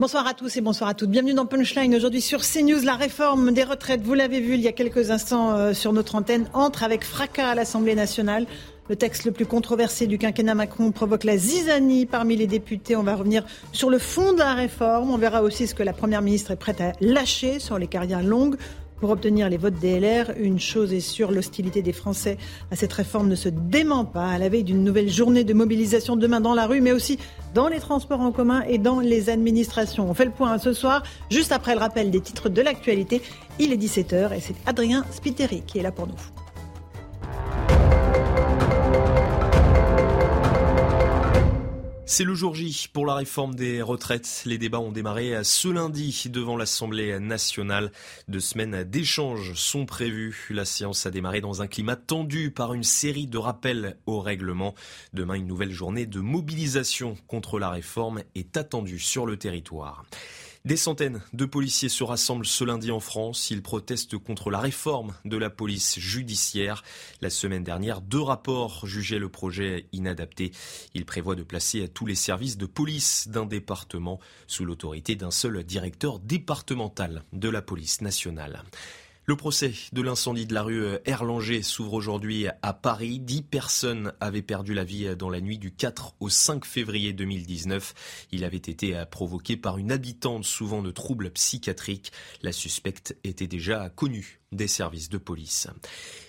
Bonsoir à tous et bonsoir à toutes. Bienvenue dans Punchline. Aujourd'hui sur CNews, la réforme des retraites, vous l'avez vu il y a quelques instants euh, sur notre antenne, entre avec fracas à l'Assemblée nationale. Le texte le plus controversé du quinquennat Macron provoque la zizanie parmi les députés. On va revenir sur le fond de la réforme. On verra aussi ce que la Première ministre est prête à lâcher sur les carrières longues pour obtenir les votes DLR. Une chose est sûre, l'hostilité des Français à cette réforme ne se dément pas à la veille d'une nouvelle journée de mobilisation demain dans la rue, mais aussi dans les transports en commun et dans les administrations. On fait le point ce soir, juste après le rappel des titres de l'actualité. Il est 17h et c'est Adrien Spiteri qui est là pour nous. C'est le jour J pour la réforme des retraites. Les débats ont démarré ce lundi devant l'Assemblée nationale. Deux semaines d'échanges sont prévues. La séance a démarré dans un climat tendu par une série de rappels au règlement. Demain, une nouvelle journée de mobilisation contre la réforme est attendue sur le territoire. Des centaines de policiers se rassemblent ce lundi en France. Ils protestent contre la réforme de la police judiciaire. La semaine dernière, deux rapports jugeaient le projet inadapté. Il prévoit de placer tous les services de police d'un département sous l'autorité d'un seul directeur départemental de la police nationale. Le procès de l'incendie de la rue euh, Erlanger s'ouvre aujourd'hui à Paris. Dix personnes avaient perdu la vie dans la nuit du 4 au 5 février 2019. Il avait été euh, provoqué par une habitante souvent de troubles psychiatriques. La suspecte était déjà connue des services de police.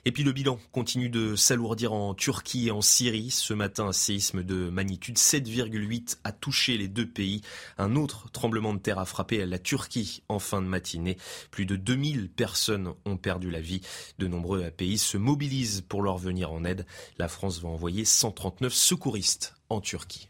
Et puis le bilan continue de s'alourdir en Turquie et en Syrie. Ce matin, un séisme de magnitude 7,8 a touché les deux pays. Un autre tremblement de terre a frappé la Turquie en fin de matinée. Plus de 2000 personnes ont perdu la vie. De nombreux pays se mobilisent pour leur venir en aide. La France va envoyer 139 secouristes en Turquie.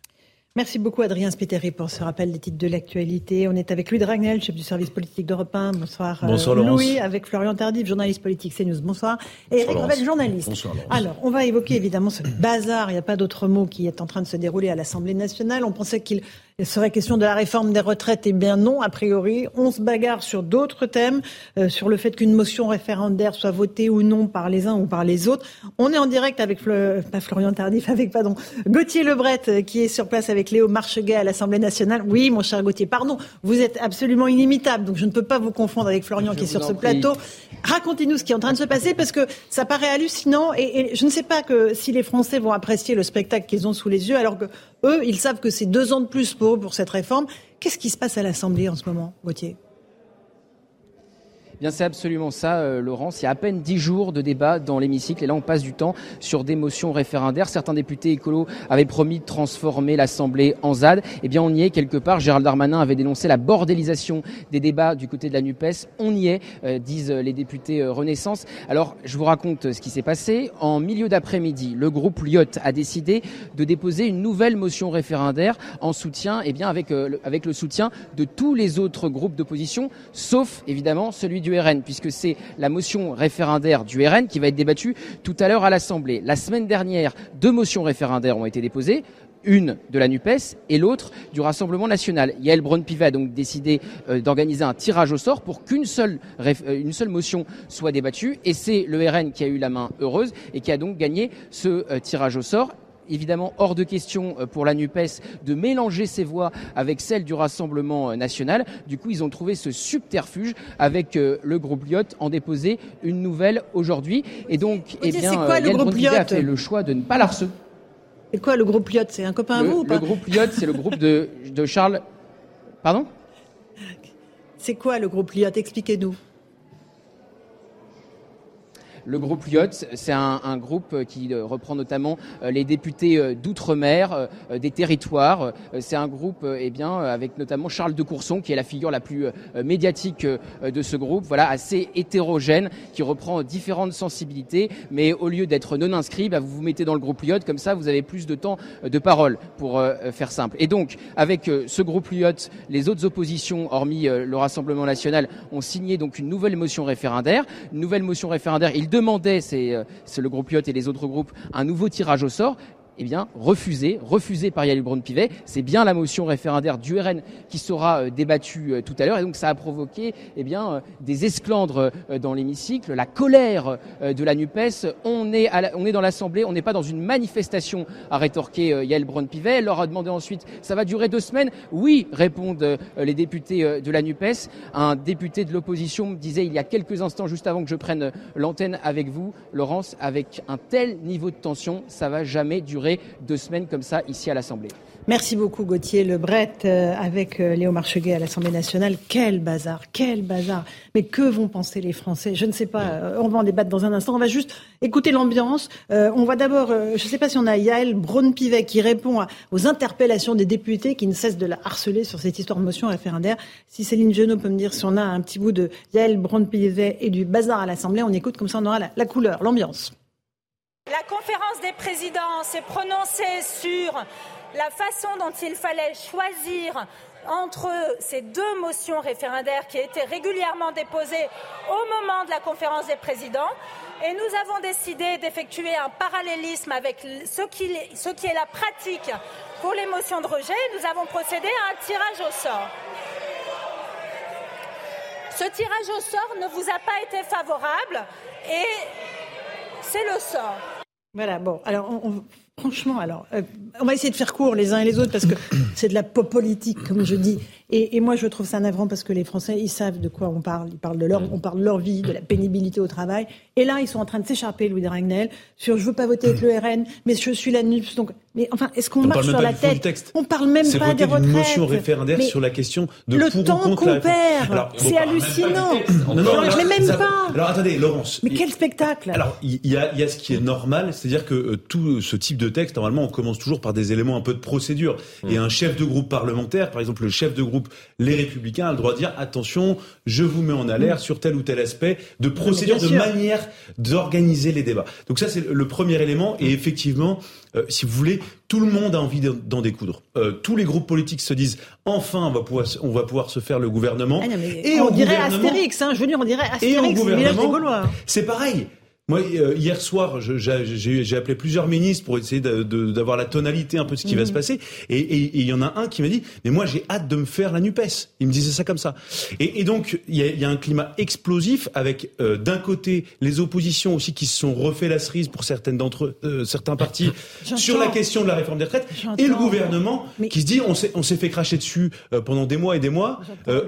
Merci beaucoup Adrien Spiteri pour ce rappel des titres de l'actualité. On est avec Louis Dragnel, chef du service politique d'Europe 1. Bonsoir, euh, Bonsoir Louis, avec Florian Tardif, journaliste politique CNews. Bonsoir. Et Eric Revel, journaliste. Bonsoir Alors, on va évoquer évidemment ce bazar, il n'y a pas d'autre mot, qui est en train de se dérouler à l'Assemblée nationale. On pensait qu'il il serait question de la réforme des retraites. Eh bien non, a priori. On se bagarre sur d'autres thèmes, euh, sur le fait qu'une motion référendaire soit votée ou non par les uns ou par les autres. On est en direct avec, pas Florian Tardif, avec, pardon, Gauthier Lebret, euh, qui est sur place avec Léo Marcheguet à l'Assemblée nationale. Oui, mon cher Gauthier, pardon, vous êtes absolument inimitable, donc je ne peux pas vous confondre avec Florian qui est sur ce plateau. Racontez-nous ce qui est en train de se passer, parce que ça paraît hallucinant, et, et je ne sais pas que si les Français vont apprécier le spectacle qu'ils ont sous les yeux, alors que eux, ils savent que c'est deux ans de plus pour eux pour cette réforme. Qu'est-ce qui se passe à l'Assemblée en ce moment, Gauthier? Eh bien, c'est absolument ça, euh, Laurence. Il y a à peine dix jours de débat dans l'hémicycle et là, on passe du temps sur des motions référendaires. Certains députés écolos avaient promis de transformer l'Assemblée en ZAD. Eh bien, on y est quelque part. Gérald Darmanin avait dénoncé la bordélisation des débats du côté de la NUPES. On y est, euh, disent les députés euh, Renaissance. Alors, je vous raconte ce qui s'est passé. En milieu d'après-midi, le groupe Lyot a décidé de déposer une nouvelle motion référendaire en soutien, eh bien, avec, avec le soutien de tous les autres groupes d'opposition, sauf évidemment celui du RN, puisque c'est la motion référendaire du RN qui va être débattue tout à l'heure à l'Assemblée. La semaine dernière, deux motions référendaires ont été déposées une de la NUPES et l'autre du Rassemblement national. Yael Braun-Pivet a donc décidé euh, d'organiser un tirage au sort pour qu'une seule, euh, une seule motion soit débattue et c'est le RN qui a eu la main heureuse et qui a donc gagné ce euh, tirage au sort évidemment hors de question euh, pour la NUPES de mélanger ses voix avec celles du Rassemblement euh, national. Du coup, ils ont trouvé ce subterfuge avec euh, le groupe Lyot en déposer une nouvelle aujourd'hui. Et donc, eh bien, quoi, le groupe a fait le choix de ne pas la recevoir. C'est quoi le groupe Lyot? C'est un copain à vous ou pas? Le groupe Lyot, c'est le groupe de, de Charles. Pardon? C'est quoi le groupe Lyot? Expliquez-nous. Le groupe Lyot, c'est un, groupe qui reprend notamment les députés d'outre-mer, des territoires. C'est un groupe, eh bien, avec notamment Charles de Courson, qui est la figure la plus médiatique de ce groupe. Voilà, assez hétérogène, qui reprend différentes sensibilités, mais au lieu d'être non inscrit, bah, vous vous mettez dans le groupe Lyot, comme ça, vous avez plus de temps de parole, pour faire simple. Et donc, avec ce groupe Lyot, les autres oppositions, hormis le Rassemblement national, ont signé donc une nouvelle motion référendaire. Une nouvelle motion référendaire. Demandaient, c'est le groupe Lyot et les autres groupes, un nouveau tirage au sort eh bien, refusé, refusé par Yael Braun-Pivet. C'est bien la motion référendaire du RN qui sera euh, débattue euh, tout à l'heure. Et donc, ça a provoqué eh bien, euh, des esclandres dans l'hémicycle, la colère de la NUPES. On est, dans l'Assemblée, on n'est pas dans une manifestation, à rétorquer Yael Braun-Pivet. Elle leur a demandé ensuite, ça va durer deux semaines? Oui, répondent les députés de la NUPES. Un député de l'opposition me disait il y a quelques instants, juste avant que je prenne l'antenne avec vous, Laurence, avec un tel niveau de tension, ça va jamais durer deux semaines comme ça ici à l'Assemblée. Merci beaucoup Gauthier Lebret euh, avec euh, Léo Marcheguet à l'Assemblée nationale. Quel bazar, quel bazar. Mais que vont penser les Français? Je ne sais pas. Euh, on va en débattre dans un instant. On va juste écouter l'ambiance. on va d'abord, je ne sais pas si on a Yael Braun-Pivet qui répond aux interpellations des députés qui ne cessent de la harceler sur cette histoire de motion référendaire. Si Céline Genot peut me dire si on a un petit bout de Yael Braun-Pivet et du bazar à l'Assemblée, on écoute comme ça on aura la couleur, l'ambiance. La conférence des présidents s'est prononcée sur la façon dont il fallait choisir entre ces deux motions référendaires qui étaient régulièrement déposées au moment de la conférence des présidents. Et nous avons décidé d'effectuer un parallélisme avec ce qui, est la pratique pour les motions de rejet. Nous avons procédé à un tirage au sort. Ce tirage au sort ne vous a pas été favorable et c'est le sort. Voilà, bon, alors franchement, alors, euh, on va essayer de faire court les uns et les autres parce que c'est de la pop politique, comme je dis. Et, moi, je trouve ça navrant parce que les Français, ils savent de quoi on parle. Ils parlent de leur, on parle de leur vie, de la pénibilité au travail. Et là, ils sont en train de s'écharper, Louis de Ragnel, sur je veux pas voter avec le RN, mais je suis la NUPS. Donc, mais enfin, est-ce qu'on marche sur la tête On parle même pas des retraites. C'est motion référendaire sur la question de le temps qu'on perd. c'est hallucinant. Non, non, mais même pas. Alors attendez, Laurence. Mais quel spectacle Alors il y, a, y a ce qui est normal, c'est-à-dire que euh, tout ce type de texte, normalement, on commence toujours par des éléments un peu de procédure. Et un chef de groupe parlementaire, par exemple le chef de groupe Les Républicains, a le droit de dire attention, je vous mets en alerte sur tel ou tel aspect de procédure, de manière d'organiser les débats. Donc ça, c'est le premier élément. Et effectivement, euh, si vous voulez, tout le monde a envie d'en découdre. Euh, tous les groupes politiques se disent enfin on va pouvoir, on va pouvoir se faire le gouvernement. Ah et on dirait Astérix, hein, je veux dire, on dirait Astérix. C'est pareil. Moi, euh, hier soir, j'ai appelé plusieurs ministres pour essayer d'avoir la tonalité un peu de ce qui va se mhm. passer. Et il y en a un qui m'a dit, mais moi, j'ai hâte de me faire la NUPES. Il me disait ça comme ça. Et, et donc, il y a, y a, un climat explosif avec, euh, d'un côté, les oppositions aussi qui se sont refait la cerise pour certaines d'entre euh, certains partis sur la question de la réforme des retraites. Et le gouvernement qui se dit, on s'est fait cracher dessus pendant des mois et des mois.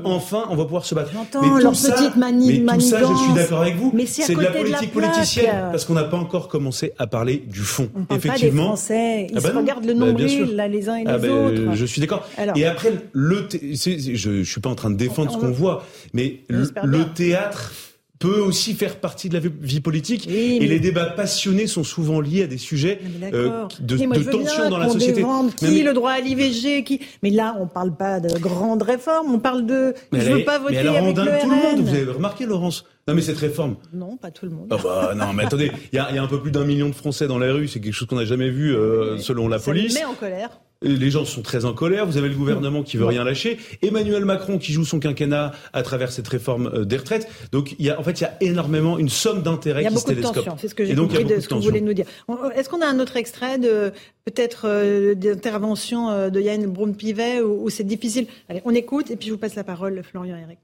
enfin, on va pouvoir se battre. Mais tout, ça, mais tout ça, je suis d'accord avec vous. C'est de la politique politique parce qu'on n'a pas encore commencé à parler du fond. On parle Effectivement. Pas des Français, ils ah se bah regardent le bah, nombril, là, les uns et ah les bah, autres. Je suis d'accord. Et après, le je, ne suis pas en train de défendre ce qu'on voit, mais le théâtre peut aussi faire partie de la vie politique. et les débats passionnés sont souvent liés à des sujets euh, de, de tension dans la société. qui le droit à l'IVG, qui. Mais là, on parle pas de grandes réformes, on parle de. Mais je veux pas voter mais alors, avec le tout le monde. Vous avez remarqué, Laurence? Non mais cette réforme. Non, pas tout le monde. Ah bah, non mais attendez, il y a, y a, un peu plus d'un million de Français dans la rue, c'est quelque chose qu'on n'a jamais vu euh, selon la police. Ça met en colère. Les gens sont très en colère. Vous avez le gouvernement qui veut rien lâcher. Emmanuel Macron qui joue son quinquennat à travers cette réforme euh, des retraites. Donc, il y a, en fait, il y a énormément une somme d'intérêts qui se télescope. C'est ce que j'ai compris de ce que vous voulez nous dire. Est-ce qu'on a un autre extrait de peut-être euh, d'intervention euh, de Yann Braun-Pivet où, c'est difficile? Allez, on écoute et puis je vous passe la parole, Florian Eric.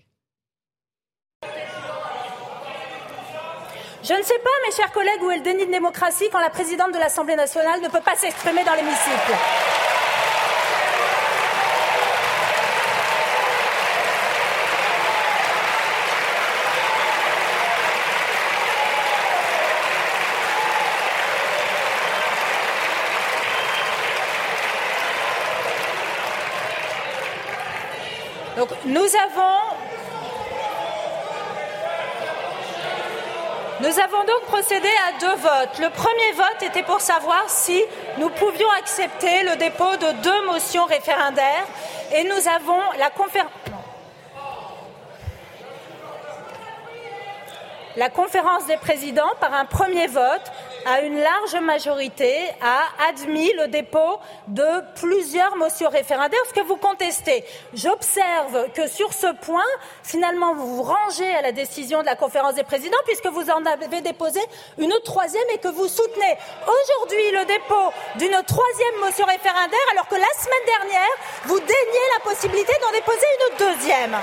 Je ne sais pas, mes chers collègues, où est le déni de démocratie quand la présidente de l'Assemblée nationale ne peut pas s'exprimer dans l'hémicycle? Nous avons donc procédé à deux votes. Le premier vote était pour savoir si nous pouvions accepter le dépôt de deux motions référendaires et nous avons la conférence. La conférence des présidents, par un premier vote, à une large majorité, a admis le dépôt de plusieurs motions référendaires, ce que vous contestez. J'observe que sur ce point, finalement, vous vous rangez à la décision de la conférence des présidents, puisque vous en avez déposé une troisième et que vous soutenez aujourd'hui le dépôt d'une troisième motion référendaire, alors que la semaine dernière, vous déniez la possibilité d'en déposer une deuxième.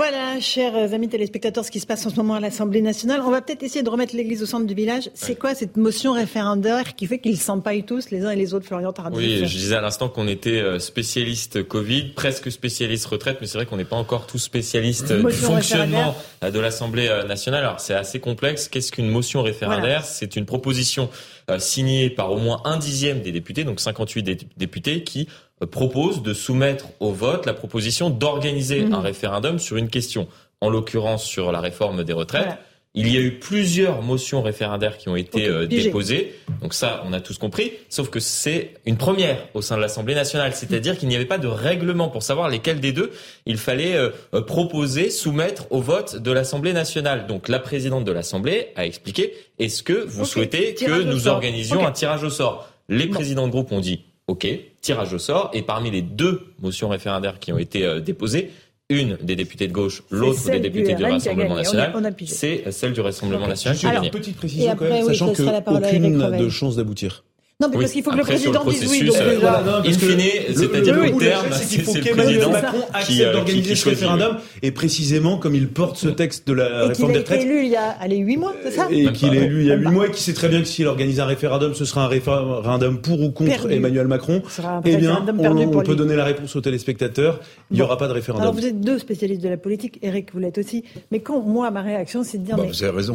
Voilà, chers amis téléspectateurs, ce qui se passe en ce moment à l'Assemblée nationale. On va peut-être essayer de remettre l'église au centre du village. C'est quoi cette motion référendaire qui fait qu'ils s'empaillent tous les uns et les autres, Florian Tardif Oui, je disais à l'instant qu'on était euh, spécialiste Covid, presque spécialiste retraite, mais c'est vrai qu'on n'est pas encore tous spécialistes du fonctionnement de l'Assemblée euh, nationale. Alors c'est assez complexe. Qu'est-ce qu'une motion référendaire C'est une proposition euh, signée par au moins un dixième des députés, donc 58 députés, qui propose de soumettre au vote la proposition d'organiser mmh. un référendum sur une question, en l'occurrence sur la réforme des retraites. Il y a eu plusieurs motions référendaires qui ont été euh, déposées. Donc ça, on a tous compris. Sauf que c'est une première au sein de l'Assemblée nationale. C'est-à-dire qu'il n'y avait pas de règlement pour savoir lesquels des deux il fallait euh, euh, proposer, soumettre au vote de l'Assemblée nationale. Donc la présidente de l'Assemblée a expliqué, est-ce que vous souhaitez que nous organisions un tirage au sort? Les présidents de groupe ont dit OK, tirage au sort. Et parmi les deux motions référendaires qui ont été euh, déposées, une des députés de gauche, l'autre des députés du, Rassemblement national, c'est celle du Rassemblement national. Alors, une petite précision quand même, sachant qu'aucune n'a de chance d'aboutir. Non, mais parce qu'il faut que le président dise oui. Donc euh, voilà, in fine, c'est-à-dire le, terme, c'est qu'il faut qu'Emmanuel Macron accepte euh, d'organiser ce référendum, et précisément comme il porte ce texte de la réforme des retraites. Et qu'il a été élu il y a, allez, 8 mois, c'est ça Et qu'il est élu il y a 8 mois, et qu'il sait très bien que s'il organise un référendum, ce sera un référendum pour ou contre Emmanuel Macron. Eh bien, on peut donner la réponse aux téléspectateurs. Il n'y aura pas de référendum. Alors vous êtes deux spécialistes de la politique, Eric, vous l'êtes aussi. Mais quand moi, ma réaction, c'est de dire, mais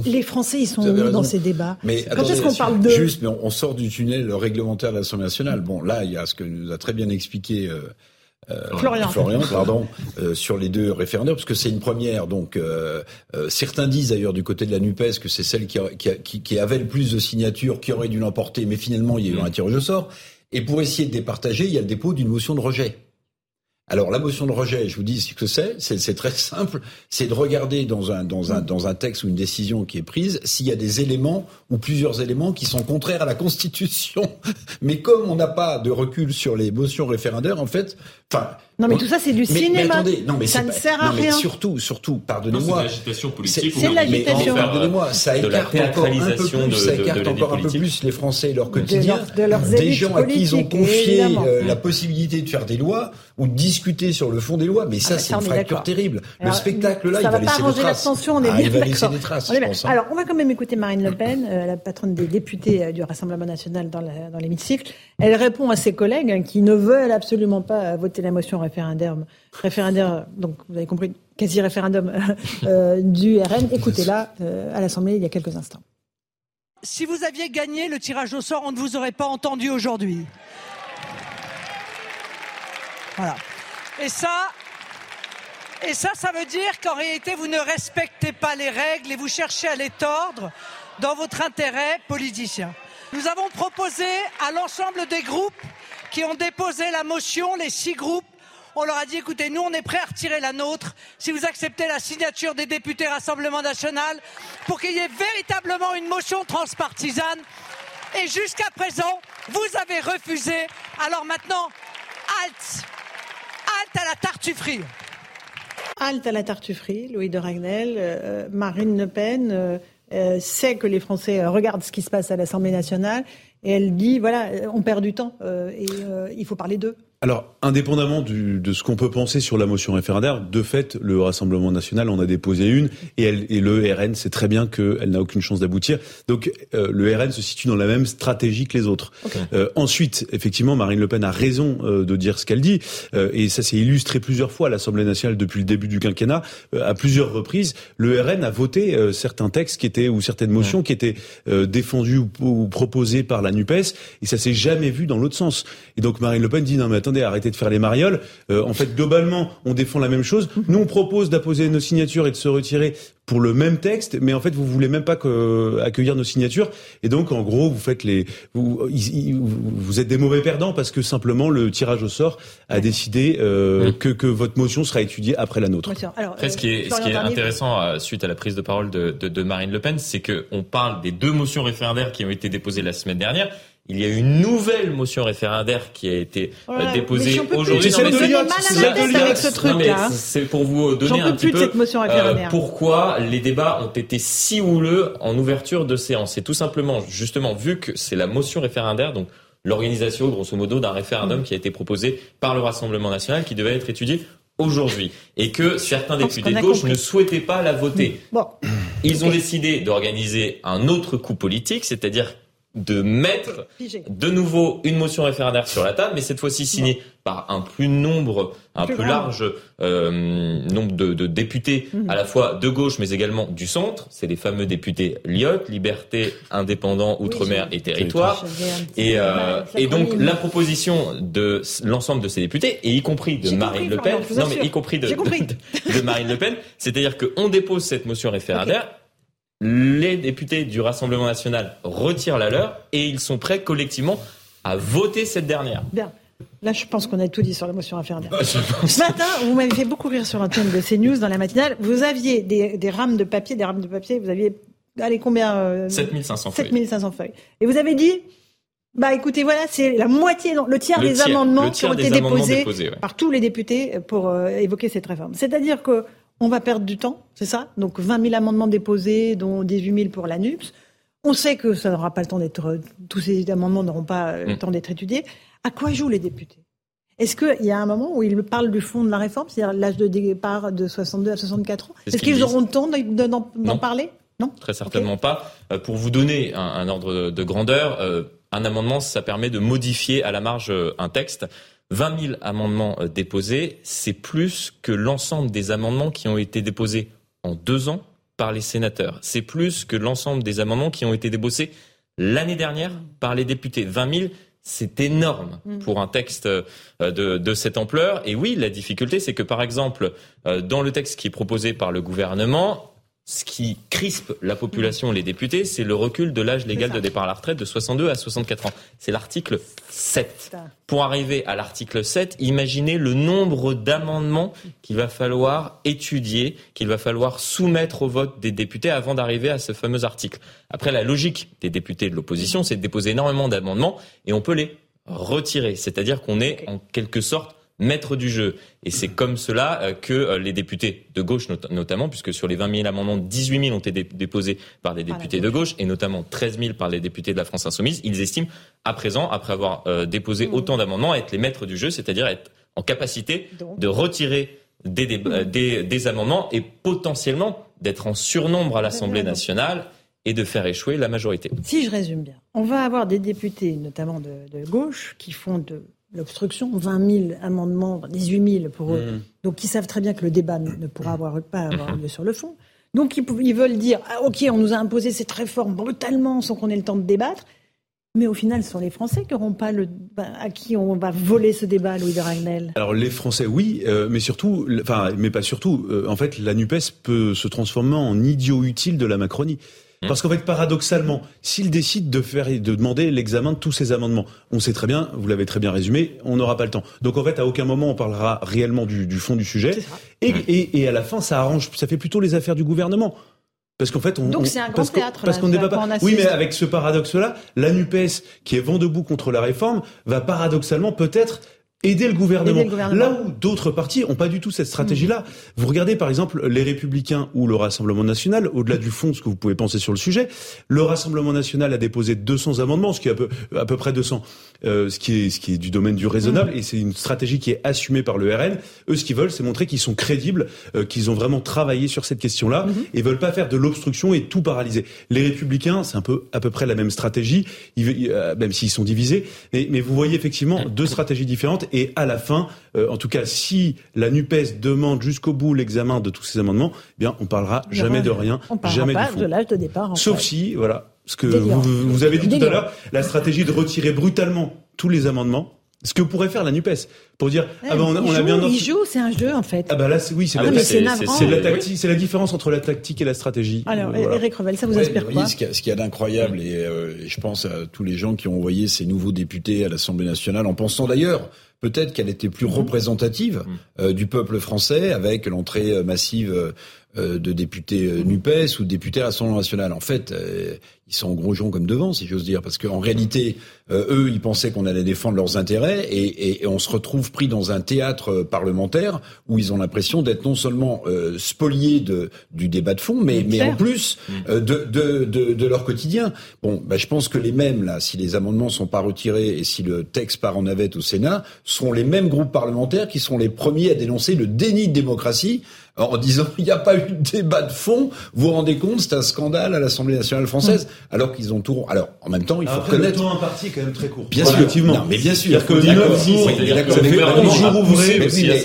les Français, ils sont où dans ces débats. Quand est-ce qu'on parle de Juste, mais on sort du tunnel réglementaire de la nationale. Bon, là, il y a ce que nous a très bien expliqué. Euh, euh, Florian. pardon, euh, sur les deux référendums, parce que c'est une première. Donc, certains disent d'ailleurs du côté de la Nupes que c'est celle qui, qui, qui, avait le plus de signatures, qui aurait dû l'emporter, mais finalement il y a eu un tirage au sort. Et pour essayer de départager, il y a le dépôt d'une motion de rejet. Alors la motion de rejet, je vous dis ce que c'est, c'est très simple, c'est de regarder dans un, dans, un, dans un texte ou une décision qui est prise s'il y a des éléments ou plusieurs éléments qui sont contraires à la Constitution. Mais comme on n'a pas de recul sur les motions référendaires, en fait, enfin... Non mais tout ça c'est du cinéma. non, mais ça ne sert à rien. surtout, surtout, pardonnez-moi. C'est l'agitation politique. C'est l'agitation. Pardonnez-moi, ça écarte encore un peu plus, ça écarte encore un peu plus les Français et leur quotidien. des gens à qui ils ont confié euh, la possibilité de faire des lois ou de discuter sur le fond des lois. Mais ça, ah, c'est une fracture terrible. Le spectacle là, il va laisser des traces. On est ah, il va laisser des traces. Alors, on va quand même écouter Marine Le Pen, euh, la patronne des députés euh, du Rassemblement national dans l'hémicycle. Elle répond à ses collègues hein, qui ne veulent absolument pas voter la motion référendaire, référendaire donc vous avez compris, quasi référendum du RN. Écoutez-la à l'Assemblée il y a quelques instants. Si vous aviez gagné le tirage au sort, on ne vous aurait pas entendu aujourd'hui. Voilà. Et ça, et ça, ça veut dire qu'en réalité, vous ne respectez pas les règles et vous cherchez à les tordre dans votre intérêt politicien. Nous avons proposé à l'ensemble des groupes qui ont déposé la motion, les six groupes, on leur a dit écoutez, nous on est prêts à retirer la nôtre si vous acceptez la signature des députés Rassemblement national pour qu'il y ait véritablement une motion transpartisane. Et jusqu'à présent, vous avez refusé. Alors maintenant, halte Halte à la tartufferie. Halte à la tartufferie, Louis de Ragnel. Euh, Marine Le Pen euh, euh, sait que les Français regardent ce qui se passe à l'Assemblée nationale et elle dit voilà, on perd du temps et il faut parler d'eux. Alors, indépendamment du, de ce qu'on peut penser sur la motion référendaire, de fait, le Rassemblement national en a déposé une et, elle, et le RN sait très bien qu'elle n'a aucune chance d'aboutir. Donc, euh, le RN se situe dans la même stratégie que les autres. Euh, ensuite, effectivement, Marine Le Pen a raison euh, de dire ce qu'elle dit et ça s'est illustré plusieurs fois à l'Assemblée nationale depuis le début du quinquennat. à plusieurs reprises, le RN a voté certains textes qui étaient ou certaines motions qui étaient défendues ou, ou, proposées par la Nupes et ça s'est jamais vu dans l'autre sens. Et donc, Marine Le Pen dit non mais attendez arrêtez de faire les marioles. Euh, en fait, globalement, on défend la même chose. Nous, on propose d'apposer nos signatures et de se retirer pour le même texte, mais en fait, vous voulez même pas que, accueillir nos signatures. Et donc, en gros, vous faites les, vous, vous êtes des mauvais perdants parce que simplement le tirage au sort a décidé euh, que, que votre motion sera étudiée après la nôtre. Alors, Après, ce qui est, ce qui est intéressant euh, suite à la prise de parole de, de, de Marine Le Pen, c'est qu'on parle des deux motions référendaires qui ont été déposées la semaine dernière il y a une nouvelle motion référendaire qui a été oh déposée aujourd'hui. C'est C'est pour vous donner un petit peu euh, pourquoi les débats ont été si houleux en ouverture de séance. C'est tout simplement, justement, vu que c'est la motion référendaire, donc l'organisation, grosso modo, d'un référendum mm. qui a été proposé par le Rassemblement national, qui devait être étudié aujourd'hui, et que certains députés de gauche ne souhaitaient pas la voter. Bon. Ils ont décidé d'organiser un autre coup politique, c'est-à-dire de mettre de nouveau une motion référendaire sur la table, mais cette fois-ci signée par un plus nombre, un plus, large euh, nombre de, députés, mhm. à la fois de gauche, mais également du centre. C'est les fameux députés Lyot, Liberté, Indépendant, Outre-mer et Territoire. Et, euh, et donc la proposition de l'ensemble de ces députés, et y compris de Marine Le Pen, non mais y compris de, de, Marine Le Pen, c'est-à-dire qu'on dépose cette motion référendaire les députés du Rassemblement national retirent la leur et ils sont prêts collectivement à voter cette dernière. Bien. Là, je pense qu'on a tout dit sur la motion référendaire. Ce matin, vous m'avez fait beaucoup rire sur l'antenne de CNews dans la matinale. Vous aviez des, rames de papier, des rames de papier, vous aviez, allez, combien 7500 euh, feuilles. 7500 feuilles. Et vous avez dit, bah écoutez, voilà, c'est la moitié, le tiers des amendements qui ont été déposés, par tous les députés pour euh, évoquer cette réforme. C'est-à-dire que on va perdre du temps, c'est ça? Donc 20 000 amendements déposés, dont 18 000 pour la NUPS. On sait que ça n'aura pas le temps d'être, tous ces amendements n'auront pas le mm. temps d'être étudiés. À quoi jouent les députés? Est-ce qu'il y a un moment où ils parlent du fond de la réforme, c'est-à-dire l'âge de départ de 62 à 64 ans? Est-ce qu'ils auront le temps d'en parler? Non? Très certainement pas. Euh, pour vous donner un, ordre de grandeur, euh, un amendement, ça permet de modifier à la marge euh, un texte. 20 000 amendements euh, déposés, c'est plus que l'ensemble des amendements qui ont été déposés en deux ans par les sénateurs. C'est plus que l'ensemble des amendements qui ont été déposés l'année dernière par les députés. 20 000, c'est énorme mm. pour un texte euh, de, de, cette ampleur. Et oui, la difficulté, c'est que par exemple, euh, dans le texte qui est proposé par le gouvernement, ce qui crispe la population, les députés, c'est le recul de l'âge légal de départ à la retraite de 62 à 64 ans. C'est l'article 7. Pour arriver à l'article 7, imaginez le nombre d'amendements qu'il va falloir étudier, qu'il va falloir soumettre au vote des députés avant d'arriver à ce fameux article. Après, la logique des députés de l'opposition, c'est de déposer énormément d'amendements et on peut les retirer. C'est-à-dire qu'on est en quelque sorte maître du jeu. Et c'est comme cela euh, que euh, les députés de gauche, notamment, puisque sur les 20 000 amendements, 18 000 ont été déposés par des députés de gauche, et notamment 13 000 par les députés de la France Insoumise, ils estiment, à présent, après avoir euh, déposé mmh. autant d'amendements, être les maîtres du jeu, c'est-à-dire être en capacité de retirer des, des, des, amendements et potentiellement d'être en surnombre à l'Assemblée nationale et de faire échouer la majorité. Si je résume bien, on va avoir des députés, notamment de, de gauche, qui font de l'obstruction, 20 000 amendements, 18 000 pour eux. Mmh. Donc ils savent très bien que le débat ne pourra avoir, pas avoir lieu sur le fond. Donc ils, veulent dire ah, ok, on nous a imposé cette réforme brutalement sans qu'on ait le temps de débattre. Mais au final, ce sont les Français qui n'auront pas le, ben, à qui on va voler ce débat, Louis de Ragnel. Alors les Français, oui, euh, mais surtout, enfin, mais pas surtout. Euh, en fait, la Nupes peut se transformer en idiot utile de la Macronie. Parce qu'en fait, paradoxalement, s'il décide de faire de demander l'examen de tous ces amendements, on sait très bien, vous l'avez très bien résumé, on n'aura pas le temps. Donc en fait, à aucun moment on parlera réellement du, fond du sujet. Et, et, et, à la fin, ça arrange, ça fait plutôt les affaires du gouvernement. Parce qu'en fait, on. Donc c'est un grand théâtre. Parce qu'on débat pas. Oui, mais avec ce paradoxe-là, la Nupes, qui est vent debout contre la réforme, va paradoxalement peut-être aider le gouvernement. Là où d'autres partis ont pas du tout cette stratégie-là. Mm. Vous regardez par exemple les Républicains ou le Rassemblement national, au-delà du fond, ce que vous pouvez penser sur le sujet, le Rassemblement national a déposé 200 amendements, ce qui est à peu, à peu près 200, euh, ce qui est ce qui est du domaine du raisonnable, mm. et c'est une stratégie qui est assumée par le RN. Eux, ce qu'ils veulent, c'est montrer qu'ils sont crédibles, euh, qu'ils ont vraiment travaillé sur cette question-là, mm-hmm. et veulent pas faire de l'obstruction et tout paralyser. Les Républicains, c'est un peu à peu près la même stratégie, euh, même s'ils sont divisés, mais, mais vous voyez effectivement deux stratégies différentes et à la fin, euh, en tout cas, si la Nupes demande jusqu'au bout l'examen de tous ces amendements, eh bien, on parlera jamais de rien, on jamais pas de l'âge de départ. Sauf si, voilà, ce que vous, avez dit tout à l'heure, la stratégie de retirer brutalement tous les amendements. Ce que pourrait faire la Nupes pour dire ah ben on, a, bien il joue c'est un jeu en fait. Ah bah là oui c'est ah la, tactique c'est la différence entre la tactique et la stratégie. Alors Eric Revel ça vous inspire quoi ce qu'il y a, d'incroyable euh, et, je pense à tous les gens qui ont envoyé ces nouveaux députés à l'Assemblée nationale en pensant d'ailleurs peut-être qu'elle était plus représentative mmh. euh, du peuple français avec l'entrée euh, massive euh, de députés euh, NUPES ou de députés à l'Assemblée nationale. En fait, euh, ils sont gros joncs comme devant, si j'ose dire, parce qu'en réalité, eux, ils pensaient qu'on allait défendre leurs intérêts et, et, on se retrouve pris dans un théâtre parlementaire où ils ont l'impression d'être non seulement spoliés de, du débat de fond, mais, mais en plus de, de, de, de, leur quotidien. Bon, bah, je pense que les mêmes, là, si les amendements sont pas retirés et si le texte part en navette au Sénat, seront les mêmes groupes parlementaires qui seront les premiers à dénoncer le déni de démocratie en disant il n'y a pas eu de débat de fond. Vous vous rendez compte, c'est un scandale à l'Assemblée nationale française, hmm. alors qu'ils ont tout. Alors en même temps, il faut Après, reconnaître. Le temps imparti est quand même très court. Bien sûr, non, mais bien sûr. Que 9 jours,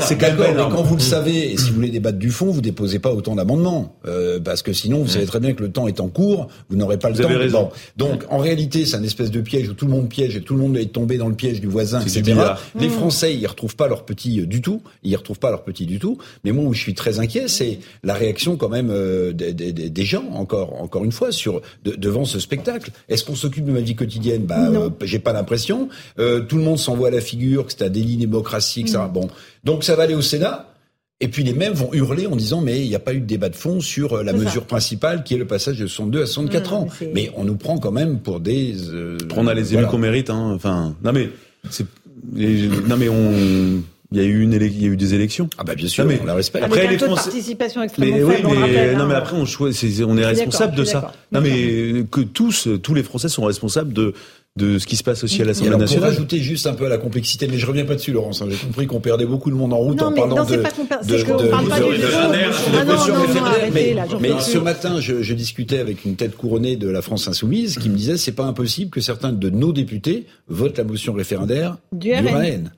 c'est quand même. Mais quand vous le savez, et si vous voulez débattre du fond, vous déposez pas autant d'amendements, euh, parce que sinon, vous savez très bien que le temps est en cours, vous n'aurez pas le temps. Raison. Donc en réalité, c'est un espèce de piège où tout le monde piège et tout le monde est tombé dans le piège du voisin, etc. Les hmm. Français, ils retrouvent pas leur petit du tout. Ils retrouvent pas leur petit du tout. Mais moi, où je suis très inquiet, c'est la réaction quand même euh, des, gens, encore, encore une fois, sur devant ce spectacle. Est-ce qu'on s'occupe de ma vie quotidienne? Bah, euh, j'ai pas l'impression. Euh, tout le monde s'envoie à la figure que c'est un délit démocratie, etc. Bon, donc ça va aller au Sénat. Et puis les mêmes vont hurler en disant mais il n'y a pas eu de débat de fond sur la mesure principale qui est le passage de 62 à 64 ans. Mais on nous prend quand même pour des. on a les élus qu'on mérite. Hein. Enfin, non mais c'est. Non mais on il y a eu une il y a eu des élections. Ah bah bien sûr, mais, on la respecte. Après les Français... participation extrêmement mais, oui, mais, non mais hein. après on choisit, on est responsable de ça. Non mais que tous tous les Français sont responsables de de ce qui se passe aussi à l'Assemblée nationale. Pour rajouter juste un peu à la complexité, mais je reviens pas dessus, Laurence. Hein. J'ai compris qu'on perdait beaucoup de monde en route en parlant de. Mais ce matin, je, je discutais avec une tête couronnée de la France insoumise qui me disait c'est pas impossible que certains de nos députés votent la motion référendaire du RN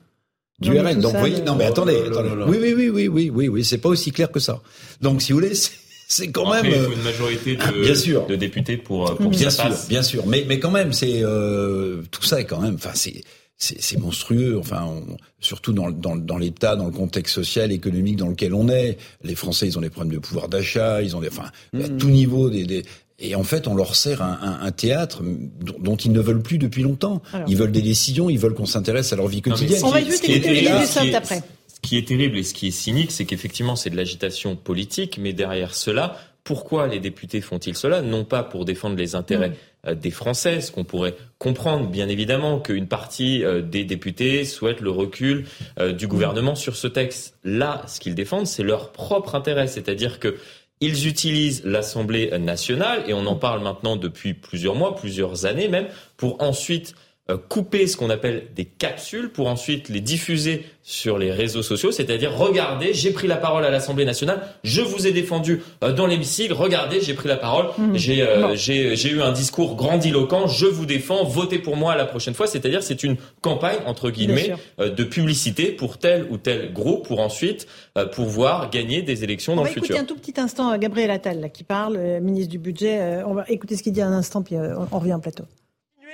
du RN. Donc, voyez, non, mais attendez, attendez. Oui, oui, oui, oui, oui, oui, oui, c'est pas aussi clair que ça. Donc, si vous voulez, c'est quand même. il faut une majorité de, ah, bien sûr. de députés pour, euh, pour bien sûr, Bien sûr, mais, mais quand même, c'est euh, tout ça est quand même. Enfin, c'est c'est monstrueux. Enfin, surtout dans, dans, dans l'état, dans le contexte social, économique dans lequel on est. Les Français, ils ont des problèmes de pouvoir d'achat, ils ont des, enfin, à mmh. tout niveau des, des et en fait, on leur sert un, un, théâtre dont, ils ne veulent plus depuis longtemps. ils veulent des décisions, ils veulent qu'on s'intéresse à leur vie quotidienne. on va juste écouter après. Ce qui est terrible et ce qui est cynique, c'est qu'effectivement, c'est de l'agitation politique, mais derrière cela, pourquoi les députés font-ils cela? Non pas pour défendre les intérêts euh, des Français, ce qu'on pourrait comprendre, bien évidemment, qu'une partie euh, des députés souhaite le recul euh, du gouvernement sur ce texte. Là, ce qu'ils défendent, c'est leur propre intérêt, c'est-à-dire que ils utilisent l'Assemblée nationale, et on en parle maintenant depuis plusieurs mois, plusieurs années même, pour ensuite couper ce qu'on appelle des capsules pour ensuite les diffuser sur les réseaux sociaux, c'est-à-dire regardez, j'ai pris la parole à l'Assemblée nationale, je vous ai défendu euh, dans l'hémicycle, regardez, j'ai pris la parole, mmh. euh, j'ai eu un discours grandiloquent, je vous défends, votez pour moi la prochaine fois, c'est-à-dire c'est une campagne entre guillemets de publicité pour tel ou tel groupe pour ensuite pouvoir gagner des élections dans le futur. On va écouter un tout petit instant Gabriel Attal qui parle, ministre du budget, on va écouter ce qu'il dit un instant puis on revient en plateau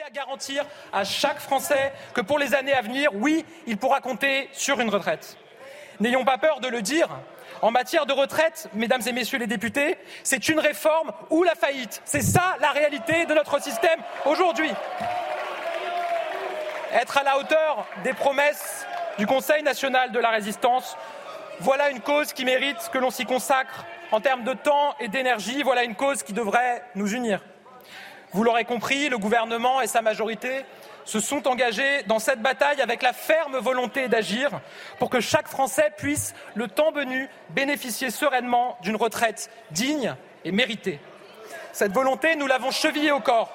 garantir à chaque Français que pour les années à venir, oui, il pourra compter sur une retraite. N'ayons pas peur de le dire. En matière de retraite, mesdames et messieurs les députés, c'est une réforme ou la faillite. C'est ça la réalité de notre système aujourd'hui. Être à la hauteur des promesses du Conseil national de la résistance, voilà une cause qui mérite que l'on s'y consacre en termes de temps et d'énergie. Voilà une cause qui devrait nous unir. Vous l'aurez compris, le gouvernement et sa majorité se sont engagés dans cette bataille avec la ferme volonté d'agir pour que chaque Français puisse, le temps venu, bénéficier sereinement d'une retraite digne et méritée. Cette volonté, nous l'avons chevillée au corps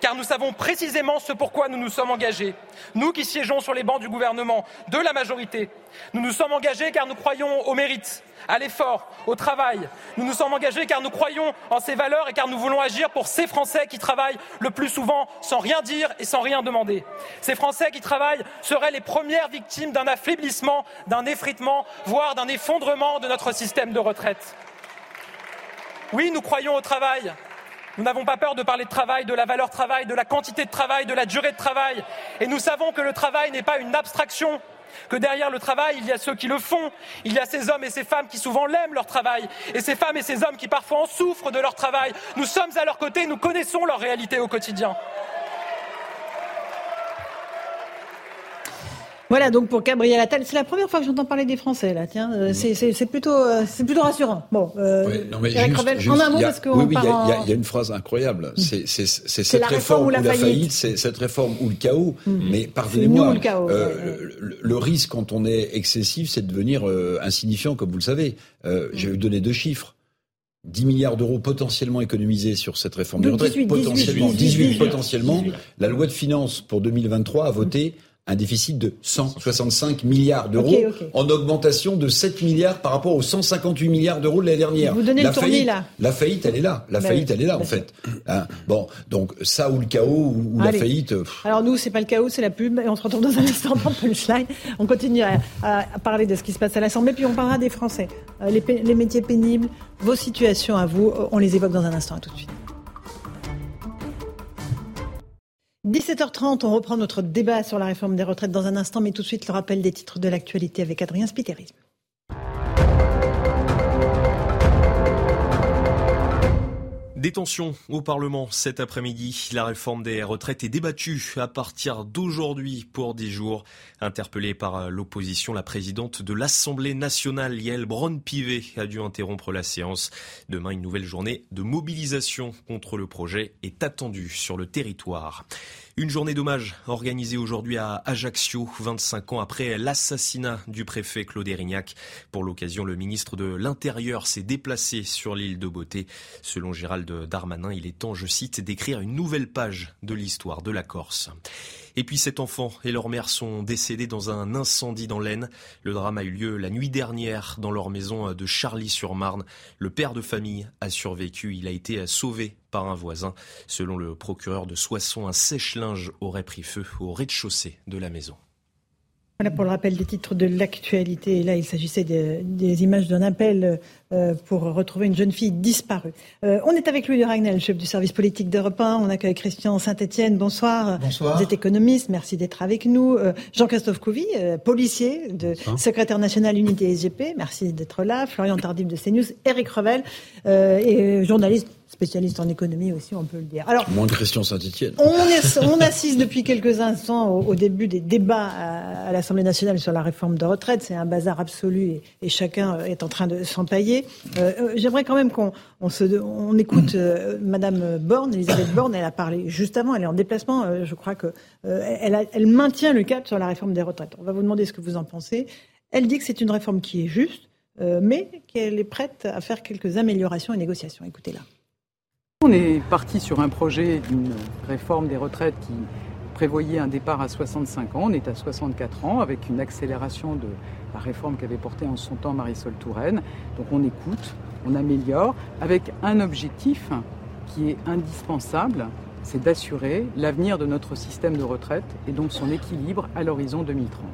car nous savons précisément ce pourquoi nous nous sommes engagés. Nous qui siégeons sur les bancs du gouvernement, de la majorité, nous nous sommes engagés car nous croyons au mérite, à l'effort, au travail. Nous nous sommes engagés car nous croyons en ces valeurs et car nous voulons agir pour ces Français qui travaillent le plus souvent sans rien dire et sans rien demander. Ces Français qui travaillent seraient les premières victimes d'un affaiblissement, d'un effritement, voire d'un effondrement de notre système de retraite. Oui, nous croyons au travail, nous n'avons pas peur de parler de travail, de la valeur travail, de la quantité de travail, de la durée de travail. Et nous savons que le travail n'est pas une abstraction, que derrière le travail, il y a ceux qui le font, il y a ces hommes et ces femmes qui souvent l'aiment leur travail, et ces femmes et ces hommes qui parfois en souffrent de leur travail. Nous sommes à leur côté, nous connaissons leur réalité au quotidien. Voilà donc pour Gabriel Attal, c'est la première fois que j'entends parler des Français là. Tiens, euh, c'est plutôt euh, c'est plutôt rassurant. Bon, euh, non, mais juste, en un mot parce qu'on oui, oui, il y, y, a une phrase incroyable. Hmm. C'est cette réforme ou la, faillite, c'est cette réforme ou le chaos. Hmm. Mais pardonnez-moi, euh, le, le, risque quand on est excessif, c'est de devenir euh, insignifiant, comme vous le savez. Euh, Je vais vous donner deux chiffres. 10 milliards d'euros potentiellement économisés sur cette réforme des retraites, potentiellement 18, potentiellement. La loi de finances pour 2023 a voté un déficit de 165 milliards d'euros, en augmentation de 7 milliards par rapport aux 158 milliards d'euros de l'année dernière. Vous donnez la le faillite, là. La faillite, elle est là. La bah faillite, elle est là, en fait. Hein bon, donc ça ou le chaos ou, la faillite. Alors nous, c'est pas le chaos, c'est la pub. Et on se retrouve dans un instant dans Punchline. On continue à, à, parler de ce qui se passe à l'Assemblée, puis on parlera des Français. Euh, les, les métiers pénibles, vos situations à vous, on les évoque dans un instant. À tout de suite. 17h30, on reprend notre débat sur la réforme des retraites dans un instant, mais tout de suite le rappel des titres de l'actualité avec Adrien Spiteri. Détention au Parlement cet après-midi. La réforme des retraites est débattue à partir d'aujourd'hui pour 10 jours. Interpellée par l'opposition, la présidente de l'Assemblée nationale, Yael Braun-Pivet, a dû interrompre la séance. Demain, une nouvelle journée de mobilisation contre le projet est attendue sur le territoire. Une journée d'hommage organisée aujourd'hui à Ajaccio, 25 ans après l'assassinat du préfet Claude Erignac. Pour l'occasion, le ministre de l'Intérieur s'est déplacé sur l'île de Beauté. Selon Gérald Darmanin, il est temps, je cite, d'écrire une nouvelle page de l'histoire de la Corse. Et puis cet enfant et leur mère sont décédés dans un incendie dans l'Aisne. Le drame a eu lieu la nuit dernière dans leur maison de Charlie-sur-Marne. Le père de famille a survécu. Il a été sauvé par un voisin. Selon le procureur de Soissons, un sèche-linge aurait pris feu au rez-de-chaussée de la maison. Voilà pour le rappel des titres de l'actualité. Là, il s'agissait des images d'un appel euh, pour retrouver une jeune fille disparue. Euh, on est avec Louis de Ragnel, chef du service politique d'Europe 1. On accueille Christian Saint-Etienne. Bonsoir. Bonsoir. Vous êtes économiste. Merci d'être avec nous. Euh, Jean-Christophe Couvi, policier, de secrétaire national unité SGP. Merci d'être là. Florian Tardif de CNews. Eric Revel, et journaliste spécialiste en économie aussi, on peut le dire. Alors, Moins de Christian Saint-Etienne. On, on, assiste depuis quelques instants au, début des débats à, l'Assemblée nationale sur la réforme de retraite. C'est un bazar absolu et, et, chacun est en train de s'empailler. Euh, J'aimerais quand même qu'on on se, on écoute euh, Madame Borne, Elisabeth Borne. Elle a parlé juste avant. Elle est en déplacement. Euh, je crois que euh, elle, elle maintient le cap sur la réforme des retraites. On va vous demander ce que vous en pensez. Elle dit que c'est une réforme qui est juste, mais qu'elle est prête à faire quelques améliorations et négociations. Écoutez-la. On est parti sur un projet d'une réforme des retraites qui prévoyait un départ à 65 ans. On est à 64 ans avec une accélération de la réforme qu'avait portée en son temps Marisol Touraine. Donc on écoute, on améliore avec un objectif qui est indispensable, c'est d'assurer l'avenir de notre système de retraite et donc son équilibre à l'horizon 2030.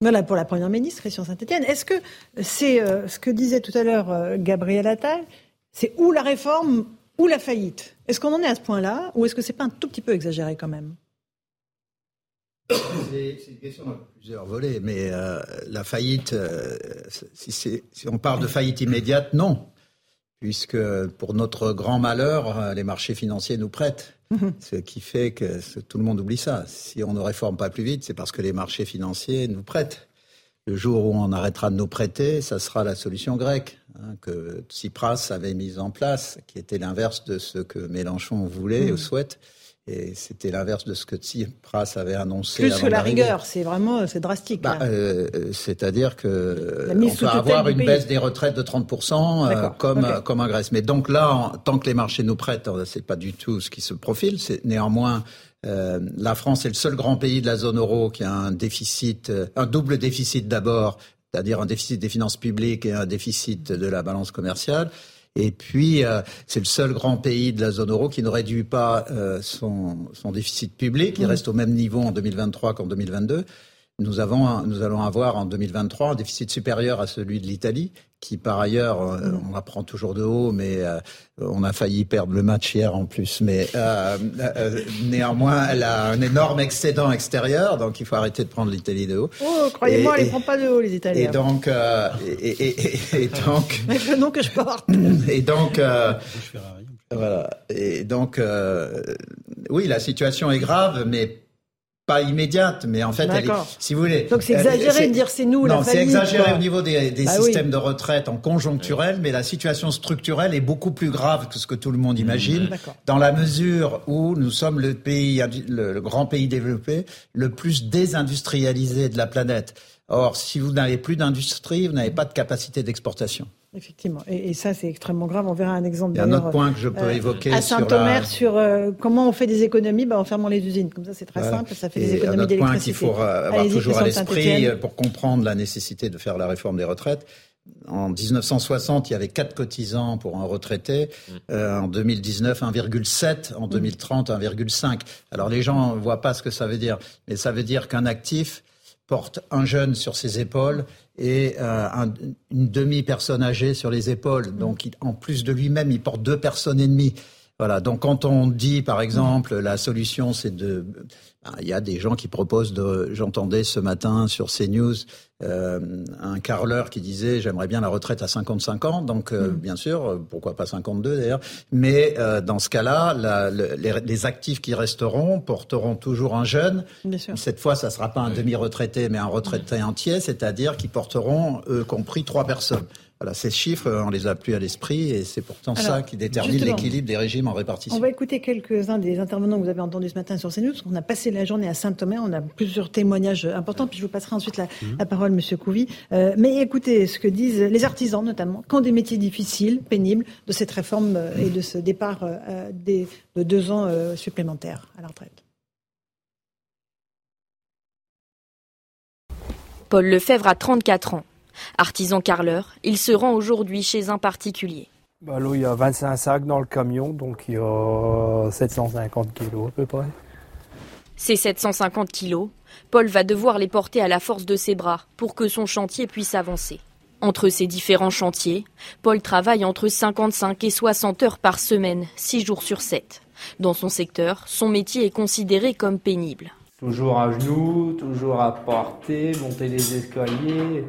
Voilà pour la Première ministre, Christian Saint-Etienne. Est-ce que c'est euh, ce que disait tout à l'heure euh, Gabriel Attal C'est où la réforme ou la faillite. Est-ce qu'on en est à ce point-là ou est-ce que c'est pas un tout petit peu exagéré quand même? C'est une question dans plusieurs volets, mais euh, la faillite, euh, si, si, on parle de faillite immédiate, non, puisque pour notre grand malheur, euh, les marchés financiers nous prêtent, mhm. ce qui fait que tout le monde oublie ça. Si on ne réforme pas plus vite, c'est parce que les marchés financiers nous prêtent. Le jour où on arrêtera de nous prêter, ça sera la solution grecque. Hein, que Tsipras avait mise en place, qui était l'inverse de ce que Mélenchon voulait ou mmh. souhaite. Et c'était l'inverse de ce que Tsipras avait annoncé. Plus que la rigueur, c'est vraiment c'est drastique. Bah, euh, C'est-à-dire que on peut avoir une baisse des retraites de 30% euh, comme comme en Grèce. Mais donc là, tant que les marchés nous prêtent, c'est pas du tout ce qui se profile. C'est néanmoins euh, la France est le seul grand pays de la zone euro qui a un déficit, euh, un double déficit d'abord, c'est-à-dire un déficit des finances publiques et un déficit de la balance commerciale. Et puis, euh, c'est le seul grand pays de la zone euro qui ne réduit pas euh, son, son, déficit public. Il mmh. reste au même niveau en 2023 qu'en 2022. Nous, avons, nous allons avoir en 2023 un déficit supérieur à celui de l'Italie, qui par ailleurs, euh, mmh. on apprend toujours de haut, mais on a failli perdre le match hier en plus. Mais euh, néanmoins, elle a un énorme excédent extérieur, donc il faut arrêter de prendre l'Italie de haut. Oh, croyez-moi, elle ne prend pas de haut, les Italiens. Et donc, et, et, et, donc, le nom que je porte. Et donc, voilà. Et donc, oui, la situation est grave, mais pas immédiate, mais en fait, elle est, si vous voulez. Donc c'est exagéré de dire c'est nous non, c'est exagéré au niveau des, des bah systèmes de retraite en conjoncturel, mais la situation structurelle est beaucoup plus grave que ce que tout le monde imagine, dans la mesure où nous sommes le pays, le grand pays développé, le plus désindustrialisé de la planète. Or, si vous n'avez plus d'industrie, vous n'avez pas de capacité d'exportation. Effectivement, et, ça c'est extrêmement grave. On verra un exemple. Il y a un autre point que je peux euh, évoquer à Saint-Omer sur, euh, comment on fait des économies? Bah, en fermant les usines. Comme ça, c'est très simple, ça fait des économies d'électricité. Un autre point qu'il faut avoir toujours à l'esprit pour comprendre la nécessité de faire la réforme des retraites. En 1960, il y avait quatre cotisants pour un retraité. Mm. Euh, en 2019, 1,7. En 2030, 1,5. Alors les gens ne voient pas ce que ça veut dire, mais ça veut dire qu'un actif porte un jeune sur ses épaules et euh, une demi-personne âgée sur les épaules. Donc, en plus de lui-même, il porte deux personnes et demie. Voilà. Donc, quand on dit, par exemple, la solution, c'est de ben, il y a des gens qui proposent de. J'entendais ce matin sur CNews euh, un carleur qui disait j'aimerais bien la retraite à 55 ans. Donc euh, mm. bien sûr, pourquoi pas 52 d'ailleurs. Mais euh, dans ce cas-là, les, les, actifs qui resteront porteront toujours un jeune. Cette fois, ça sera pas un demi-retraité, mais un retraité entier, c'est-à-dire qui porteront, eux compris, trois personnes. Voilà, ces chiffres, on les a plus à l'esprit et c'est pourtant ça qui détermine l'équilibre des régimes en répartition. On va écouter quelques-uns des intervenants que vous avez entendus ce matin sur CNews. On a passé la journée à Saint-Thomas, on a plusieurs témoignages importants, puis je vous passerai ensuite la, mmh. parole, Monsieur Couvi. Euh, mais écoutez ce que disent les artisans notamment, quand des métiers difficiles, pénibles, de cette réforme euh, et de ce départ euh, des, de deux ans supplémentaires à la retraite. Paul Lefebvre a 34 ans. Artisan carleur, il se rend aujourd'hui chez un particulier. Bah là, il y a 25 sacs dans le camion, donc il y a 750 kilos à peu près. Ces 750 kilos, Paul va devoir les porter à la force de ses bras pour que son chantier puisse avancer. Entre ces différents chantiers, Paul travaille entre 55 et 60 heures par semaine, 6 jours sur 7. Dans son secteur, son métier est considéré comme pénible. Toujours à genoux, toujours à porter, monter les escaliers.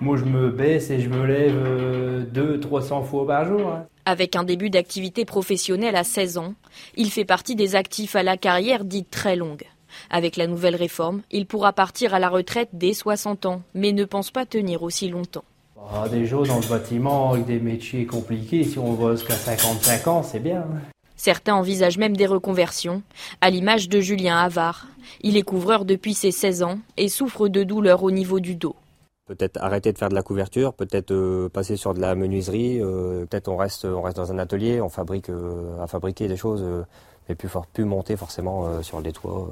Moi, je me baisse et je me lève 200-300 euh, fois par jour. Hein. Avec un début d'activité professionnelle à 16 ans, il fait partie des actifs à la carrière dite très longue. Avec la nouvelle réforme, il pourra partir à la retraite dès 60 ans, mais ne pense pas tenir aussi longtemps. Ah, déjà, dans le bâtiment, avec des métiers compliqués, si on va jusqu'à 55 ans, c'est bien. Hein. Certains envisagent même des reconversions, à l'image de Julien Havard. Il est couvreur depuis ses 16 ans et souffre de douleurs au niveau du dos peut-être arrêter de faire de la couverture, peut-être euh, passer sur de la menuiserie, euh, peut-être on reste, on reste dans un atelier, on fabrique euh, à fabriquer des choses, mais plus, plus monter forcément sur les toits,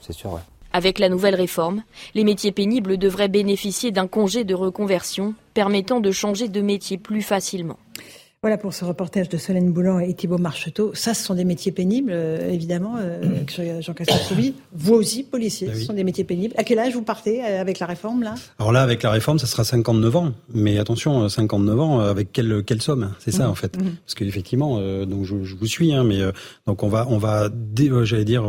c'est sûr. Avec la nouvelle réforme, les métiers pénibles devraient bénéficier d'un congé de reconversion permettant de changer de métier plus facilement. Voilà pour ce reportage de Solène Boulan et Thibault Marcheteau. Ça, ce sont des métiers pénibles, euh, évidemment, euh, Jean-Christophe Soubi. Vous aussi, policier, ah ce sont des métiers pénibles. À quel âge vous partez euh, avec la réforme, là? Alors là, avec la réforme, ça sera 59 ans. Mais attention, 59 ans, avec quelle, quelle somme? C'est ça, mmh. en fait. Mmh. Parce qu'effectivement, donc je, je, vous suis, hein, mais donc on va, on va j'allais dire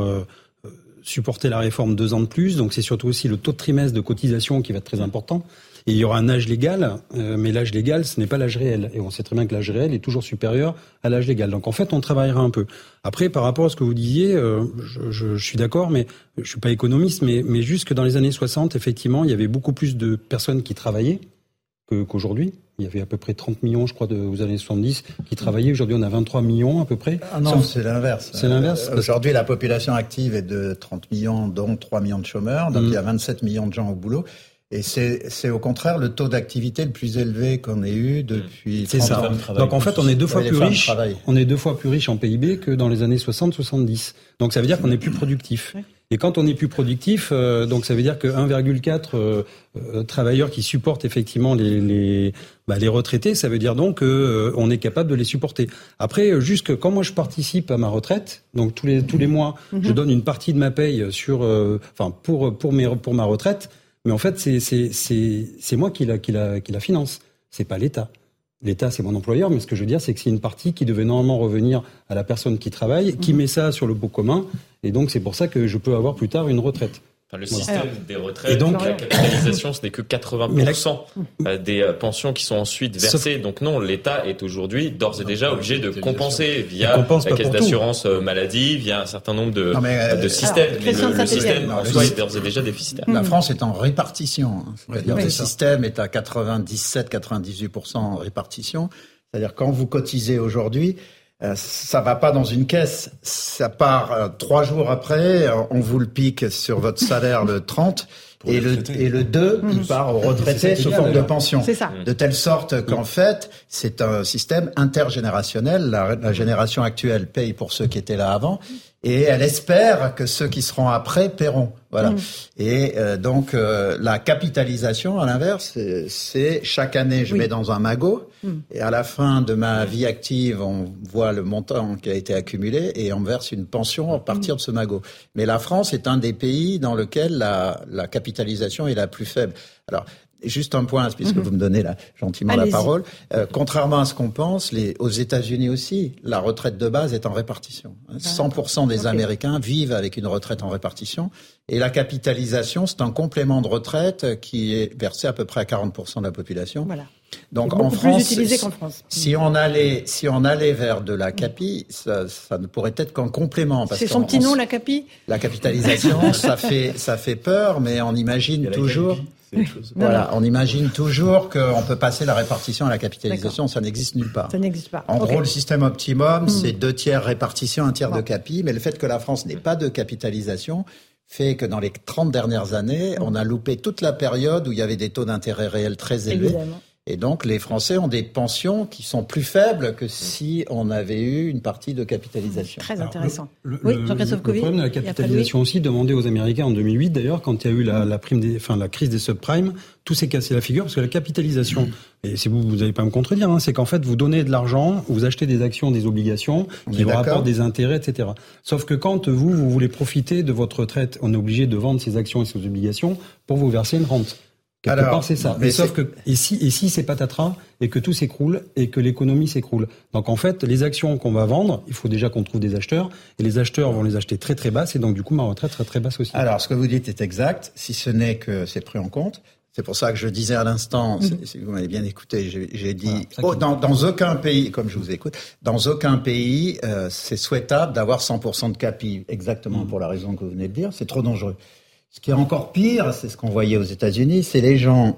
supporter la réforme deux ans de plus. Donc c'est surtout aussi le taux de trimestre de cotisation qui va être très important il y aura un âge légal, euh, mais l'âge légal, ce n'est pas l'âge réel. Et on sait très bien que l'âge réel est toujours supérieur à l'âge légal. Donc en fait, on travaillera un peu. Après, par rapport à ce que vous disiez, euh, je, je, je, suis d'accord, mais je suis pas économiste, mais, mais juste que dans les années 60, effectivement, il y avait beaucoup plus de personnes qui travaillaient qu'aujourd'hui. Il y avait à peu près 30 millions, je crois, de, aux années 70 qui travaillaient. Aujourd'hui, on a 23 millions à peu près. Ah non, c'est l'inverse. C'est l'inverse. Euh, Aujourd'hui, la population active est de 30 millions, dont 3 millions de chômeurs. Donc, Mm. il y a 27 millions de gens au boulot. Et c'est c'est au contraire le taux d'activité le plus élevé qu'on ait eu depuis C'est 30 ça. ans. Donc en fait, on est deux fois Oui, plus riche. On est deux fois plus riche en PIB que dans les années 60-70. Donc ça veut dire qu'on est plus productif. Et quand on est plus productif, euh, donc ça veut dire que 1,4 euh, euh, travailleurs qui supportent effectivement les les, bah, les retraités, ça veut dire donc qu'on est capable de les supporter. Après, euh, juste que quand moi je participe à ma retraite, donc tous les tous les mois, je donne une partie de ma paye sur, enfin pour pour mes pour ma retraite. Mais en fait, c'est moi qui la qui la qui la finance. C'est pas l'État. L'État, c'est mon employeur, mais ce que je veux dire, c'est que c'est une partie qui devait normalement revenir à la personne qui travaille, qui met ça sur le beau commun, et donc c'est pour ça que je peux avoir plus tard une retraite. Enfin, le système des retraites, et donc- la capitalisation, ce n'est que 80% Mais la- euh, des euh, pensions qui sont ensuite versées. Donc non, l'État est aujourd'hui d'ores et déjà obligé de compenser via compense la caisse d'assurance euh, maladie, via un certain nombre de, Non, mais, euh, de systèmes. alors, mais le, système Non, en soi est d'ores et déjà déficitaire. La France est en répartition. hein. C'est-à-dire Oui, le ça. système est à 97-98% en répartition. C'est-à-dire quand vous cotisez aujourd'hui, euh, ça va pas dans une caisse. Ça part euh, trois jours après, euh, on vous le pique sur votre salaire le 30. Et le, et le 2, il part aux retraités sous forme de pension. C'est ça. De telle sorte qu'en fait, c'est un système intergénérationnel. La, la génération actuelle paye pour ceux qui étaient là avant. Et elle espère que ceux qui seront après paieront. Voilà. Mm. Et euh, donc euh, la capitalisation, à l'inverse, c'est- chaque année je Oui. mets dans un magot Mm. et à la fin de ma vie active, on voit le montant qui a été accumulé et on verse une pension à partir de ce magot. Mais la France est un des pays dans lequel la, la capitalisation est la plus faible. Alors Juste un point, puisque Mhm. vous me donnez là, gentiment la parole. Euh, contrairement à ce qu'on pense, les, aux États-Unis aussi, la retraite de base est en répartition. 100% des Ok. Américains vivent avec une retraite en répartition. Et la capitalisation, c'est un complément de retraite qui est versé à peu près à 40% de la population. Voilà. Donc en plus France, France. si on allait, si on allait vers de la capi, ça, ça ne pourrait être qu'en complément. C'est son petit nom, la CAPI? la capitalisation, ça fait, ça fait peur, mais on imagine toujours. Voilà, on imagine toujours qu'on peut passer la répartition à la capitalisation, ça n'existe nulle part. Ça n'existe pas. En gros, le système optimum, Mm. c'est deux tiers répartition, un tiers de capi, mais le fait que la France n'ait pas de capitalisation fait que dans les 30 dernières années, on a loupé toute la période où il y avait des taux d'intérêt réels très élevés. Évidemment. Et donc, les Français ont des pensions qui sont plus faibles que si on avait eu une partie de capitalisation. Très intéressant. Le, oui, le- Jean-Christophe le problème de la capitalisation aussi, demandé aux Américains en 2008 d'ailleurs, quand il y a eu la, la prime des, enfin la crise des subprimes, tout s'est cassé la figure parce que la capitalisation, et si vous vous n'allez pas me contredire, hein, c'est qu'en fait vous donnez de l'argent, vous achetez des actions, des obligations On qui vous rapportent des intérêts, etc. Sauf que quand vous vous voulez profiter de votre retraite, on est obligé de vendre ces actions et ces obligations pour vous verser une rente. Quelque Alors, part, c'est ça. mais Mais sauf que et si et si c'est patatras et que tout s'écroule et que l'économie s'écroule. Donc en fait, les actions qu'on va vendre, il faut déjà qu'on trouve des acheteurs et les acheteurs vont les acheter très très basses et donc du coup ma retraite sera très basse aussi. Alors, ce que vous dites est exact, si ce n'est que c'est pris en compte. C'est pour ça que je disais à l'instant, Mhm. si- vous m'avez bien écouté, j'ai j'ai dit, oh, dans, dans aucun pays, comme je vous écoute, dans aucun pays, euh, c'est souhaitable d'avoir 100% de capi, exactement Mhm. pour la raison que vous venez de dire, c'est trop dangereux. Ce qui est encore pire, c'est ce qu'on voyait aux États-Unis, c'est les gens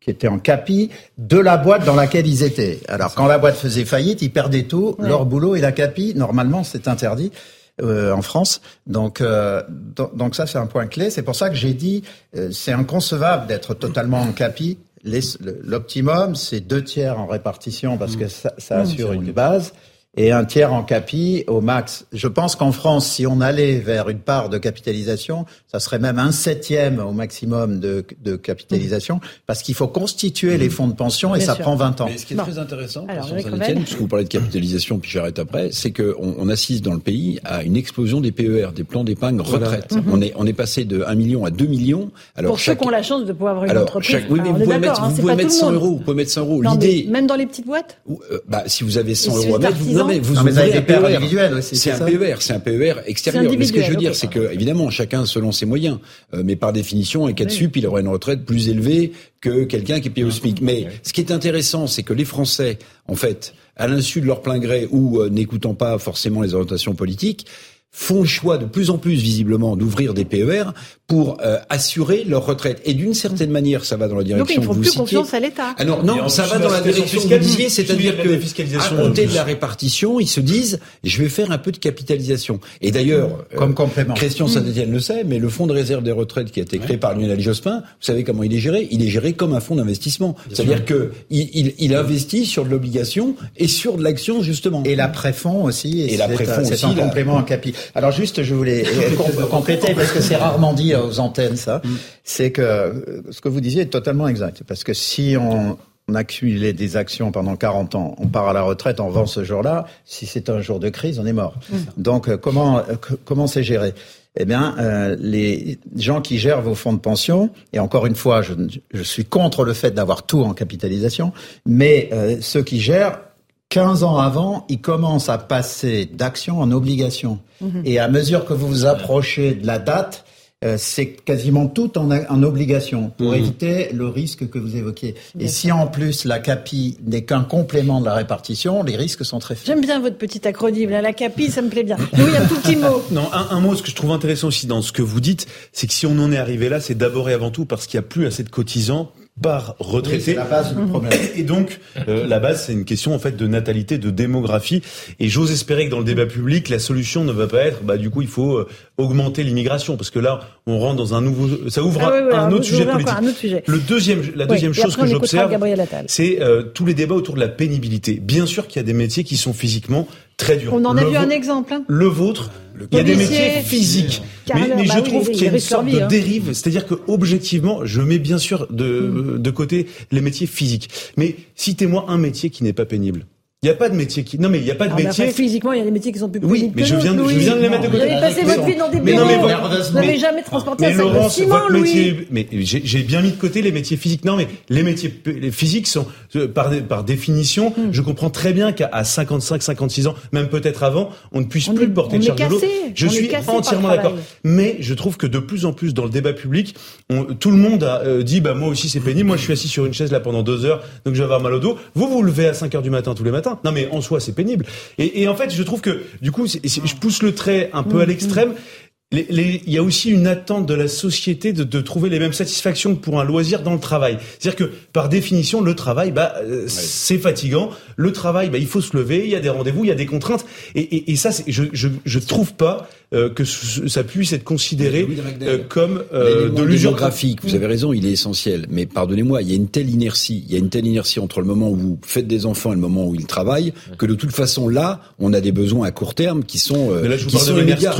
qui étaient en capi de la boîte dans laquelle ils étaient. Alors quand la boîte faisait faillite, ils perdaient tout, Ouais. leur boulot et la capi. Normalement, c'est interdit euh, en France. Donc, euh, do- donc ça, c'est un point clé. C'est pour ça que j'ai dit, euh, c'est inconcevable d'être totalement en capi. Le- L'optimum, c'est deux tiers en répartition parce que ça, ça Mmh. assure une base. Et un tiers en capi au max. Je pense qu'en France, si on allait vers une part de capitalisation, ça serait même un septième au maximum de, de capitalisation, parce qu'il faut constituer les fonds de pension et Bien ça sûr. prend 20 ans. Mais ce qui est très intéressant, Alors, puisque vous parlez de capitalisation, puis j'arrête après, c'est qu'on on assiste dans le pays à une explosion des PER, des plans d'épargne retraite. Mhm. On est on est passé de 1 million à 2 millions. Alors Pour chaque, ceux qui ont la chance de pouvoir avoir une alors entreprise. chaque, oui, mais vous pouvez mettre, hein, vous c'est pouvez pas mettre tout le 100 monde. euros, vous pouvez mettre 100 euros. L'idée, même dans les petites boîtes euh, bah, si vous avez 100 Et euros à mettre, vous, non, mais vous Non, mais vous ouvrez avez un des PER aussi, C'est un PER, c'est un PER extérieur. Mais ce que je veux dire, c'est que évidemment, chacun selon ses moyens. Euh, mais par définition, un cas de sup, il aurait une retraite plus élevée que quelqu'un qui est payé au SMIC. Mais ce qui est intéressant, c'est que les Français, en fait, à l'insu de leur plein gré ou euh, n'écoutant pas forcément les orientations politiques, font le choix de plus en plus visiblement d'ouvrir des PER pour euh, assurer leur retraite. Et d'une certaine manière, ça va dans la direction Donc ils ne font que vous plus citiez. confiance à l'État. Alors non, ça va dans la direction que vous disiez, c'est-à-dire que à côté de la répartition, ils se disent, je vais faire un peu de capitalisation. Et d'ailleurs, Comme euh, complément. Christian Saint-Etienne le sait, mais le fonds de réserve des retraites qui a été créé par Lionel Jospin, vous savez comment il est géré? Il est géré comme un fonds d'investissement. C'est-à-dire que il, il, il investit sur de l'obligation et sur de l'action justement. Et l'après-fonds aussi. Et l'après-fonds C'est aussi, un là. complément en capi. Alors juste, je voulais euh, com- compléter parce que c'est rarement dit aux antennes ça. C'est que euh, ce que vous disiez est totalement exact. Parce que si on on a accumulé des actions pendant 40 ans, on part à la retraite, on vend ce jour-là. Si c'est un jour de crise, on est mort. Donc euh, comment euh, comment c'est géré? Eh bien, euh, les gens qui gèrent vos fonds de pension, et encore une fois, je, je suis contre le fait d'avoir tout en capitalisation, mais euh, ceux qui gèrent 15 ans avant, ils commencent à passer d'actions en obligations. Mhm. Et à mesure que vous vous approchez de la date, euh, c'est quasiment tout en, en obligation pour Mhm. éviter le risque que vous évoquiez. Bien Et si en plus la CAPI n'est qu'un complément de la répartition, les risques sont très faibles. J'aime bien votre petit acronyme, là, la CAPI, ça me plaît bien. A un tout petit mot. Non, un, un mot, ce que je trouve intéressant aussi dans ce que vous dites, c'est que si on en est arrivé là, c'est d'abord et avant tout parce qu'il n'y a plus assez de cotisants par retraité. c'est la base du problème. Et donc, euh, la base, c'est une question en fait de natalité, de démographie. Et j'ose espérer que dans le débat public, la solution ne va pas être, bah du coup, il faut euh, augmenter l'immigration, parce que là, on rentre dans un nouveau, ça ouvre Ah un- oui, oui, un alors, autre sujet politique. un autre sujet. Le deuxième, la Oui, deuxième chose après, que j'observe, c'est euh, tous les débats autour de la pénibilité. Bien sûr qu'il y a des métiers qui sont physiquement très durs. On en a Le vu un exemple. hein. le vôtre, il y a des métiers physiques. Mais, bah je oui, trouve qu'il y a une sorte de hein. dérive. C'est-à-dire que objectivement, je mets bien sûr de, de côté les métiers physiques. Mais citez-moi un métier qui n'est pas pénible. Il n'y a pas de métier qui. Non, mais il n'y a pas de Alors, mais métier. enfin, physiquement, il y a des métiers qui sont plus Oui, mais je viens de- je viens de les mettre de Vous côté. avez passé votre vie dans des mais non, mais bureaux. Vous n'avez mais- jamais transporté mais un sac de Laurence, ciment, votre Louis. métier, mais j'ai bien mis de côté les métiers physiques. Non, mais les métiers les physiques sont, euh, par, par définition, Hmm. je comprends très bien qu'à à 55, 56 ans, même peut-être avant, on ne puisse plus porter de charge de l'eau. cassé. Je On suis entièrement d'accord. Mais je trouve que de plus en plus dans le débat public, on- tout le monde a euh, dit, bah moi aussi c'est pénible. Moi je suis assis sur une chaise là pendant deux heures, donc je vais avoir mal au dos. Vous vous levez à 5 heures du matin tous les matins. Non mais en soi c'est pénible. Et, et en fait je trouve que du coup je pousse le trait un peu à l'extrême. Les- les- Il y a aussi une attente de la société de, de trouver les mêmes satisfactions que pour un loisir dans le travail. C'est-à-dire que par définition, le travail, bah, euh, c'est fatigant. Le travail, bah, il faut se lever, il y a des rendez-vous, il y a des contraintes. Et, et, et ça, je, je, je trouve pas euh, que ça puisse être considéré euh, comme de l'usure démographique, vous avez raison, il est essentiel. Mais pardonnez-moi, il y a une telle inertie, il y a une telle inertie entre le moment où vous faites des enfants et le moment où ils travaillent, que de toute façon là, on a des besoins à court terme qui sont là, qui sont immédiats.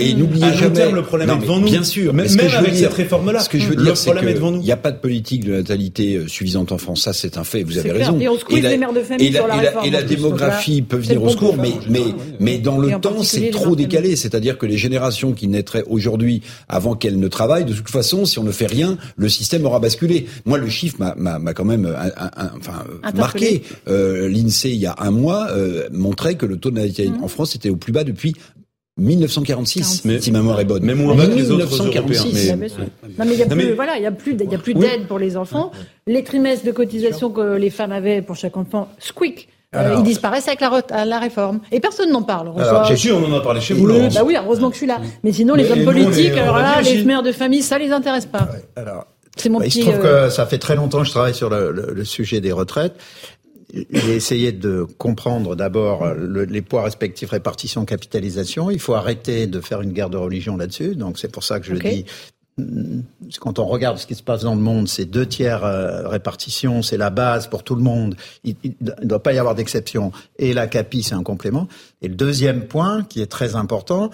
Et n'oubliez long jamais, terme, le problème Non, est mais devant nous. Bien sûr, Même- mais même avec dire- cette réforme-là, ce que je veux le dire, c'est problème est que devant nous. il n'y a pas de politique de natalité euh, suffisante en France. Ça, c'est un fait. Vous avez raison. Et on la- les mères de famille et la- sur la et réforme, Et la en plus. démographie peut venir au secours, mais mais mais dans le temps, c'est trop décalé. C'est-à-dire que les générations qui naîtraient aujourd'hui, avant qu'elles ne travaillent, de toute façon, si on ne fait rien, le système aura basculé. Moi, le chiffre m'a- m'a m'a quand même, un- un- un- enfin, euh, marqué. Euh, L'Insee, il y a un mois, euh, montrait que le taux de natalité Mmh. en France était au plus bas depuis 1946, Mais- si ma mémoire est bonne. mais moins bas que les autres 1946. Européens, sûr. Non, mais il y a Non, plus, mais- voilà, il y a plus, Oui. d'aide pour les enfants. Les trimestres de cotisation que les femmes avaient pour chaque enfant, squeak. Euh, Alors- ils disparaissent avec la, re- à la réforme. Et personne n'en parle. Alors, J'ai su, on en a parlé chez vous, Laurence. bah oui, heureusement que je suis là. Mais sinon, les Mais- hommes politiques, est- on alors là, les mères de famille, ça les intéresse pas. Alors, C'est mon Bah, il se petit. trouve euh, que ça fait très longtemps que je travaille sur le, le- le sujet des retraites. J'ai essayé de comprendre d'abord euh, le- les poids respectifs répartition capitalisation. Il faut arrêter de faire une guerre de religion là-dessus. Donc c'est pour ça que je Ok. dis hum, quand on regarde ce qui se passe dans le monde, c'est deux tiers euh, répartition, c'est la base pour tout le monde. Il ne doit pas y avoir d'exception. Et la CAPI, c'est un complément. Et le deuxième point, qui est très important,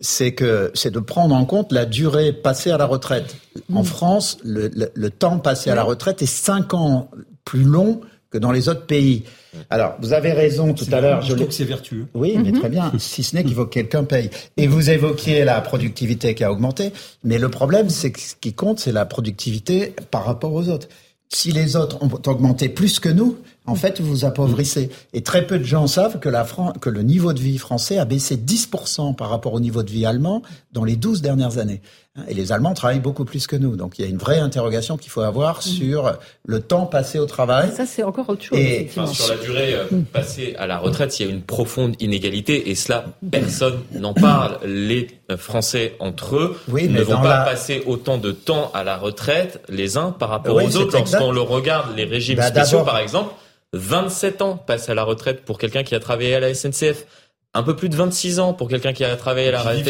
c'est que c'est de prendre en compte la durée passée à la retraite. En France, le, le- le temps passé à la retraite est cinq ans plus long que dans les autres pays. Alors, vous avez raison tout à l'heure. Je trouve que c'est vertueux. oui, mais très bien. Si ce n'est qu'il faut que quelqu'un paye. Et vous évoquiez la productivité qui a augmenté, mais le problème, c'est que ce qui compte, c'est la productivité par rapport aux autres. Si les autres ont augmenté plus que nous, en fait, vous vous appauvrissez. Et très peu de gens savent que, la Fran- que le niveau de vie français a baissé 10% par rapport au niveau de vie allemand dans les 12 dernières années. Et les Allemands travaillent beaucoup plus que nous. Donc il y a une vraie interrogation qu'il faut avoir mmh. sur le temps passé au travail. Ça, c'est encore autre chose. Et sur la durée euh, mmh. passée à la retraite, il y a une profonde inégalité. Et cela, personne n'en parle. Les Français entre eux ne vont pas passer autant de temps à la retraite les uns par rapport aux autres. Lorsqu'on le regarde, les régimes bah, spéciaux, par exemple, 27 ans passent à la retraite pour quelqu'un qui a travaillé à la SNCF un peu plus de 26 ans pour quelqu'un qui a travaillé à la RATP,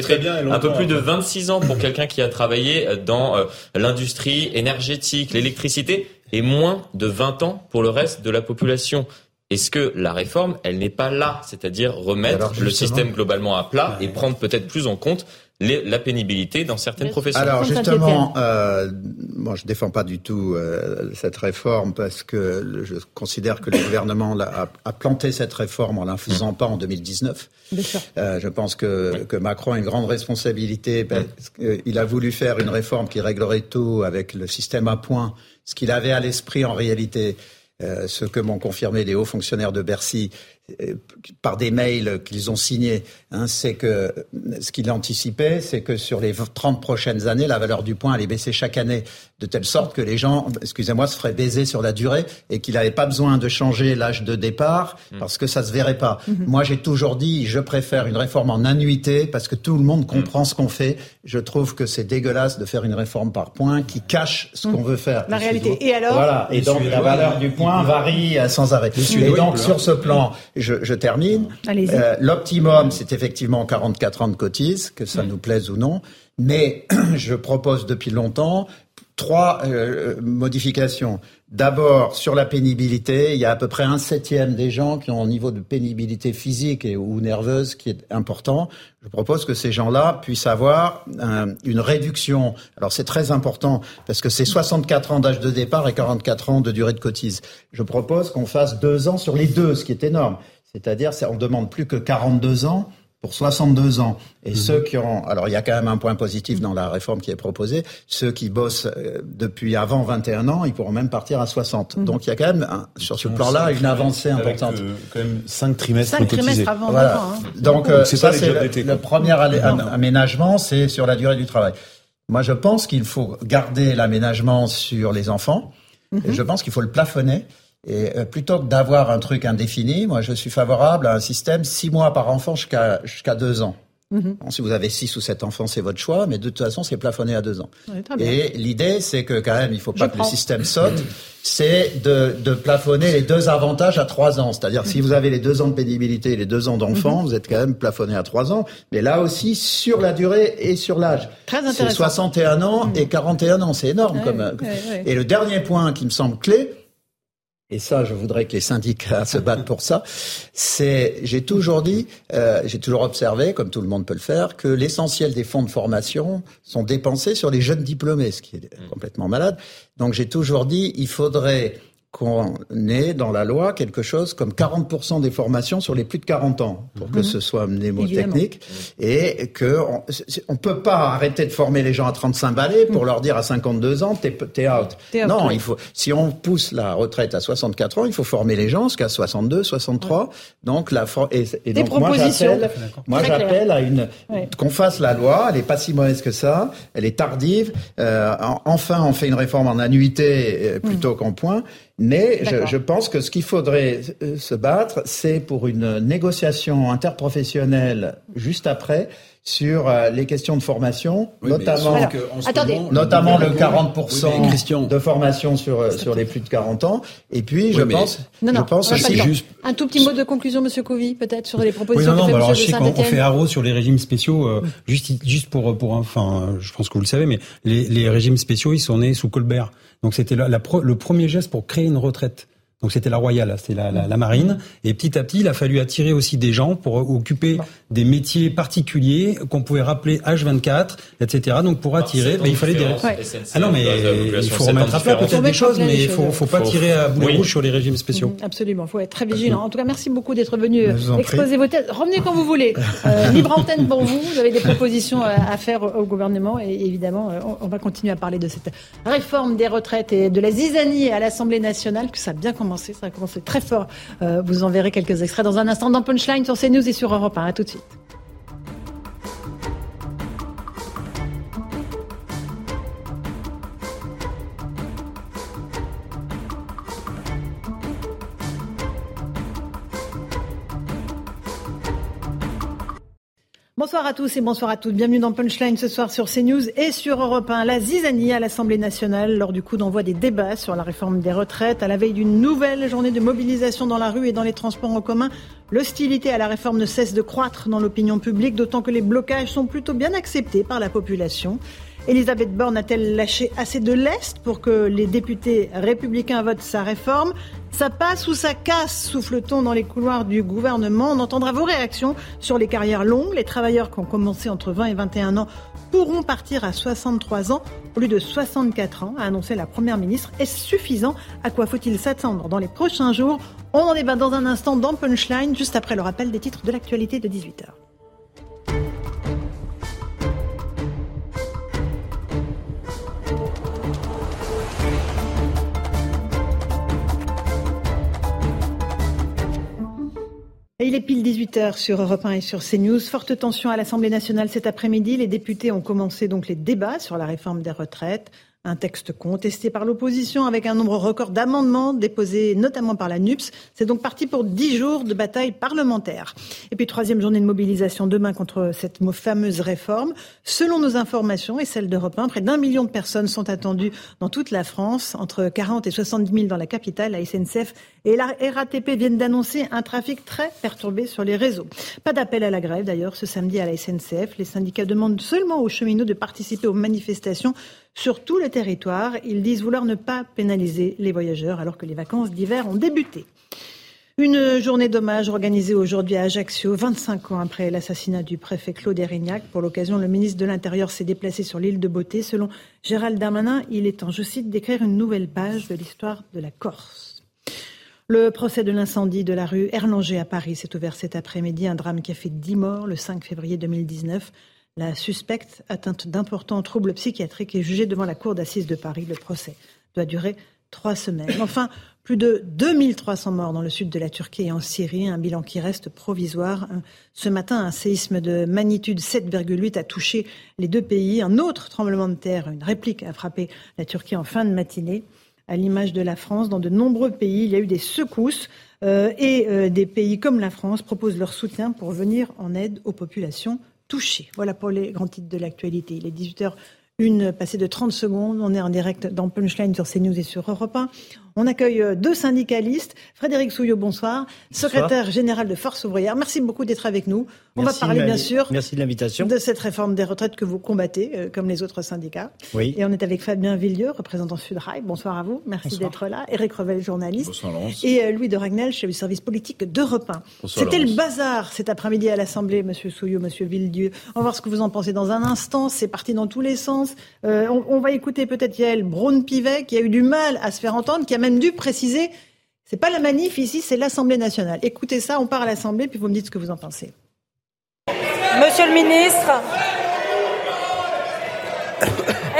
un peu plus de 26 ans pour quelqu'un qui a travaillé dans euh, l'industrie énergétique, l'électricité, et moins de 20 ans pour le reste de la population. Est-ce que la réforme, elle n'est pas là, c'est-à-dire remettre le système globalement à plat et prendre peut-être plus en compte la pénibilité dans certaines professions. Alors justement, euh, moi je défends pas du tout euh, cette réforme parce que je considère que le gouvernement a, a, planté cette réforme en la faisant pas en 2019. Euh, je pense que, que, Macron a une grande responsabilité parce qu'il a voulu faire une réforme qui réglerait tout avec le système à points, ce qu'il avait à l'esprit en réalité. Euh, ce que m'ont confirmé les hauts fonctionnaires de Bercy, par des mails qu'ils ont signés, hein, c'est que ce qu'il anticipait, c'est que sur les 30 prochaines années, la valeur du point allait baisser chaque année, de telle sorte que les gens, excusez-moi, se feraient baiser sur la durée et qu'il n'avait pas besoin de changer l'âge de départ mm. parce que ça se verrait pas. Mm-hmm. Moi, j'ai toujours dit, je préfère une réforme en annuité parce que tout le monde comprend ce qu'on fait. Je trouve que c'est dégueulasse de faire une réforme par point qui cache ce qu'on veut faire. La réalité. Et alors? Voilà. Et donc la valeur du point varie sans arrêt. Et donc sur ce plan, je, je termine. Euh, L'optimum, c'est effectivement 44 ans de cotise, que ça nous plaise ou non. Mais je propose depuis longtemps trois euh, modifications. D'abord, sur la pénibilité, il y a à peu près un septième des gens qui ont un niveau de pénibilité physique et, ou nerveuse qui est important. Je propose que ces gens-là puissent avoir une réduction. Alors c'est très important parce que c'est 64 ans d'âge de départ et 44 ans de durée de cotise. Je propose qu'on fasse deux ans sur les deux, ce qui est énorme. C'est-à-dire, on demande plus que 42 ans pour 62 ans. Et mhm. ceux qui ont, alors il y a quand même un point positif dans la réforme qui est proposée, ceux qui bossent euh, depuis avant 21 ans, ils pourront même partir à 60. Mhm. Donc il y a quand même, sur ce plan-là, une avancée importante. Euh, quand même 5 trimestres 5 trimestres avant voilà. Hein. Donc euh, ça, c'est le, le, premier aménagement, c'est sur la durée du travail. Moi, je pense qu'il faut garder l'aménagement sur les enfants. Et mhm. je pense qu'il faut le plafonner. Et euh, plutôt que d'avoir un truc indéfini, moi je suis favorable à un système six mois par enfant jusqu'à jusqu'à deux ans. Mhm. si vous avez six ou sept enfants, c'est votre choix, mais de toute façon, c'est plafonné à deux ans. et l'idée, c'est que quand même, il faut pas que le système saute. C'est de, de, plafonner les deux avantages à trois ans. C'est-à-dire, si vous avez les deux ans de pénibilité et les deux ans d'enfant, mhm. vous êtes quand même plafonné à trois ans. Mais là aussi, sur la durée et sur l'âge. Très intéressant. C'est 61 ans et 41 ans. C'est énorme. comme, Et le dernier point qui me semble clé, et ça, je voudrais que les syndicats se battent pour ça, c'est, j'ai toujours dit, euh, j'ai toujours observé, comme tout le monde peut le faire, que l'essentiel des fonds de formation sont dépensés sur les jeunes diplômés, ce qui est complètement malade. Donc j'ai toujours dit, il faudrait qu'on ait dans la loi quelque chose comme 40% des formations sur les plus de 40 ans, pour que mhm. ce soit mnémotechnique, et que on, on, peut pas arrêter de former les gens à 35 balais pour mhm. leur dire à 52 ans, t'es es out. non, il faut, si on pousse la retraite à 64 ans, il faut former les gens jusqu'à 62, 63. Donc la et, et donc moi j'appelle, moi j'appelle à une qu'on fasse la loi. Elle est pas si mauvaise que ça. Elle est tardive. Euh, enfin, on fait une réforme en annuité euh, plutôt mhm. qu'en point. Mais je, je, pense que ce qu'il faudrait euh, se battre, c'est pour une négociation interprofessionnelle juste après sur euh, les questions de formation, notamment, notamment le 40% de formation sur, euh, sur les plus de 40 ans. Et puis, je pense, non, non, je pense aussi juste... Un tout petit mot de conclusion, Monsieur Covy, peut-être, sur les propositions oui, non, non, bah alors, je sais qu'on fait haro sur les régimes spéciaux, juste, juste pour, pour, enfin, je pense que vous le savez, mais les, les régimes spéciaux, ils sont nés sous Colbert. Donc c'était le premier geste pour créer une retraite. Donc c'était la royale, la, la, marine. Et petit à petit, il a fallu attirer aussi des gens pour occuper des métiers particuliers qu'on pouvait rappeler H24, etc. Donc pour attirer, ben, il fallait des. Ah non, mais il faut remettre à plat peut-être des choses, mais il faut, faut pas tirer à boulet rouge sur les régimes spéciaux. Mm, absolument, il faut être très vigilant. En tout cas, merci beaucoup d'être venu exposer vos thèses. Revenez quand vous voulez. Euh, libre antenne pour vous. Vous avez des propositions à faire au gouvernement et évidemment, euh, on va continuer à parler de cette réforme des retraites et de la zizanie à l'Assemblée nationale, que ça a bien commencé ça a commencé très fort. Euh, vous en verrez quelques extraits dans un instant dans Punchline sur CNews et sur Europe 1. À tout de suite. Truth. Bonsoir à tous et bonsoir à toutes. Bienvenue dans Punchline ce soir sur CNews et sur Europe 1. La zizanie à l'Assemblée nationale lors du coup d'envoi des débats sur la réforme des retraites à la veille d'une nouvelle journée de mobilisation dans la rue et dans les transports en commun. L'hostilité à la réforme ne cesse de croître dans l'opinion publique, d'autant que les blocages sont plutôt bien acceptés par la population. Elisabeth Borne a-t-elle lâché assez de lest pour que les députés républicains votent sa réforme? Ça passe ou ça casse, souffle-t-on dans les couloirs du gouvernement? On entendra vos réactions sur les carrières longues. Les travailleurs qui ont commencé entre 20 et 21 ans pourront partir à 63 ans au lieu de 64 ans, a annoncé la Première ministre. Est-ce suffisant? À quoi faut-il s'attendre dans les prochains jours? On en débat dans un instant dans Punchline, juste après le rappel des titres de l'actualité de 18h. Il est pile 18h sur Europe 1 et sur CNews. Forte tension à l'Assemblée nationale cet après-midi. Les députés ont commencé donc les débats sur la réforme des retraites. Un texte contesté par l'opposition avec un nombre record d'amendements déposés notamment par la NUPS. C'est donc parti pour dix jours de bataille parlementaire. Et puis troisième journée de mobilisation demain contre cette fameuse réforme. Selon nos informations et celles d'Europe 1, près d'un million de personnes sont attendues dans toute la France, entre 40 et 70 000 dans la capitale. La SNCF et la RATP viennent d'annoncer un trafic très perturbé sur les réseaux. Pas d'appel à la grève d'ailleurs ce samedi à la SNCF. Les syndicats demandent seulement aux cheminots de participer aux manifestations sur tout le territoire. Ils disent vouloir ne pas pénaliser les voyageurs alors que les vacances d'hiver ont débuté. Une journée d'hommage organisée aujourd'hui à Ajaccio, 25 ans après l'assassinat du préfet Claude Erignac. Pour l'occasion, le ministre de l'Intérieur s'est déplacé sur l'île de Beauté. Selon Gérald Darmanin, il est en, je cite, d'écrire une nouvelle page de l'histoire de la Corse. Le procès de l'incendie de la rue Erlanger à Paris s'est ouvert cet après-midi. Un drame qui a fait 10 morts le 5 février 2019. La suspecte, atteinte d'importants troubles psychiatriques, est jugée devant la cour d'assises de Paris. Le procès doit durer trois semaines. Enfin, plus de 2300 morts dans le sud de la Turquie et en Syrie, un bilan qui reste provisoire. Ce matin, un séisme de magnitude 7,8 a touché les deux pays. Un autre tremblement de terre, une réplique, a frappé la Turquie en fin de matinée. À l'image de la France, dans de nombreux pays, il y a eu des secousses euh, et euh, des pays comme la France proposent leur soutien pour venir en aide aux populations voilà pour les grands titres de l'actualité. Il est 18h. Une passée de 30 secondes. On est en direct dans Punchline sur CNews et sur Europe 1. On accueille euh, deux syndicalistes. Frédéric Souillot, bonsoir. Secrétaire général de Force ouvrière. Merci beaucoup d'être avec nous. On va parler, bien sûr, Merci de l'invitation. De cette réforme des retraites que vous combattez, euh, comme les autres syndicats. Oui. Et on est avec Fabien Villieu, représentant Sudrail. Bonsoir à vous. Merci d'être là. Eric Revel, journaliste. Bonsoir, Laurence. Et euh, Louis de Ragnel, chef du service politique d'Europe 1. C'était le bazar cet après-midi à l'Assemblée, Monsieur Souillot, Monsieur Villedieu. On va voir ce que vous en pensez dans un instant. C'est parti dans tous les sens. on, on, va écouter peut-être Yael Braun-Pivet, qui a eu du mal à se faire entendre, qui a même dû préciser c'est pas la manif ici, c'est l'Assemblée nationale. Écoutez ça, on part à l'Assemblée, puis vous me dites ce que vous en pensez. Monsieur le ministre,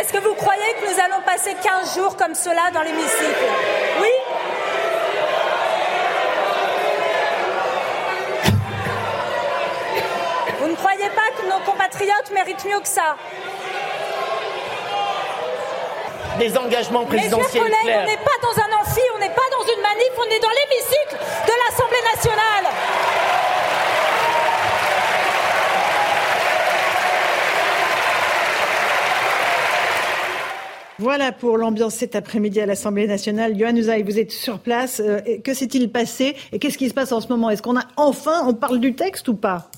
est-ce que vous croyez que nous allons passer 15 jours comme cela dans l'hémicycle? Oui Vous ne croyez pas que nos compatriotes méritent mieux que ça? Des engagements présidentiels Mes chers collègues, on n'est pas dans un on est dans l'hémicycle de l'Assemblée nationale. Voilà pour l'ambiance cet après-midi à l'Assemblée nationale. Johan Usaï, vous êtes sur place. Euh, que s'est-il passé et qu'est-ce qui se passe en ce moment? Est-ce qu'on a enfin, on parle du texte ou pas?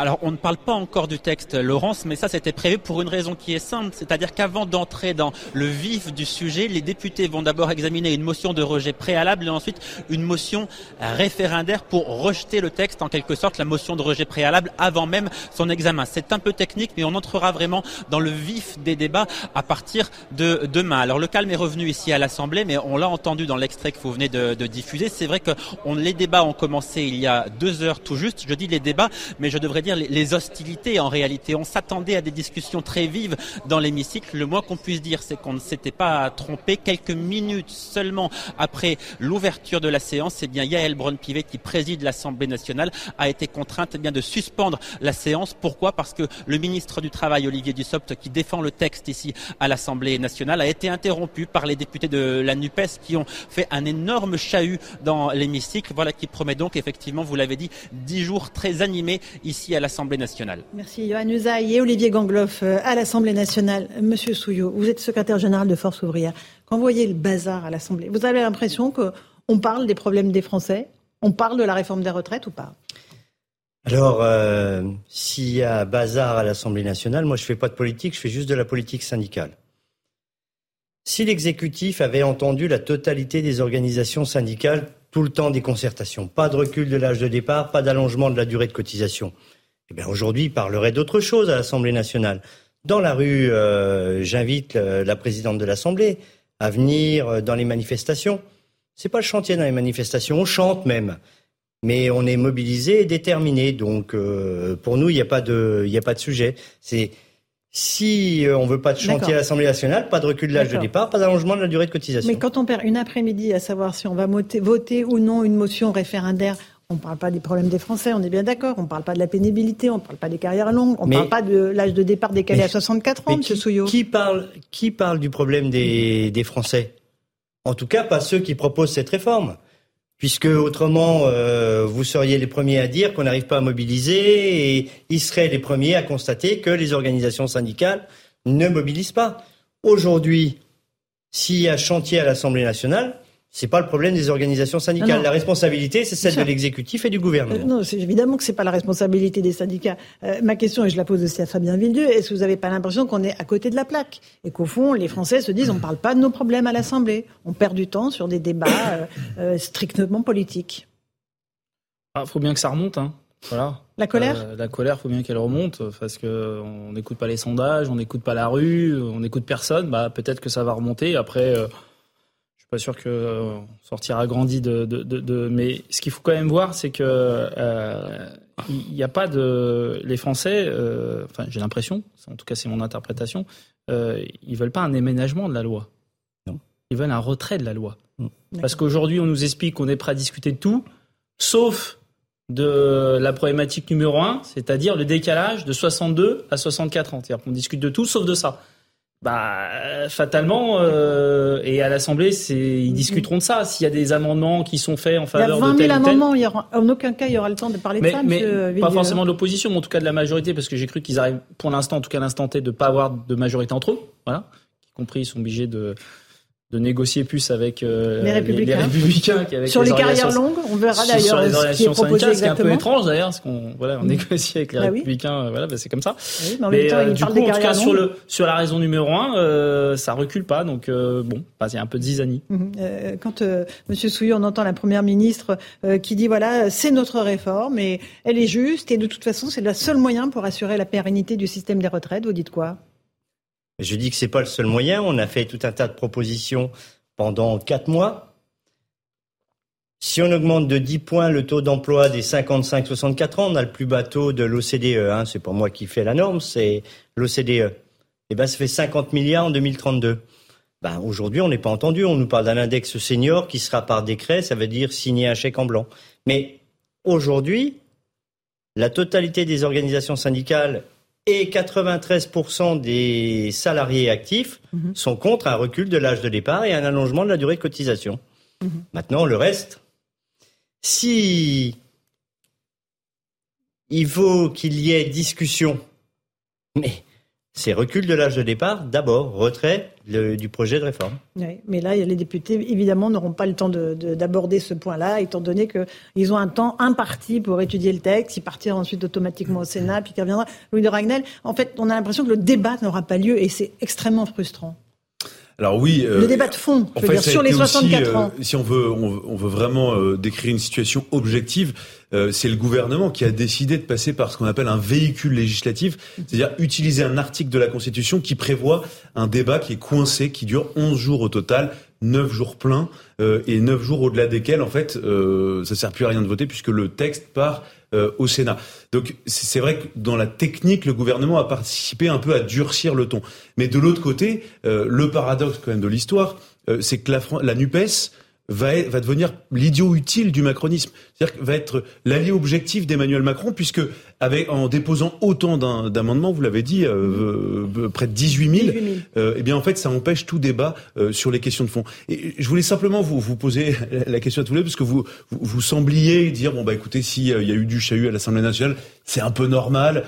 Alors, on ne parle pas encore du texte, Laurence, mais ça, c'était prévu pour une raison qui est simple. C'est-à-dire qu'avant d'entrer dans le vif du sujet, les députés vont d'abord examiner une motion de rejet préalable et ensuite une motion référendaire pour rejeter le texte, en quelque sorte, la motion de rejet préalable avant même son examen. C'est un peu technique, mais on entrera vraiment dans le vif des débats à partir de demain. Alors, le calme est revenu ici à l'Assemblée, mais on l'a entendu dans l'extrait que vous venez de, diffuser. C'est vrai que les débats ont commencé il y a deux heures tout juste. Je dis les débats, mais je devrais dire les, hostilités en réalité. On s'attendait à des discussions très vives dans l'hémicycle. Le moins qu'on puisse dire, c'est qu'on ne s'était pas trompé. Quelques minutes seulement après l'ouverture de la séance, eh bien Yael Braun-Pivet qui préside l'Assemblée nationale a été contrainte eh bien de suspendre la séance. Pourquoi? Parce que le ministre du Travail, Olivier Dussopt, qui défend le texte ici à l'Assemblée nationale, a été interrompu par les députés de la NUPES qui ont fait un énorme chahut dans l'hémicycle. Voilà qui promet donc effectivement, vous l'avez dit, dix jours très animés ici à l'Assemblée nationale. Merci Johan Usaï et Olivier Gangloff euh, à l'Assemblée nationale. Monsieur Souillot, vous êtes secrétaire général de Force ouvrière. Quand vous voyez le bazar à l'Assemblée, vous avez l'impression qu'on parle des problèmes des Français? On parle de la réforme des retraites ou pas? Alors, euh, s'il y a bazar à l'Assemblée nationale, moi je fais pas de politique, je fais juste de la politique syndicale. Si l'exécutif avait entendu la totalité des organisations syndicales tout le temps des concertations, pas de recul de l'âge de départ, pas d'allongement de la durée de cotisation, eh bien aujourd'hui, il parlerait d'autre chose à l'Assemblée nationale. Dans la rue, euh, j'invite la présidente de l'Assemblée à venir euh, dans les manifestations. C'est pas le chantier dans les manifestations, on chante même, mais on est mobilisé et déterminé. Donc euh, pour nous, il n'y a pas de, il a pas de sujet. C'est si euh, on veut pas de chantier à l'Assemblée nationale, pas de recul de l'âge de départ, pas d'allongement de la durée de cotisation. Mais quand on perd une après-midi à savoir si on va voter, ou non une motion référendaire, on ne parle pas des problèmes des Français, on est bien d'accord. On ne parle pas de la pénibilité, on ne parle pas des carrières longues, on ne parle pas de l'âge de départ décalé à 64 ans, M. Souillot. Qui parle, qui parle du problème des, des Français? En tout cas, pas ceux qui proposent cette réforme puisque autrement, euh, vous seriez les premiers à dire qu'on n'arrive pas à mobiliser et ils seraient les premiers à constater que les organisations syndicales ne mobilisent pas. Aujourd'hui, s'il y a chantier à l'Assemblée nationale, c'est pas le problème des organisations syndicales. La responsabilité, c'est celle de l'exécutif et du gouvernement. Euh, non, c'est évidemment que c'est pas la responsabilité des syndicats. Euh, ma question, et je la pose aussi à Fabien Villedieu, est-ce que vous n'avez pas l'impression qu'on est à côté de la plaque et qu'au fond, les Français se disent, on ne parle pas de nos problèmes à l'Assemblée, on perd du temps sur des débats euh, strictement politiques. Il ah, faut bien que ça remonte, hein. Voilà. La colère La colère, faut bien qu'elle remonte parce que on n'écoute pas les sondages, on n'écoute pas la rue, on n'écoute personne. Bah peut-être que ça va remonter. Après, pas sûr que euh, sortira grandi de, de, de, Mais ce qu'il faut quand même voir, c'est que euh, il n'y a pas de. Les Français, euh, enfin, j'ai l'impression, en tout cas, c'est mon interprétation, euh, ils veulent pas un éménagement de la loi. Non. Ils veulent un retrait de la loi. Parce qu'aujourd'hui, on nous explique qu'on est prêt à discuter de tout, sauf de la problématique numéro un, c'est-à-dire le décalage de 62 à 64 ans. C'est-à-dire qu'on discute de tout, sauf de ça bah fatalement euh, et à l'Assemblée c'est ils discuteront de ça s'il y a des amendements qui sont faits en faveur de tel Il y a 20 000 amendements, il y aura, en aucun cas il y aura le temps de parler de ça. Mais pas forcément de l'opposition, mais en tout cas de la majorité, parce que j'ai cru qu'ils arrivent pour l'instant, en tout cas à l'instant T, de pas avoir de majorité entre eux, voilà, y compris ils sont obligés de de négocier plus avec euh, les républicains, les, républicains avec sur les, carrières longues. On verra d'ailleurs sur les organisations syndicales, ce qui est un peu étrange d'ailleurs, parce qu'on voilà, on négocie avec les bah républicains, euh, voilà, bah, c'est comme ça. Oui, mais, mais euh, du coup, en tout cas sur le sur la raison numéro un, euh, ça recule pas, donc euh, bon, bah, il y a un peu de zizanie. Euh, quand Monsieur Souillot, on entend la première ministre qui dit voilà, c'est notre réforme et elle est juste et de toute façon c'est le seul moyen pour assurer la pérennité du système des retraites. Vous dites quoi? Je dis que c'est pas le seul moyen. On a fait tout un tas de propositions pendant quatre mois. Si on augmente de 10 points le taux d'emploi des 55-64 ans, on a le plus bas taux de l'OCDE. Hein, c'est pas moi qui fais la norme, c'est l'OCDE. Eh ben, ça fait 50 milliards en 2032. Ben, aujourd'hui, on n'est pas entendu. On nous parle d'un index senior qui sera par décret, ça veut dire signer un chèque en blanc. Mais aujourd'hui, la totalité des organisations syndicales et 93% des salariés actifs mhm. sont contre un recul de l'âge de départ et un allongement de la durée de cotisation. Mhm. Maintenant, le reste, si il faut qu'il y ait discussion, mais c'est recul de l'âge de départ, d'abord, retrait du projet de réforme. Mais là, les députés, évidemment, n'auront pas le temps d'aborder de, ce point-là, étant donné qu'ils ont un temps imparti pour étudier le texte, ils partiront ensuite automatiquement au Sénat, puis qu'il reviendra. Louis de Ragnel, en fait, on a l'impression que le débat n'aura pas lieu, et c'est extrêmement frustrant. Alors oui, le débat de fond, je veux dire, sur les 64 ans. Euh, si on veut, on, veut vraiment euh, décrire une situation objective, euh, c'est le gouvernement qui a décidé de passer par ce qu'on appelle un véhicule législatif, c'est-à-dire utiliser un article de la Constitution qui prévoit un débat qui est coincé, qui dure 11 jours au total, neuf jours pleins et neuf jours au-delà desquels, en fait, euh, ça sert plus à rien de voter puisque le texte part au Sénat. Donc c'est vrai que dans la technique, le gouvernement a participé un peu à durcir le ton. Mais de l'autre côté, le paradoxe quand même de l'histoire, c'est que la, la Nupes va, va devenir l'idiot utile du macronisme. C'est-à-dire va être l'allié objectif d'Emmanuel Macron, puisque avec, en déposant autant d'amendements, vous l'avez dit, euh, euh, près de 18 000, euh, eh bien en fait ça empêche tout débat euh, sur les questions de fond. Et je voulais simplement vous, vous poser la question à tous les deux, parce que vous, vous, vous sembliez dire, bon bah écoutez, s'il euh, y a eu du chahut à l'Assemblée nationale, c'est un peu normal,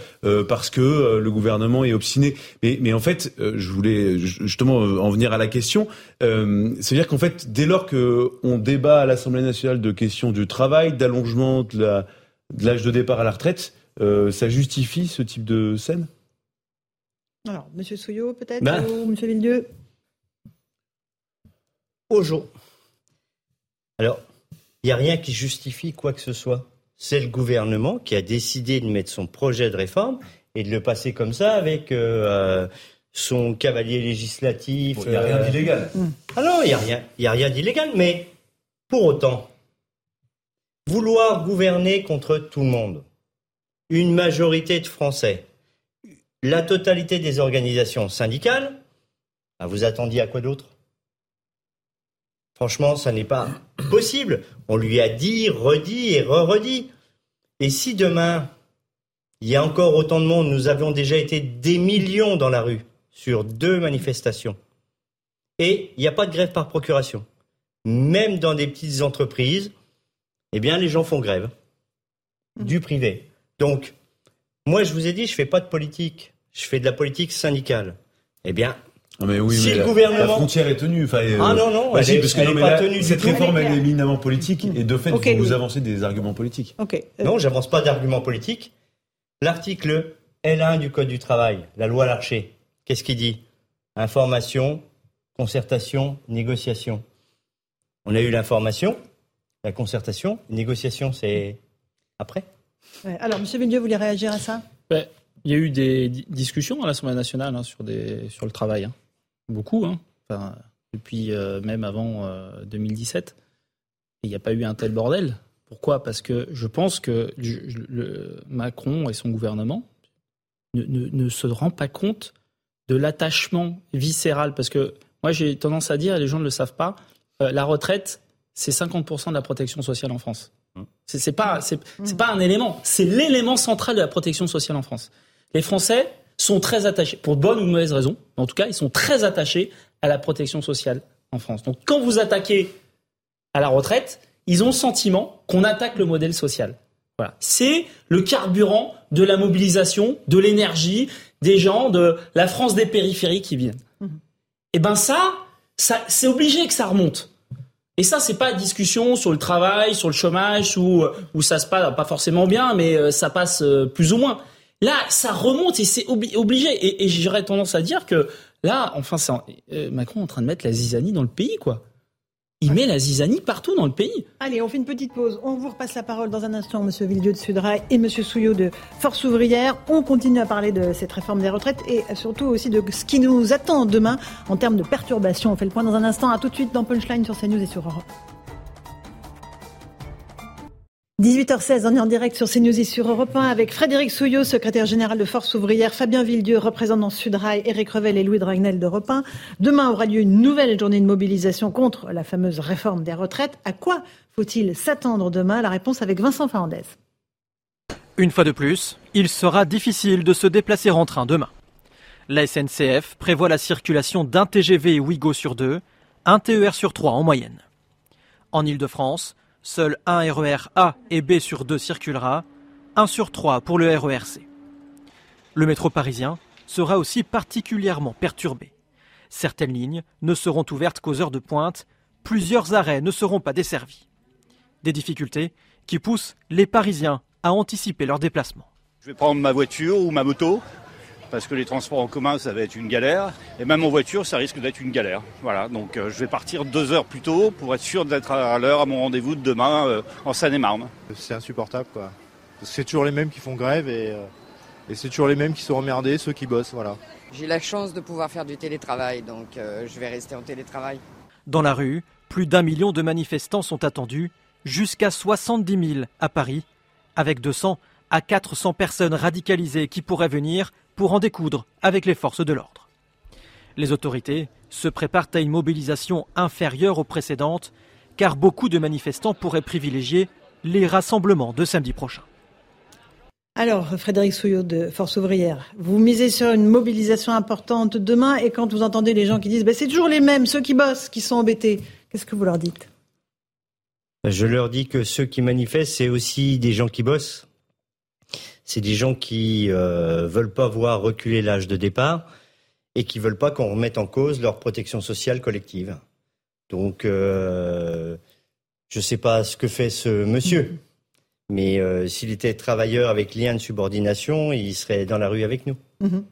parce que le gouvernement est obstiné. Mais, mais en fait, je voulais justement en venir à la question, c'est-à-dire qu'en fait, dès lors qu'on débat à l'Assemblée nationale de questions du travail, d'allongement de l'âge de, de départ à la retraite, ça justifie ce type de scène? Alors, Monsieur Souillot, peut-être, bah. ou Monsieur Villedieu? Aujourd'hui. Alors, il n'y a rien qui justifie quoi que ce soit. C'est le gouvernement qui a décidé de mettre son projet de réforme et de le passer comme ça avec euh, son cavalier législatif. Il n'y a rien euh, d'illégal. Ah non, il n'y a rien, a rien d'illégal, mais pour autant, vouloir gouverner contre tout le monde, une majorité de Français, la totalité des organisations syndicales, ah, vous attendiez à quoi d'autre? Franchement, ça n'est pas possible. On lui a dit, redit et re-redit. Et si demain, il y a encore autant de monde, nous avions déjà été des millions dans la rue sur deux manifestations, et il n'y a pas de grève par procuration, même dans des petites entreprises, eh bien, les gens font grève du privé. Donc, moi, je vous ai dit, je fais pas de politique. Je fais de la politique syndicale. Eh bien, mais oui, si le gouvernement... la frontière est tenue. Enfin, euh, ah non, non, bah, parce que non, mais tenue cette réforme elle est éminemment politique et de fait vous, avancez des arguments politiques. Okay. Euh... Non, j'avance pas d'arguments politiques. L'article L1 du Code du travail, la loi Larcher, qu'est-ce qu'il dit? Information, concertation, négociation. On a eu l'information, la concertation, négociation, c'est après? Alors, M. Villieu, vous voulez réagir à ça? Ben, Il y a eu des discussions à l'Assemblée nationale hein, sur, des, sur le travail. Hein. Beaucoup, hein. depuis euh, même avant 2017. Euh, il n'y a pas eu un tel bordel. Pourquoi? Parce que je pense que Macron et son gouvernement ne, ne, se rend pas compte de l'attachement viscéral. Parce que moi, j'ai tendance à dire, et les gens ne le savent pas, euh, la retraite, c'est 50% de la protection sociale en France. C'est pas c'est pas un élément, c'est l'élément central de la protection sociale en France. Les Français sont très attachés, pour de bonnes ou de mauvaises raisons, mais en tout cas, ils sont très attachés à la protection sociale en France. Donc, quand vous attaquez à la retraite, ils ont le sentiment qu'on attaque le modèle social. Voilà. C'est le carburant de la mobilisation, de l'énergie des gens, de la France des périphéries qui viennent. Mmh. Et ben ça, ça c'est obligé que ça remonte. Et ça, c'est pas discussion sur le travail, sur le chômage, où, où ça se passe pas forcément bien, mais euh, ça passe euh, plus ou moins. Là, ça remonte et c'est obligé. Et, j'aurais tendance à dire que là, enfin, euh, Macron est en train de mettre la zizanie dans le pays, quoi. Il met la zizanie partout dans le pays. Allez, on fait une petite pause. On vous repasse la parole dans un instant, Monsieur Villedieu de Sudrail et Monsieur Souillot de Force ouvrière. On continue à parler de cette réforme des retraites et surtout aussi de ce qui nous attend demain en termes de perturbations. On fait le point dans un instant. À tout de suite dans Punchline sur CNews et sur Europe. 18h16, on est en direct sur CNews et sur Europe 1 avec Frédéric Souillot, secrétaire général de Force ouvrière, Fabien Villedieu, représentant Sudrail, Éric Revel et Louis Dragnel d'Europe 1. Demain aura lieu une nouvelle journée de mobilisation contre la fameuse réforme des retraites. À quoi faut-il s'attendre demain? La réponse avec Vincent Fernandez. Une fois de plus, il sera difficile de se déplacer en train demain. La SNCF prévoit la circulation d'un TGV Ouigo sur deux, un TER sur trois en moyenne. En Ile-de-France, Seul un RER A et B sur deux circulera, un sur trois pour le RERC. Le métro parisien sera aussi particulièrement perturbé. Certaines lignes ne seront ouvertes qu'aux heures de pointe, plusieurs arrêts ne seront pas desservis. Des difficultés qui poussent les Parisiens à anticiper leur déplacement. Je vais prendre ma voiture ou ma moto parce que les transports en commun, ça va être une galère. Et même en voiture, ça risque d'être une galère. Voilà, donc euh, je vais partir deux heures plus tôt pour être sûr d'être à l'heure à mon rendez-vous de demain euh, en Seine-et-Marne. C'est insupportable, quoi. C'est toujours les mêmes qui font grève et, euh, et c'est toujours les mêmes qui sont emmerdés, ceux qui bossent, voilà. J'ai la chance de pouvoir faire du télétravail, donc je vais rester en télétravail. Dans la rue, plus d'un million de manifestants sont attendus, jusqu'à 70 000 à Paris, avec 200 à 400 personnes radicalisées qui pourraient venir pour en découdre avec les forces de l'ordre. Les autorités se préparent à une mobilisation inférieure aux précédentes, car beaucoup de manifestants pourraient privilégier les rassemblements de samedi prochain. Alors, Frédéric Souillot de Force ouvrière, vous misez sur une mobilisation importante demain et quand vous entendez les gens qui disent ben, c'est toujours les mêmes, ceux qui bossent, qui sont embêtés, qu'est-ce que vous leur dites? Je leur dis que ceux qui manifestent, c'est aussi des gens qui bossent. C'est des gens qui euh, veulent pas voir reculer l'âge de départ et qui veulent pas qu'on remette en cause leur protection sociale collective. Donc, euh, je ne sais pas ce que fait ce monsieur. Mais euh, s'il était travailleur avec lien de subordination, il serait dans la rue avec nous. Mhm.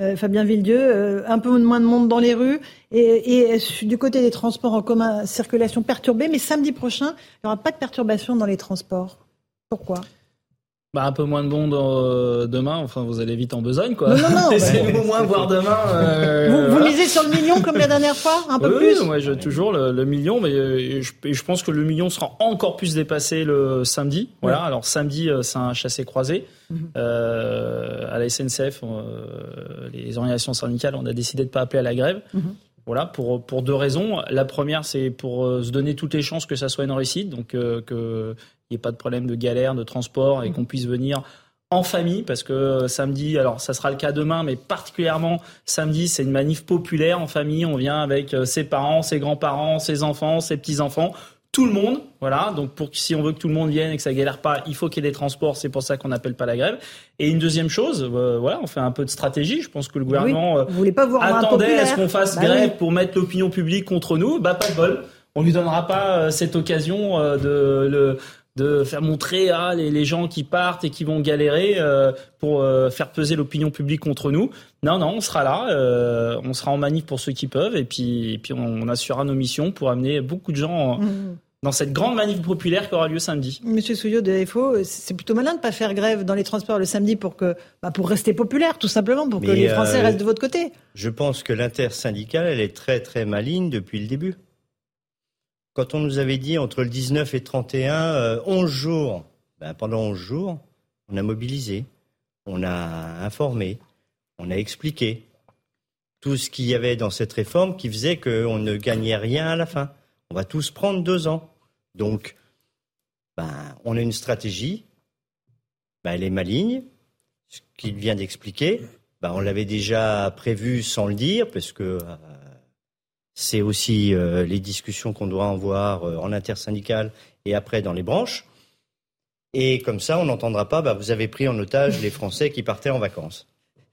Euh, Fabien Villedieu, euh, un peu moins de monde dans les rues et, et, du côté des transports en commun, circulation perturbée. Mais samedi prochain, il n'y aura pas de perturbation dans les transports. Pourquoi? Bah, un peu moins de monde euh, demain, enfin vous allez vite en besogne quoi. Non, non, non. Laissez-nous au moins voir demain. Euh, vous, vous, misez sur le million comme la dernière fois, un peu oui, plus. Oui, toujours le, le, million, mais euh, je, je, pense que le million sera encore plus dépassé le samedi. Voilà, alors samedi c'est un chassé croisé. Mm -hmm. à la SNCF, les organisations syndicales, on a décidé de pas appeler à la grève. Mm -hmm. Voilà, pour, pour deux raisons. La première, c'est pour se donner toutes les chances que ça soit une réussite, donc euh, qu'il n'y ait pas de problème de galère, de transport et qu'on puisse venir en famille, parce que samedi, alors ça sera le cas demain, mais particulièrement samedi, c'est une manif populaire en famille. On vient avec ses parents, ses grands-parents, ses enfants, ses petits-enfants tout le monde, voilà. Donc pour si on veut que tout le monde vienne et que ça galère pas, il faut qu'il y ait des transports. C'est pour ça qu'on n'appelle pas la grève. Et une deuxième chose, euh, voilà, on fait un peu de stratégie. Je pense que le gouvernement oui, vous pas voir attendait à ce qu'on fasse bah grève oui. pour mettre l'opinion publique contre nous. Bah pas de bol. On lui donnera pas euh, cette occasion euh, de le de faire montrer à ah, les, les, gens qui partent et qui vont galérer euh, pour euh, faire peser l'opinion publique contre nous. Non, non, on sera là, euh, on sera en manif pour ceux qui peuvent, et puis, et puis on, on, assurera nos missions pour amener beaucoup de gens mmh. dans cette grande manif populaire qui aura lieu samedi. Monsieur Souillot de FO, c'est plutôt malin de ne pas faire grève dans les transports le samedi pour, que, bah pour rester populaire, tout simplement, pour Mais que les Français restent de votre côté. Je pense que l'intersyndicale, elle est très très maligne depuis le début quand on nous avait dit entre le 19 et 31, euh, 11 jours, ben, pendant 11 jours, on a mobilisé, on a informé, on a expliqué tout ce qu'il y avait dans cette réforme qui faisait qu'on ne gagnait rien à la fin. On va tous prendre deux ans. Donc, ben, on a une stratégie, ben, elle est maligne, ce qu'il vient d'expliquer. Ben, on l'avait déjà prévu sans le dire, parce que euh, c'est aussi euh, les discussions qu'on doit avoir euh, en intersyndical et après dans les branches. Et comme ça, on n'entendra pas, bah, vous avez pris en otage les Français qui partaient en vacances.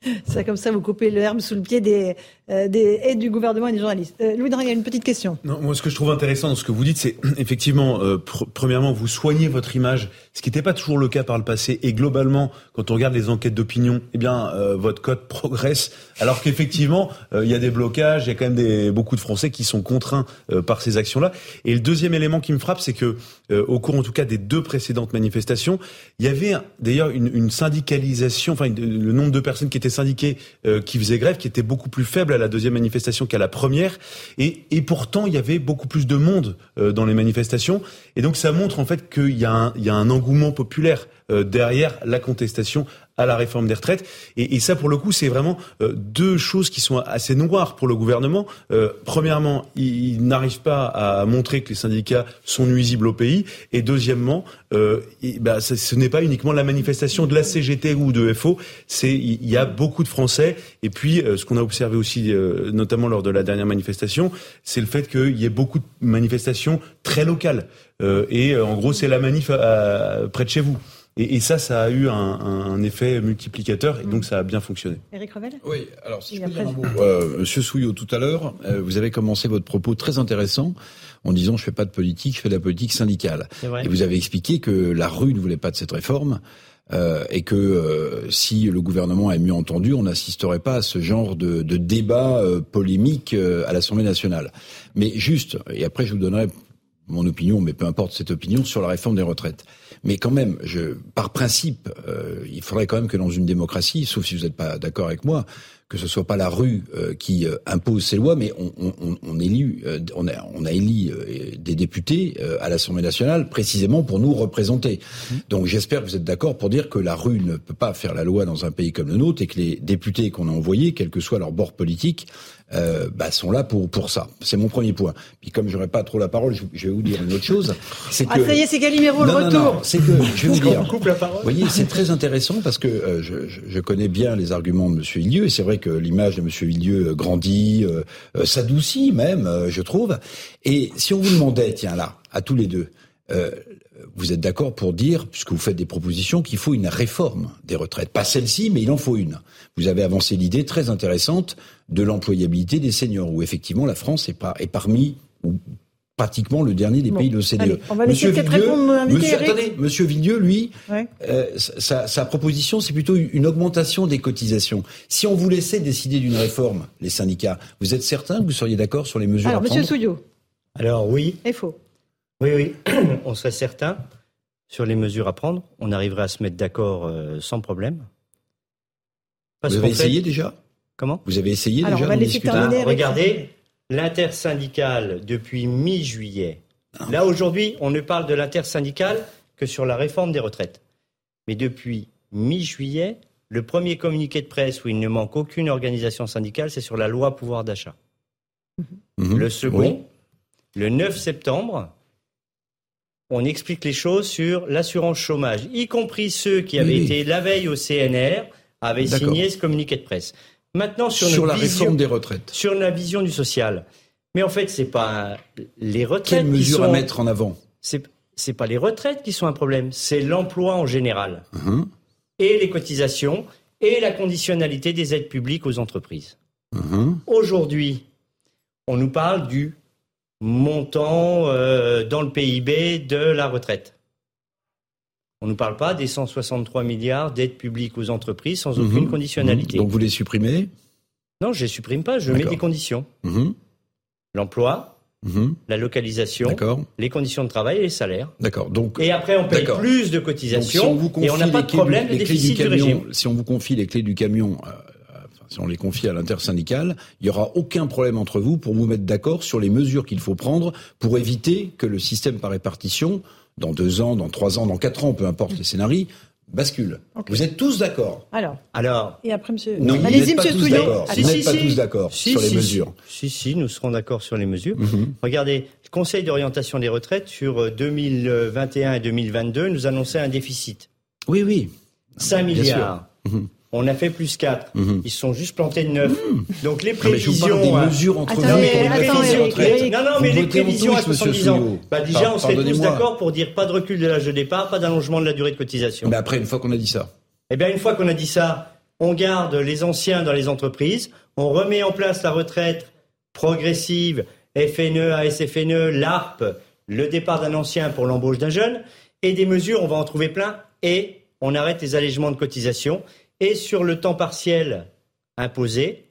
Ça, comme ça, vous coupez l'herbe sous le pied des, euh, des aides du gouvernement et des journalistes. Euh, Louis y a une petite question. Non, moi, ce que je trouve intéressant dans ce que vous dites, c'est effectivement, euh, pr premièrement, vous soignez votre image, ce qui n'était pas toujours le cas par le passé. Et globalement, quand on regarde les enquêtes d'opinion, eh bien, euh, votre cote progresse. Alors qu'effectivement, euh, il y a des blocages, il y a quand même des, beaucoup de Français qui sont contraints euh, par ces actions-là. Et le deuxième élément qui me frappe, c'est que au cours, en tout cas, des deux précédentes manifestations, il y avait d'ailleurs une, une, syndicalisation, enfin, le nombre de personnes qui étaient syndiquées, qui faisaient grève, qui était beaucoup plus faible à la deuxième manifestation qu'à la première. Et, et, pourtant, il y avait beaucoup plus de monde euh, dans les manifestations. Et donc, ça montre en fait qu'il y, a un, il y a un engouement populaire euh, derrière la contestation à la réforme des retraites. Et, et ça, pour le coup, c'est vraiment euh, deux choses qui sont assez noires pour le gouvernement. Euh, premièrement, il, il n'arrive pas à montrer que les syndicats sont nuisibles au pays. Et deuxièmement, euh, bah, ce, n'est pas uniquement la manifestation de la CGT ou de FO. Il y a beaucoup de Français. Et puis, ce qu'on a observé aussi, notamment lors de la dernière manifestation, c'est le fait qu'il y ait beaucoup de manifestations très locales. et en gros, c'est la manif près de chez vous. Et, et, ça, ça a eu un, un, effet multiplicateur et donc ça a bien fonctionné. Éric Revel Oui, alors si je peux dire un mot. Euh, Monsieur Souillot, tout à l'heure, euh, vous avez commencé votre propos très intéressant en disant je fais pas de politique, je fais de la politique syndicale. Et vous avez expliqué que la rue ne voulait pas de cette réforme. Euh, et que euh, si le gouvernement est mieux entendu, on n'assisterait pas à ce genre de, de débat euh, polémique à l'Assemblée nationale. Mais juste, et après je vous donnerai mon opinion, mais peu importe cette opinion, sur la réforme des retraites. Mais quand même, je, par principe, euh, il faudrait quand même que dans une démocratie, sauf si vous n'êtes pas d'accord avec moi, que ce soit pas la rue euh, qui euh, impose ces lois, mais on, on, on élu, euh, on a, on a élu des députés à l'Assemblée nationale précisément pour nous représenter. Mmh. Donc j'espère que vous êtes d'accord pour dire que la rue ne peut pas faire la loi dans un pays comme le nôtre et que les députés qu'on a envoyés, quel que soit leur bord politique, euh, bah, sont là pour pour ça. C'est mon premier point. Puis comme j'aurais pas trop la parole, je, vais vous dire une autre chose. C'est ah, que... ça y est, c'est Calimero le retour. c'est que je vais vous dire. Coupe la parole. Vous voyez, c'est très intéressant parce que euh, je, je, connais bien les arguments de Monsieur Villieu et c'est vrai que l'image de Monsieur Villieu grandit, euh, euh, s'adoucit même, je trouve. Et si on vous demandait, tiens là, à tous les deux, vous êtes d'accord pour dire, puisque vous faites des propositions, qu'il faut une réforme des retraites. Pas celle-ci, mais il en faut une. Vous avez avancé l'idée très intéressante de l'employabilité des seniors, où effectivement la France est, parmi pratiquement le dernier des pays de l'OCDE. On va laisser peut-être répondre monsieur, attendez, monsieur Villieu, lui, euh, sa, sa, proposition, c'est plutôt une augmentation des cotisations. Si on vous laissait décider d'une réforme, les syndicats, vous êtes certain que vous seriez d'accord sur les mesures Alors, à monsieur Souillot. Alors oui. Et faux. Oui, oui, on serait certain sur les mesures à prendre. On arriverait à se mettre d'accord euh, sans problème. Vous avez essayé déjà? Comment? Vous avez essayé déjà on va discuter Regardez, l'intersyndicale depuis mi-juillet. Ah. Là aujourd'hui, on ne parle de l'intersyndicale que sur la réforme des retraites. Mais depuis mi-juillet, le premier communiqué de presse où il ne manque aucune organisation syndicale, c'est sur la loi pouvoir d'achat. Mhm. Le second, le 9 septembre, on explique les choses sur l'assurance chômage, y compris ceux qui avaient été la veille au CNR, avaient signé ce communiqué de presse. Maintenant, sur, la vision, réforme des retraites. Sur la vision du social. Mais en fait, c'est pas les retraites. Quelles mesures à mettre en avant? C'est c'est pas les retraites qui sont un problème, c'est l'emploi en général. Uh-huh. Et les cotisations et la conditionnalité des aides publiques aux entreprises. Uh-huh. Aujourd'hui, on nous parle du montant euh, dans le PIB de la retraite. On ne nous parle pas des 163 milliards d'aides publiques aux entreprises sans aucune mhm. conditionnalité. Donc vous les supprimez Non, je ne les supprime pas, je mets des conditions. Mhm. L'emploi, mhm. la localisation, les conditions de travail et les salaires. D'accord. Donc et après on paye plus de cotisations et on n'a pas de problème de déficit du, régime. Si on vous confie les clés du camion euh, si on les confie à l'intersyndicale, il n'y aura aucun problème entre vous pour vous mettre d'accord sur les mesures qu'il faut prendre pour éviter que le système par répartition, dans deux ans, dans trois ans, dans quatre ans, peu importe les scénarios, bascule. Vous êtes tous d'accord Alors. Alors. Et après, monsieur. Non, allez-y, monsieur Souillon. Vous n'êtes pas tous d'accord sur les mesures. Si, si, nous serons d'accord sur les mesures. Mhm. Regardez, le Conseil d'orientation des retraites sur 2021 et 2022 nous annonçait un déficit. Oui, oui. 5 milliards. Mhm. On a fait plus 4. Mhm. Ils sont juste plantés de 9. Mhm. Donc les prévisions. Mais je des mesures entre attendez, attendez, Non, non, mais les prévisions à 70 ans. Bah, déjà, on serait tous d'accord pour dire pas de recul de l'âge de départ, pas d'allongement de la durée de cotisation. Mais après, une fois qu'on a dit ça. Eh bien, une fois qu'on a dit ça, on garde les anciens dans les entreprises, on remet en place la retraite progressive, FNE, ASFNE, l'ARP, le départ d'un ancien pour l'embauche d'un jeune, et des mesures, on va en trouver plein, et on arrête les allègements de cotisation et sur le temps partiel imposé,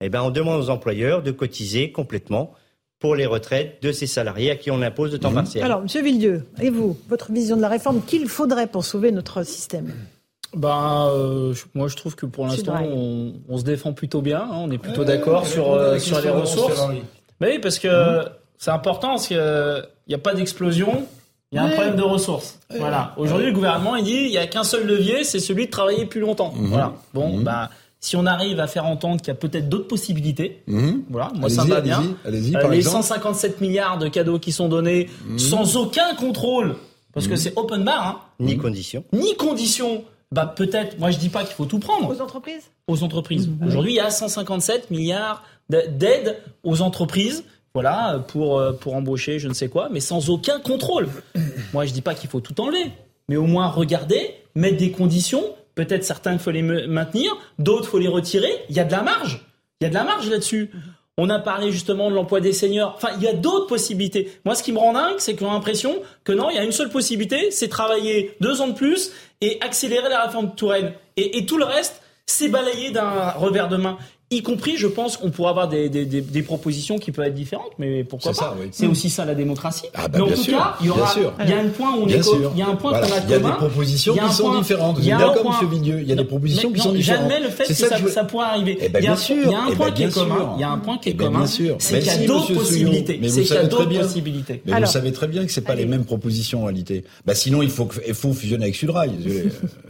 eh ben, on demande aux employeurs de cotiser complètement pour les retraites de ces salariés à qui on impose le temps mhm. partiel. Alors, Monsieur Villedieu, et vous, votre vision de la réforme, qu'il faudrait pour sauver notre système? Ben, euh, moi, je trouve que pour l'instant, on, se défend plutôt bien. Hein, on est plutôt d'accord sur, euh, sur les ressources. Mais oui, parce que mhm. c'est important, parce qu'il n'y a pas d'explosion il y a un problème de ressources. Voilà. Aujourd'hui, le gouvernement, il dit, il y a qu'un seul levier, c'est celui de travailler plus longtemps. Mhm. Voilà. Bon, mhm. bah, si on arrive à faire entendre qu'il y a peut-être d'autres possibilités, mhm. voilà, moi ça me va bien. Allez-y, euh, les 157 milliards de cadeaux qui sont donnés sans aucun contrôle, parce que c'est open bar, hein. ni condition, ni condition. Bah peut-être. Moi je dis pas qu'il faut tout prendre. Aux entreprises. Aux entreprises. Aujourd'hui, il y a 157 milliards d'aides aux entreprises voilà, pour, euh, pour embaucher je ne sais quoi, mais sans aucun contrôle. Moi, je dis pas qu'il faut tout enlever, mais au moins regarder, mettre des conditions. Peut-être certains, il faut les maintenir, d'autres, faut les retirer. Il y a de la marge. Il y a de la marge là-dessus. On a parlé justement de l'emploi des seniors. Enfin, il y a d'autres possibilités. Moi, ce qui me rend dingue, c'est qu'on a l'impression que non, il y a une seule possibilité, c'est travailler deux ans de plus et accélérer la réforme de Touraine. Et, et tout le reste, c'est balayé d'un revers de main. Y compris, je pense qu'on pourrait avoir des, des, des, des, propositions qui peuvent être différentes, mais pourquoi pas C'est aussi ça la démocratie. Ah bah mais en bien tout sûr, cas, il y aura, bien sûr. il y a un point où on Bien est, sûr. il y a un point Voilà. qu'on a Il y a commun. des propositions qui sont point- différentes. Vous il y a êtes d'accord, point- monsieur Villieu Il y a des propositions qui non, sont différentes. Jamais le fait C'est que ça ça, que je- ça pourrait arriver. Eh ben, il y a, bien sûr. il y a un Eh point ben, qui est commun. Il y a un point qui est Eh ben, commun. C'est qu'il y a d'autres possibilités. mais vous C'est qu'il y a savez très d'autres bien. possibilités. Mais Alors. vous savez très bien que c'est pas les mêmes propositions en réalité. Bah sinon il faut que- il faut fusionner avec Sudrail.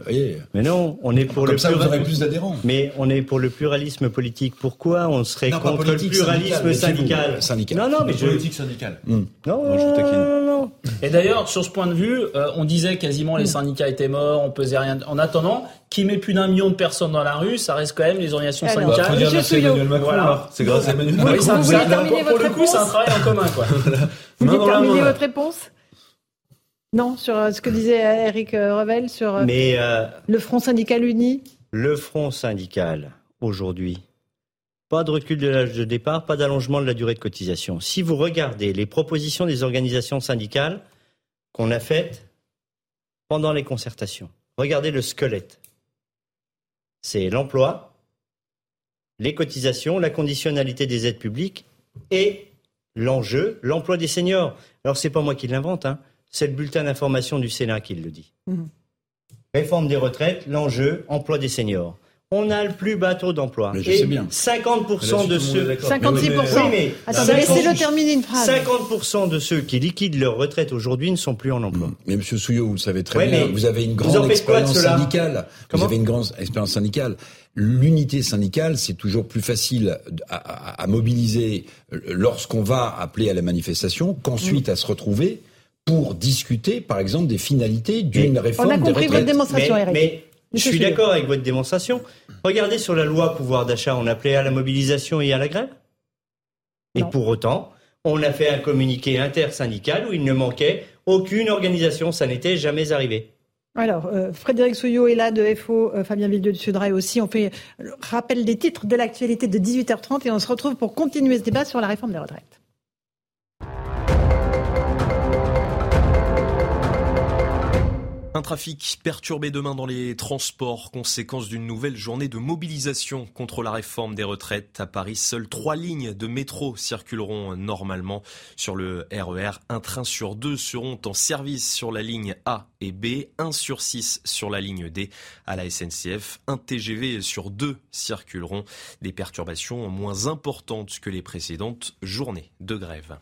Euh. Mais non, on est pour Comme le ça, vous plura- aurez plus d'adhérents. Mais on est pour le pluralisme politique. Pourquoi on serait Non, contre le pluralisme syndical, syndical. Non, non, mais je... Politique syndicale. Hmm. Non, non, non, non. Et d'ailleurs, sur ce point de vue, euh, on disait quasiment les syndicats étaient morts, on pesait rien. En attendant, qui met plus d'un million de personnes dans la rue, ça reste quand même les organisations Alors, syndicales. Bah, Souillot. Emmanuel Macron, Voilà. C'est grâce à Emmanuel Oui, Macron. ça, Vous ça, voulez terminer pour, pour le votre coup, c'est un réponse? travail en commun, quoi. Vous voulez terminer votre réponse? Non, sur euh, ce que disait euh, Eric Revel sur Mais euh, le Front syndical uni. le front syndical, aujourd'hui, pas de recul de l'âge de départ, pas d'allongement de la durée de cotisation. Si vous regardez les propositions des organisations syndicales qu'on a faites pendant les concertations, regardez le squelette. C'est l'emploi, les cotisations, la conditionnalité des aides publiques et l'enjeu, l'emploi des seniors. Alors c'est pas moi qui l'invente, hein, c'est le bulletin d'information du Sénat qui le dit. Mhm. Réforme des retraites, l'enjeu, emploi des seniors. On a le plus bas taux d'emploi. Mais je Et sais bien. 50% de ceux. 56%. Oui, mais Attendez, 50 laissez-le terminer une phrase. 50% de ceux qui liquident leur retraite aujourd'hui ne sont plus en emploi. Mais Monsieur Souillot, vous le savez très Ouais, bien, vous avez une grande expérience syndicale. Comment vous avez une grande expérience syndicale. L'unité syndicale, c'est toujours plus facile à, à- à mobiliser lorsqu'on va appeler à la manifestation qu'ensuite à se retrouver pour discuter, par exemple, des finalités d'une réforme On a des compris votre démonstration, mais, Eric. mais je suis d'accord avec votre démonstration. Regardez sur la loi pouvoir d'achat, on appelait à la mobilisation et à la grève. Et Non. pour autant, on a fait un communiqué intersyndical où il ne manquait aucune organisation. Ça n'était jamais arrivé. Alors, euh, Frédéric Souillot est là de FO, euh, Fabien Villedieu de Sudrail aussi. On fait le rappel des titres de l'actualité de 18h30 et on se retrouve pour continuer ce débat sur la réforme des retraites. Trafic perturbé demain dans les transports, conséquence d'une nouvelle journée de mobilisation contre la réforme des retraites. À Paris, seules trois lignes de métro circuleront normalement sur le RER. Un train sur deux seront en service sur la ligne A et B, un sur six sur la ligne D à la SNCF. Un TGV sur deux circuleront. Des perturbations moins importantes que les précédentes journées de grève.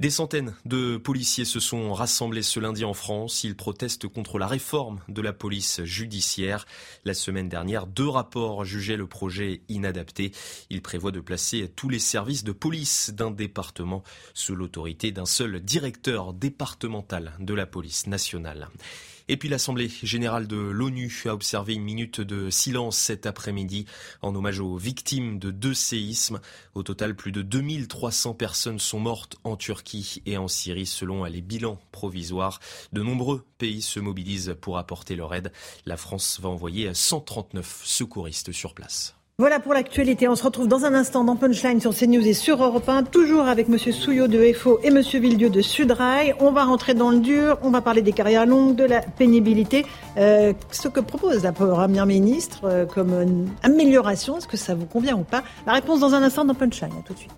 Des centaines de policiers se sont rassemblés ce lundi en France. Ils protestent contre la réforme de la police judiciaire. La semaine dernière, deux rapports jugeaient le projet inadapté. Il prévoit de placer tous les services de police d'un département sous l'autorité d'un seul directeur départemental de la police nationale. Et puis l'Assemblée générale de l'ONU a observé une minute de silence cet après-midi en hommage aux victimes de deux séismes. Au total, plus de 2300 personnes sont mortes en Turquie et en Syrie selon les bilans provisoires. De nombreux pays se mobilisent pour apporter leur aide. La France va envoyer 139 secouristes sur place. Voilà pour l'actualité. On se retrouve dans un instant dans Punchline sur CNews et sur Europe 1, toujours avec Monsieur Souillot de FO et Monsieur Villedieu de Sudrail. On va rentrer dans le dur, on va parler des carrières longues, de la pénibilité. Euh, ce que propose la Première ministre euh, comme euh, amélioration, est-ce que ça vous convient ou pas? La réponse dans un instant dans Punchline. À tout de suite.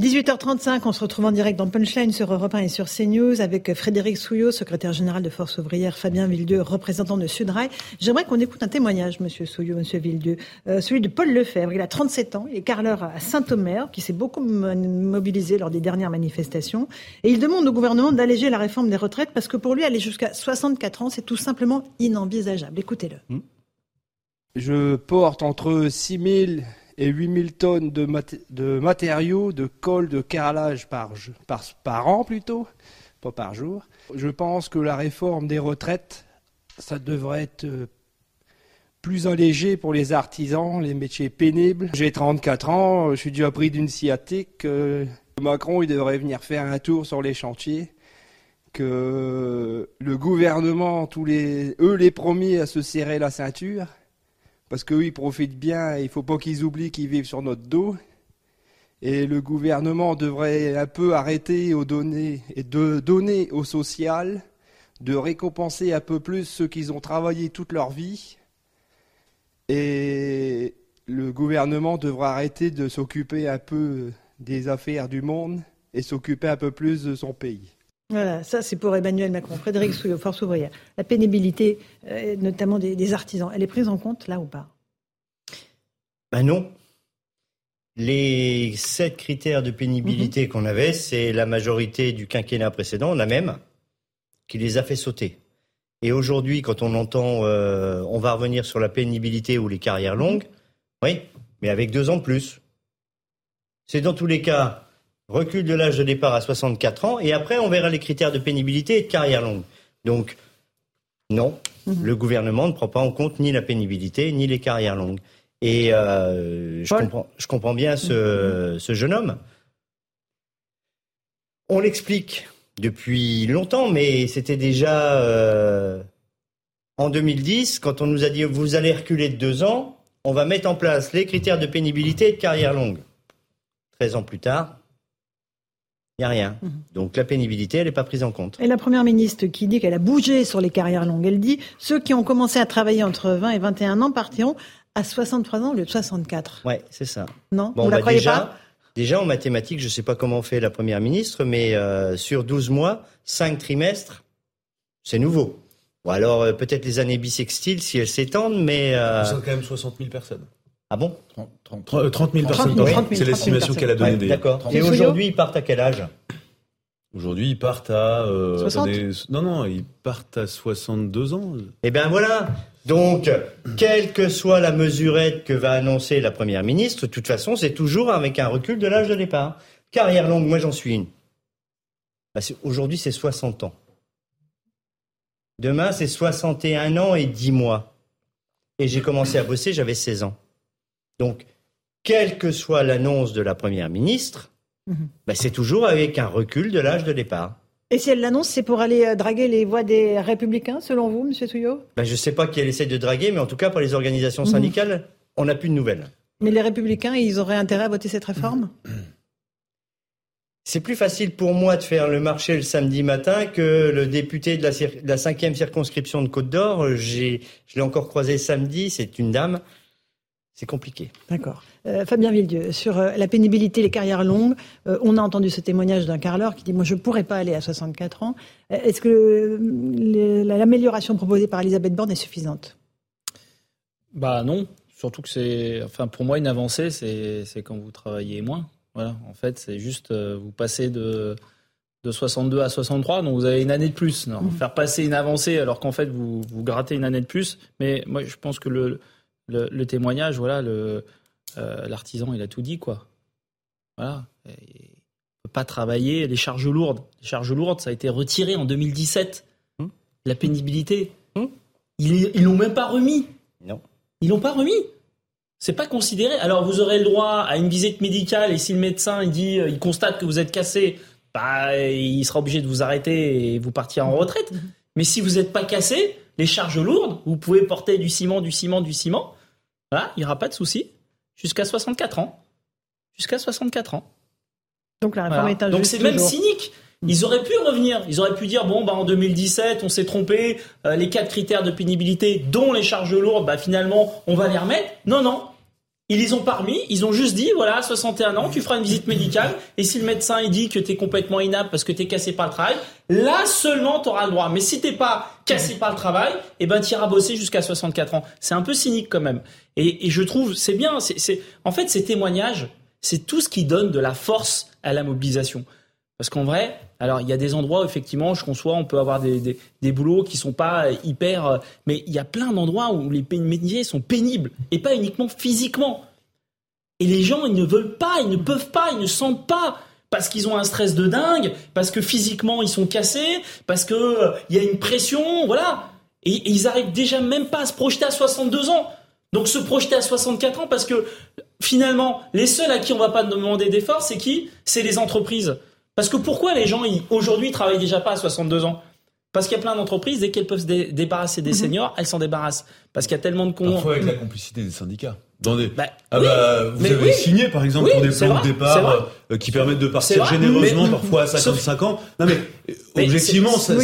18h35, on se retrouve en direct dans Punchline sur Europe 1 et sur CNews avec Frédéric Souillot, secrétaire général de Force ouvrière, Fabien Villedieu, représentant de Sudrail. J'aimerais qu'on écoute un témoignage, monsieur Souillot, monsieur Villedieu, euh, celui de Paul Lefebvre. Il a 37 ans, il est carleur à Saint-Omer, qui s'est beaucoup mo- mobilisé lors des dernières manifestations. Et il demande au gouvernement d'alléger la réforme des retraites parce que pour lui, aller jusqu'à 64 ans, c'est tout simplement inenvisageable. Écoutez-le. Je porte entre 6000 et 8000 tonnes de, mat- de matériaux, de colle, de carrelage par, an plutôt, pas par jour. Je pense que la réforme des retraites, ça devrait être euh, plus allégé pour les artisans, les métiers pénibles. J'ai 34 ans, je suis déjà pris d'une sciatique. euh, Macron, il devrait venir faire un tour sur les chantiers. Que le gouvernement, eux les premiers à se serrer la ceinture parce qu'eux, ils profitent bien, il faut pas qu'ils oublient qu'ils vivent sur notre dos. Et le gouvernement devrait un peu arrêter et de donner au social, de récompenser un peu plus ceux qui ont travaillé toute leur vie Et le gouvernement devra arrêter de s'occuper un peu des affaires du monde et s'occuper un peu plus de son pays. Voilà, ça c'est pour Emmanuel Macron. Frédéric Souillot, Force ouvrière. La pénibilité, euh, notamment des, artisans, elle est prise en compte là ou pas? Ben non. Les sept critères de pénibilité mhm. qu'on avait, c'est la majorité du quinquennat précédent, la même, qui les a fait sauter. Et aujourd'hui, quand on entend euh, on va revenir sur la pénibilité ou les carrières longues, oui, mais avec deux ans de plus. C'est dans tous les cas recul de l'âge de départ à 64 ans, et après on verra les critères de pénibilité et de carrière longue. Donc, non, mhm. le gouvernement ne prend pas en compte ni la pénibilité ni les carrières longues. Et euh, je, comprends, je, comprends, bien ce, ce jeune homme. On l'explique depuis longtemps, mais c'était déjà euh, en 2010, quand on nous a dit vous allez reculer de deux ans, on va mettre en place les critères de pénibilité et de carrière longue. 13 ans plus tard, n'y a rien. Mhm. Donc la pénibilité, elle n'est pas prise en compte. Et la Première ministre qui dit qu'elle a bougé sur les carrières longues, elle dit ceux qui ont commencé à travailler entre 20 et 21 ans partiront à 63 ans au lieu de 64. Ouais, c'est ça. Non, vous la bah, croyez déjà, pas? Déjà en mathématiques, je ne sais pas comment fait la Première ministre, mais euh, sur 12 mois, 5 trimestres, c'est nouveau. Ou alors euh, peut-être les années bissextiles si elles s'étendent, mais... Euh... sont quand même 60 000 personnes. Ah bon 30, 000 personnes C'est l'estimation qu'elle a donnée. Ouais, D'accord. Et aujourd'hui, ils partent à quel âge Aujourd'hui, ils partent à. Euh, non, non, ils partent à 62 ans. Eh bien voilà. Donc, quelle que soit la mesurette que va annoncer la première ministre, de toute façon, c'est toujours avec un recul de l'âge de départ. Carrière longue, moi j'en suis une. Bah, aujourd'hui, c'est 60 ans. Demain, c'est 61 ans et 10 mois. Et j'ai commencé à bosser, j'avais 16 ans. Donc, quelle que soit l'annonce de la Première ministre, mhm. ben, c'est toujours avec un recul de l'âge de départ. Et si elle l'annonce, c'est pour aller euh, draguer les voix des républicains, selon vous, M. Souillot ben, Je ne sais pas qui elle essaie de draguer, mais en tout cas, pour les organisations mhm. syndicales, on n'a plus de nouvelles. Mais les républicains, ils auraient intérêt à voter cette réforme? C'est plus facile pour moi de faire le marché le samedi matin que le député de la, de la cinquième circonscription de Côte d'Or. Je l'ai encore croisé samedi, c'est une dame c'est compliqué. D'accord. Euh, Fabien Villedieu, sur euh, la pénibilité, les carrières longues, euh, on a entendu ce témoignage d'un carleur qui dit Moi, je ne pourrais pas aller à 64 ans. Est-ce que l'amélioration proposée par Elisabeth Borne est suffisante? Bah non. Surtout que c'est. Enfin, pour moi, une avancée, c'est quand vous travaillez moins. Voilà. En fait, c'est juste. vous passez de de 62 à 63, donc vous avez une année de plus. Non, mmh. Faire passer une avancée alors qu'en fait vous, vous grattez une année de plus. Mais moi je pense que le, le, témoignage, voilà, euh, l'artisan, il a tout dit, quoi. Voilà. Il peut pas travailler les charges lourdes. Les charges lourdes, ça a été retiré en 2017. Hum. La pénibilité. Hum. Ils, l'ont même pas remis. Non. Ils l'ont pas remis. C'est pas considéré. Alors vous aurez le droit à une visite médicale et si le médecin il dit, il constate que vous êtes cassé, bah, il sera obligé de vous arrêter et vous partir en retraite. Hum. Mais si vous n'êtes pas cassé, les charges lourdes, vous pouvez porter du ciment, du ciment, du ciment. Voilà, il n'y aura pas de souci. Jusqu'à 64 ans. Jusqu'à 64 ans. Donc la réforme est Donc c'est même cynique. Ils auraient pu revenir. Ils auraient pu dire bon bah en 2017 on s'est trompé. Euh, les quatre critères de pénibilité, dont les charges lourdes, bah finalement on va les remettre. Non non. Ils les ont pas remis, ils ont juste dit voilà, 61 ans, tu feras une visite médicale et si le médecin il dit que tu es complètement inapte parce que tu es cassé par le travail, là seulement tu auras le droit. Mais si t'es pas cassé par le travail, eh ben tu iras bosser jusqu'à 64 ans. C'est un peu cynique quand même. Et, je trouve c'est bien, c'est en fait ces témoignages, c'est tout ce qui donne de la force à la mobilisation. Parce qu'en vrai, alors il y a des endroits où effectivement, je conçois, on peut avoir des, des, des boulots qui sont pas hyper, euh, mais il y a plein d'endroits où les métiers sont pénibles et pas uniquement physiquement. Et les gens, ils ne veulent pas, ils ne peuvent pas, ils ne sentent pas parce qu'ils ont un stress de dingue, parce que physiquement ils sont cassés, parce que euh, il y a une pression, voilà. Et, et, ils arrivent déjà même pas à se projeter à 62 ans. Donc se projeter à 64 ans parce que finalement, les seuls à qui on va pas demander d'efforts, c'est qui? C'est les entreprises. Parce que pourquoi les gens aujourd'hui travaillent déjà pas à 62 ans? Parce qu'il y a plein d'entreprises, dès qu'elles peuvent se débarrasser des mhm. seniors, elles s'en débarrassent. Parce qu'il y a tellement de cons. Parfois avec la complicité des syndicats. Dans des... Bah, ah oui, bah, vous mais avez oui. signé par exemple Oui, pour des plans vrai, de départ euh, qui permettent de partir vrai, généreusement mais- parfois à sauf- 55 ans. Non mais, euh, Mais objectivement, c'est-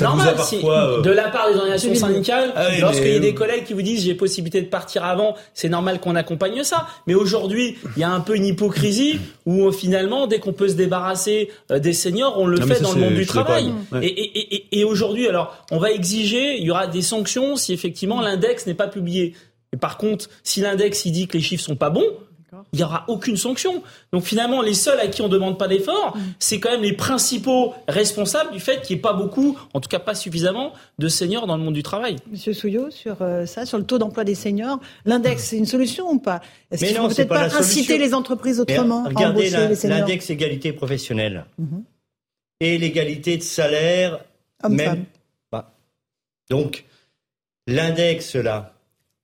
normal si, parfois. euh, de la part des organisations syndicales, Ah lorsqu'il y a des collègues qui vous disent j'ai possibilité de partir avant, c'est normal qu'on accompagne ça. Mais aujourd'hui, il y a un peu une hypocrisie où euh, finalement, dès qu'on peut se débarrasser euh, des seniors, on le fait ça, dans le monde du travail. Ouais. Et, et, et, et aujourd'hui, alors, on va exiger, il y aura des sanctions si effectivement l'index n'est pas publié. Et par contre, si l'index il dit que les chiffres sont pas bons, il n'y aura aucune sanction. Donc finalement, les seuls à qui on demande pas d'effort, c'est quand même les principaux responsables du fait qu'il n'y ait pas beaucoup, en tout cas pas suffisamment, de seniors dans le monde du travail. Monsieur Souillot, sur euh, ça, sur le taux d'emploi des seniors, l'index, c'est une solution ou pas? Est-ce Mais qu'il non, faut c'est peut-être pas pas, la solution. inciter les entreprises Mais autrement à Regardez embaucher la- les seniors? l'index égalité professionnelle Mhm. et l'égalité de salaire. Homme-femme. même. Bah. Donc, l'index là.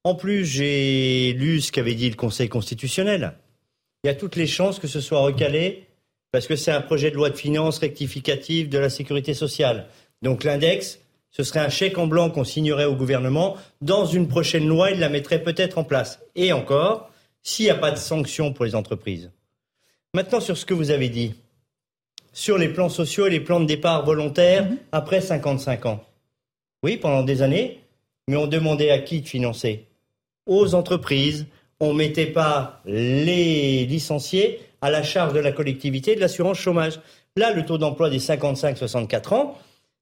En plus, j'ai lu ce qu'avait dit le Conseil constitutionnel. Il y a toutes les chances que ce soit recalé parce que c'est un projet de loi de finances rectificative de la sécurité sociale. Donc l'index, ce serait un chèque en blanc qu'on signerait au gouvernement. Dans une prochaine loi, il la mettrait peut-être en place. Et encore, s'il n'y a pas de sanctions pour les entreprises. Maintenant, sur ce que vous avez dit, sur les plans sociaux et les plans de départ volontaires après 55 ans. Oui, pendant des années, mais on demandait à qui de financer? Aux entreprises. On ne mettait pas les licenciés à la charge de la collectivité de l'assurance chômage. Là, le taux d'emploi des 55-64 ans,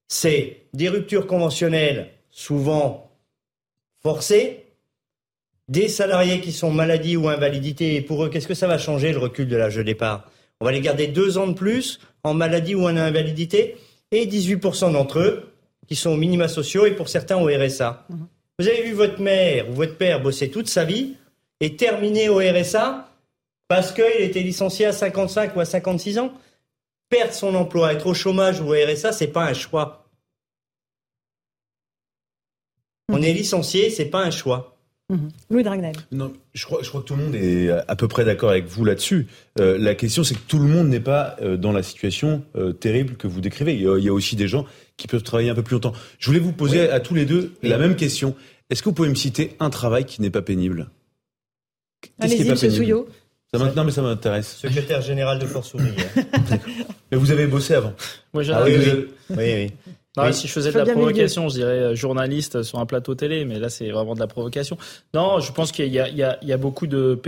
c'est des ruptures conventionnelles souvent forcées, des salariés qui sont maladie ou invalidité. Et pour eux, qu'est-ce que ça va changer le recul de l'âge de départ? On va les garder deux ans de plus en maladie ou en invalidité et 18% d'entre eux qui sont aux minima sociaux et pour certains au RSA. Vous avez vu votre mère ou votre père bosser toute sa vie et terminer au RSA parce qu'il était licencié à 55 ou à 56 ans Perdre son emploi, être au chômage ou au RSA, c'est pas un choix. On est licencié, c'est pas un choix. Louis Dragnel. Non, je crois, je crois que tout le monde est à peu près d'accord avec vous là-dessus. Euh, la question, c'est que tout le monde n'est pas euh, dans la situation euh, terrible que vous décrivez. Il y, a, il y a aussi des gens qui peuvent travailler un peu plus longtemps. Je voulais vous poser à tous les deux la même question. Est-ce que vous pouvez me citer un travail qui n'est pas pénible? Allez-y, pénible? Souillot. Ça maintenant, mais ça m'intéresse. Secrétaire général de Force ouvrière. Mais vous avez bossé avant. Moi, j'ai Ah oui, un- oui. oui, oui. Non, Oui. Si je faisais de la provocation, je dirais euh, journaliste sur un plateau télé, mais là c'est vraiment de la provocation. Non, je pense qu'il y a, y y beaucoup de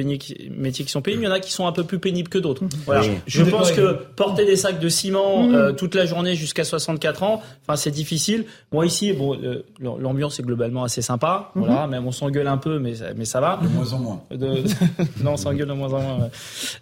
métiers qui sont pénibles. Il y en a qui sont un peu plus pénibles que d'autres. Voilà. Oui. Je pense que porter des sacs de ciment Mhm. euh, toute la journée jusqu'à 64 ans, enfin c'est difficile. Moi ici, bon, euh, l'ambiance est globalement assez sympa. Voilà, même on s'engueule un peu, mais ça- mais ça va. De moins en moins. De... non, on s'engueule de moins en moins. ouais.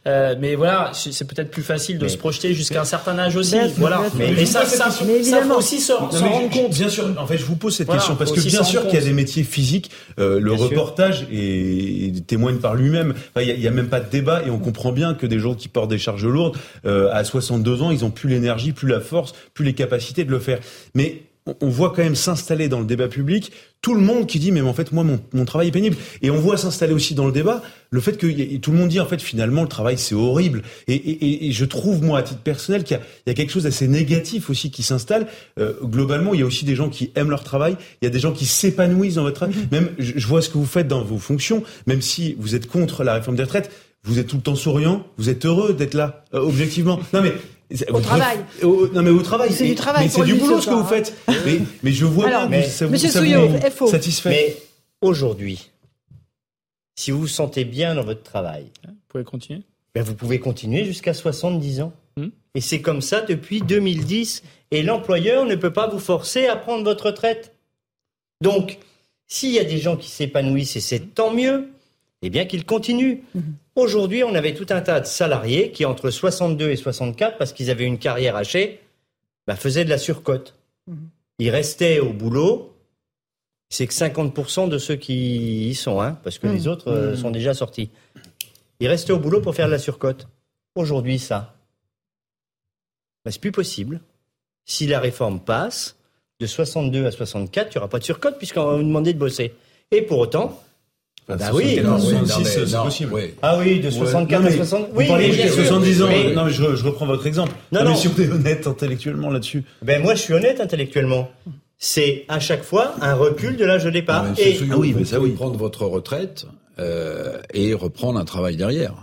Euh, mais voilà, c'est peut-être plus facile de Mais- se projeter jusqu'à un certain âge aussi. Sûr, voilà. Mais, Mais ça, ça. Mais faut aussi Non, s'en mais rendre compte. Bien sûr, en fait, je vous pose cette Voilà, question parce que bien sûr qu'il y a des métiers physiques, euh, le Bien reportage et, témoigne par lui-même. Enfin, il n'y a, même pas de débat et on comprend bien que des gens qui portent des charges lourdes, euh, à 62 ans, ils ont plus l'énergie, plus la force, plus les capacités de le faire. Mais on- voit quand même s'installer dans le débat public tout le monde qui dit mais en fait moi mon, mon travail est pénible. Et on voit s'installer aussi dans le débat le fait que tout le monde dit en fait finalement le travail c'est horrible. Et, et- et- je trouve moi à titre personnel qu'il y y a quelque chose d'assez négatif aussi qui s'installe. Euh, globalement il y a aussi des gens qui aiment leur travail. Il y a des gens qui s'épanouissent dans votre travail. Même je, je vois ce que vous faites dans vos fonctions. Même si vous êtes contre la réforme des retraites vous êtes tout le temps souriant vous êtes heureux d'être là euh, objectivement. Non mais Au travail. au- non mais au travail. C'est du travail Mais c'est du boulot ce que vous hein. faites. Mais, mais je vois Alors, bien mais- que ça vous, Monsieur ça Souillot, vous FO. satisfait. Mais aujourd'hui, si vous vous sentez bien dans votre travail, Vous pouvez continuer. ben vous pouvez continuer jusqu'à 70 ans. Hmm. Et c'est comme ça depuis 2010. Et l'employeur ne peut pas vous forcer à prendre votre retraite. Donc, s'il y a des gens qui s'épanouissent, et c'est tant mieux, eh bien qu'ils continuent. Aujourd'hui, on avait tout un tas de salariés qui, entre 62 et 64, parce qu'ils avaient une carrière hachée, bah, faisaient de la surcote. Ils restaient au boulot. C'est que 50% de ceux qui y sont, hein, parce que les autres euh, sont déjà sortis. Ils restaient au boulot pour faire de la surcote. Aujourd'hui, ça, bah, c'est plus possible. Si la réforme passe, de 62 à 64, il n'y aura pas de surcote puisqu'on va vous demander de bosser. Et pour autant, Bah oui, 64, non, 66, oui, c'est possible. oui. ah oui, de 64 Ouais. à Non, mais 60. Vous Oui, parlez mais de bien sûr. 70 ans. Mais- Non, mais je, je reprends votre exemple. Non, Non, mais si on est honnête intellectuellement là-dessus. Ben moi, je suis honnête intellectuellement. c'est à chaque fois un recul de l'âge de départ. Non, mais Et monsieur Souillot, vous pouvez prendre votre retraite euh, et reprendre un travail derrière.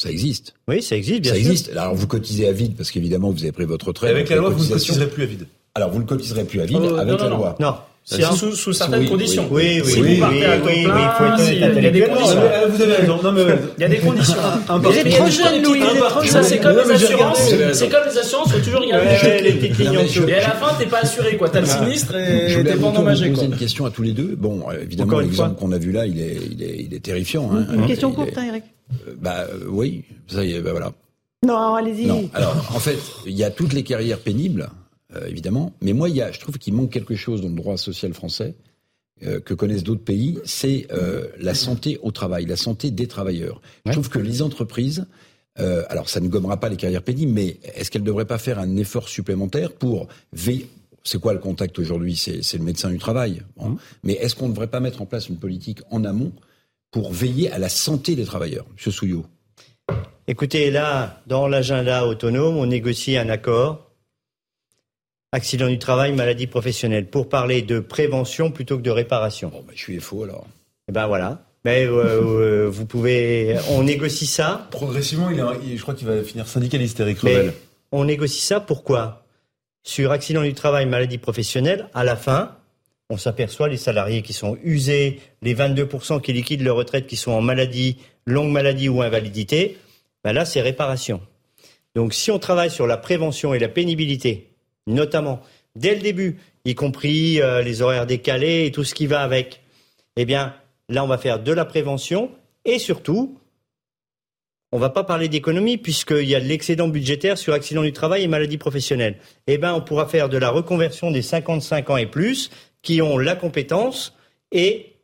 Ça existe. Oui, ça existe, bien ça sûr. existe. Alors vous cotisez à vide parce qu'évidemment vous avez pris votre retraite. Avec la loi, vous ne cotiserez plus à vide. Alors vous ne cotiserez plus à vide Euh, avec non, la non, loi. Non. C'est sous, sous certaines Oui, conditions. Oui, oui, si oui, vous partez oui, à oui, oui, plein, il faut être si- il y a des conditions. Ah, Vous avez raison. Non, mais Il y a des conditions. un êtes trop jeune, Louis. Ça, c'est comme les assurances. C'est comme les assurances, faut toujours regarder les petits Et à la fin, t'es pas assuré, quoi. T'as le sinistre Je et t'es pas endommagé, quoi. poser une question à tous les deux. Bon, euh, évidemment, l'exemple qu'on a vu là, il est, il est, il est terrifiant. Hein. Une question Il courte, hein, Eric. euh, Bah euh, oui, ça y est, bah voilà. Non, allez-y. Non. Alors, en fait, il y a toutes les carrières pénibles, euh, évidemment, mais moi, il y a, je trouve qu'il manque quelque chose dans le droit social français euh, que connaissent d'autres pays, c'est euh, la santé au travail, la santé des travailleurs. Je trouve que les entreprises, euh, alors ça ne gommera pas les carrières pénibles, mais est-ce qu'elles ne devraient pas faire un effort supplémentaire pour veiller c'est quoi le contact aujourd'hui? C'est le médecin du travail. Bon. Mais est-ce qu'on ne devrait pas mettre en place une politique en amont pour veiller à la santé des travailleurs? Monsieur Souillot. Écoutez, là, dans l'agenda autonome, on négocie un accord accident du travail, maladie professionnelle, pour parler de prévention plutôt que de réparation. Bon, bah, je suis faux alors. Eh ben voilà. Mais euh, euh, vous pouvez, on négocie ça. progressivement, il est, il- je crois qu'il va finir syndicaliste, Eric Revel. on négocie ça pourquoi? Sur accident du travail, maladie professionnelle, à la fin, on s'aperçoit les salariés qui sont usés, les 22% qui liquident leur retraite, qui sont en maladie, longue maladie ou invalidité, ben là, c'est réparation. Donc si on travaille sur la prévention et la pénibilité, notamment dès le début, y compris euh, les horaires décalés et tout ce qui va avec, eh bien là, on va faire de la prévention et surtout, on va pas parler d'économie puisqu'il y a de l'excédent budgétaire sur accident du travail et maladie professionnelle. Eh ben, on pourra faire de la reconversion des 55 ans et plus qui ont la compétence et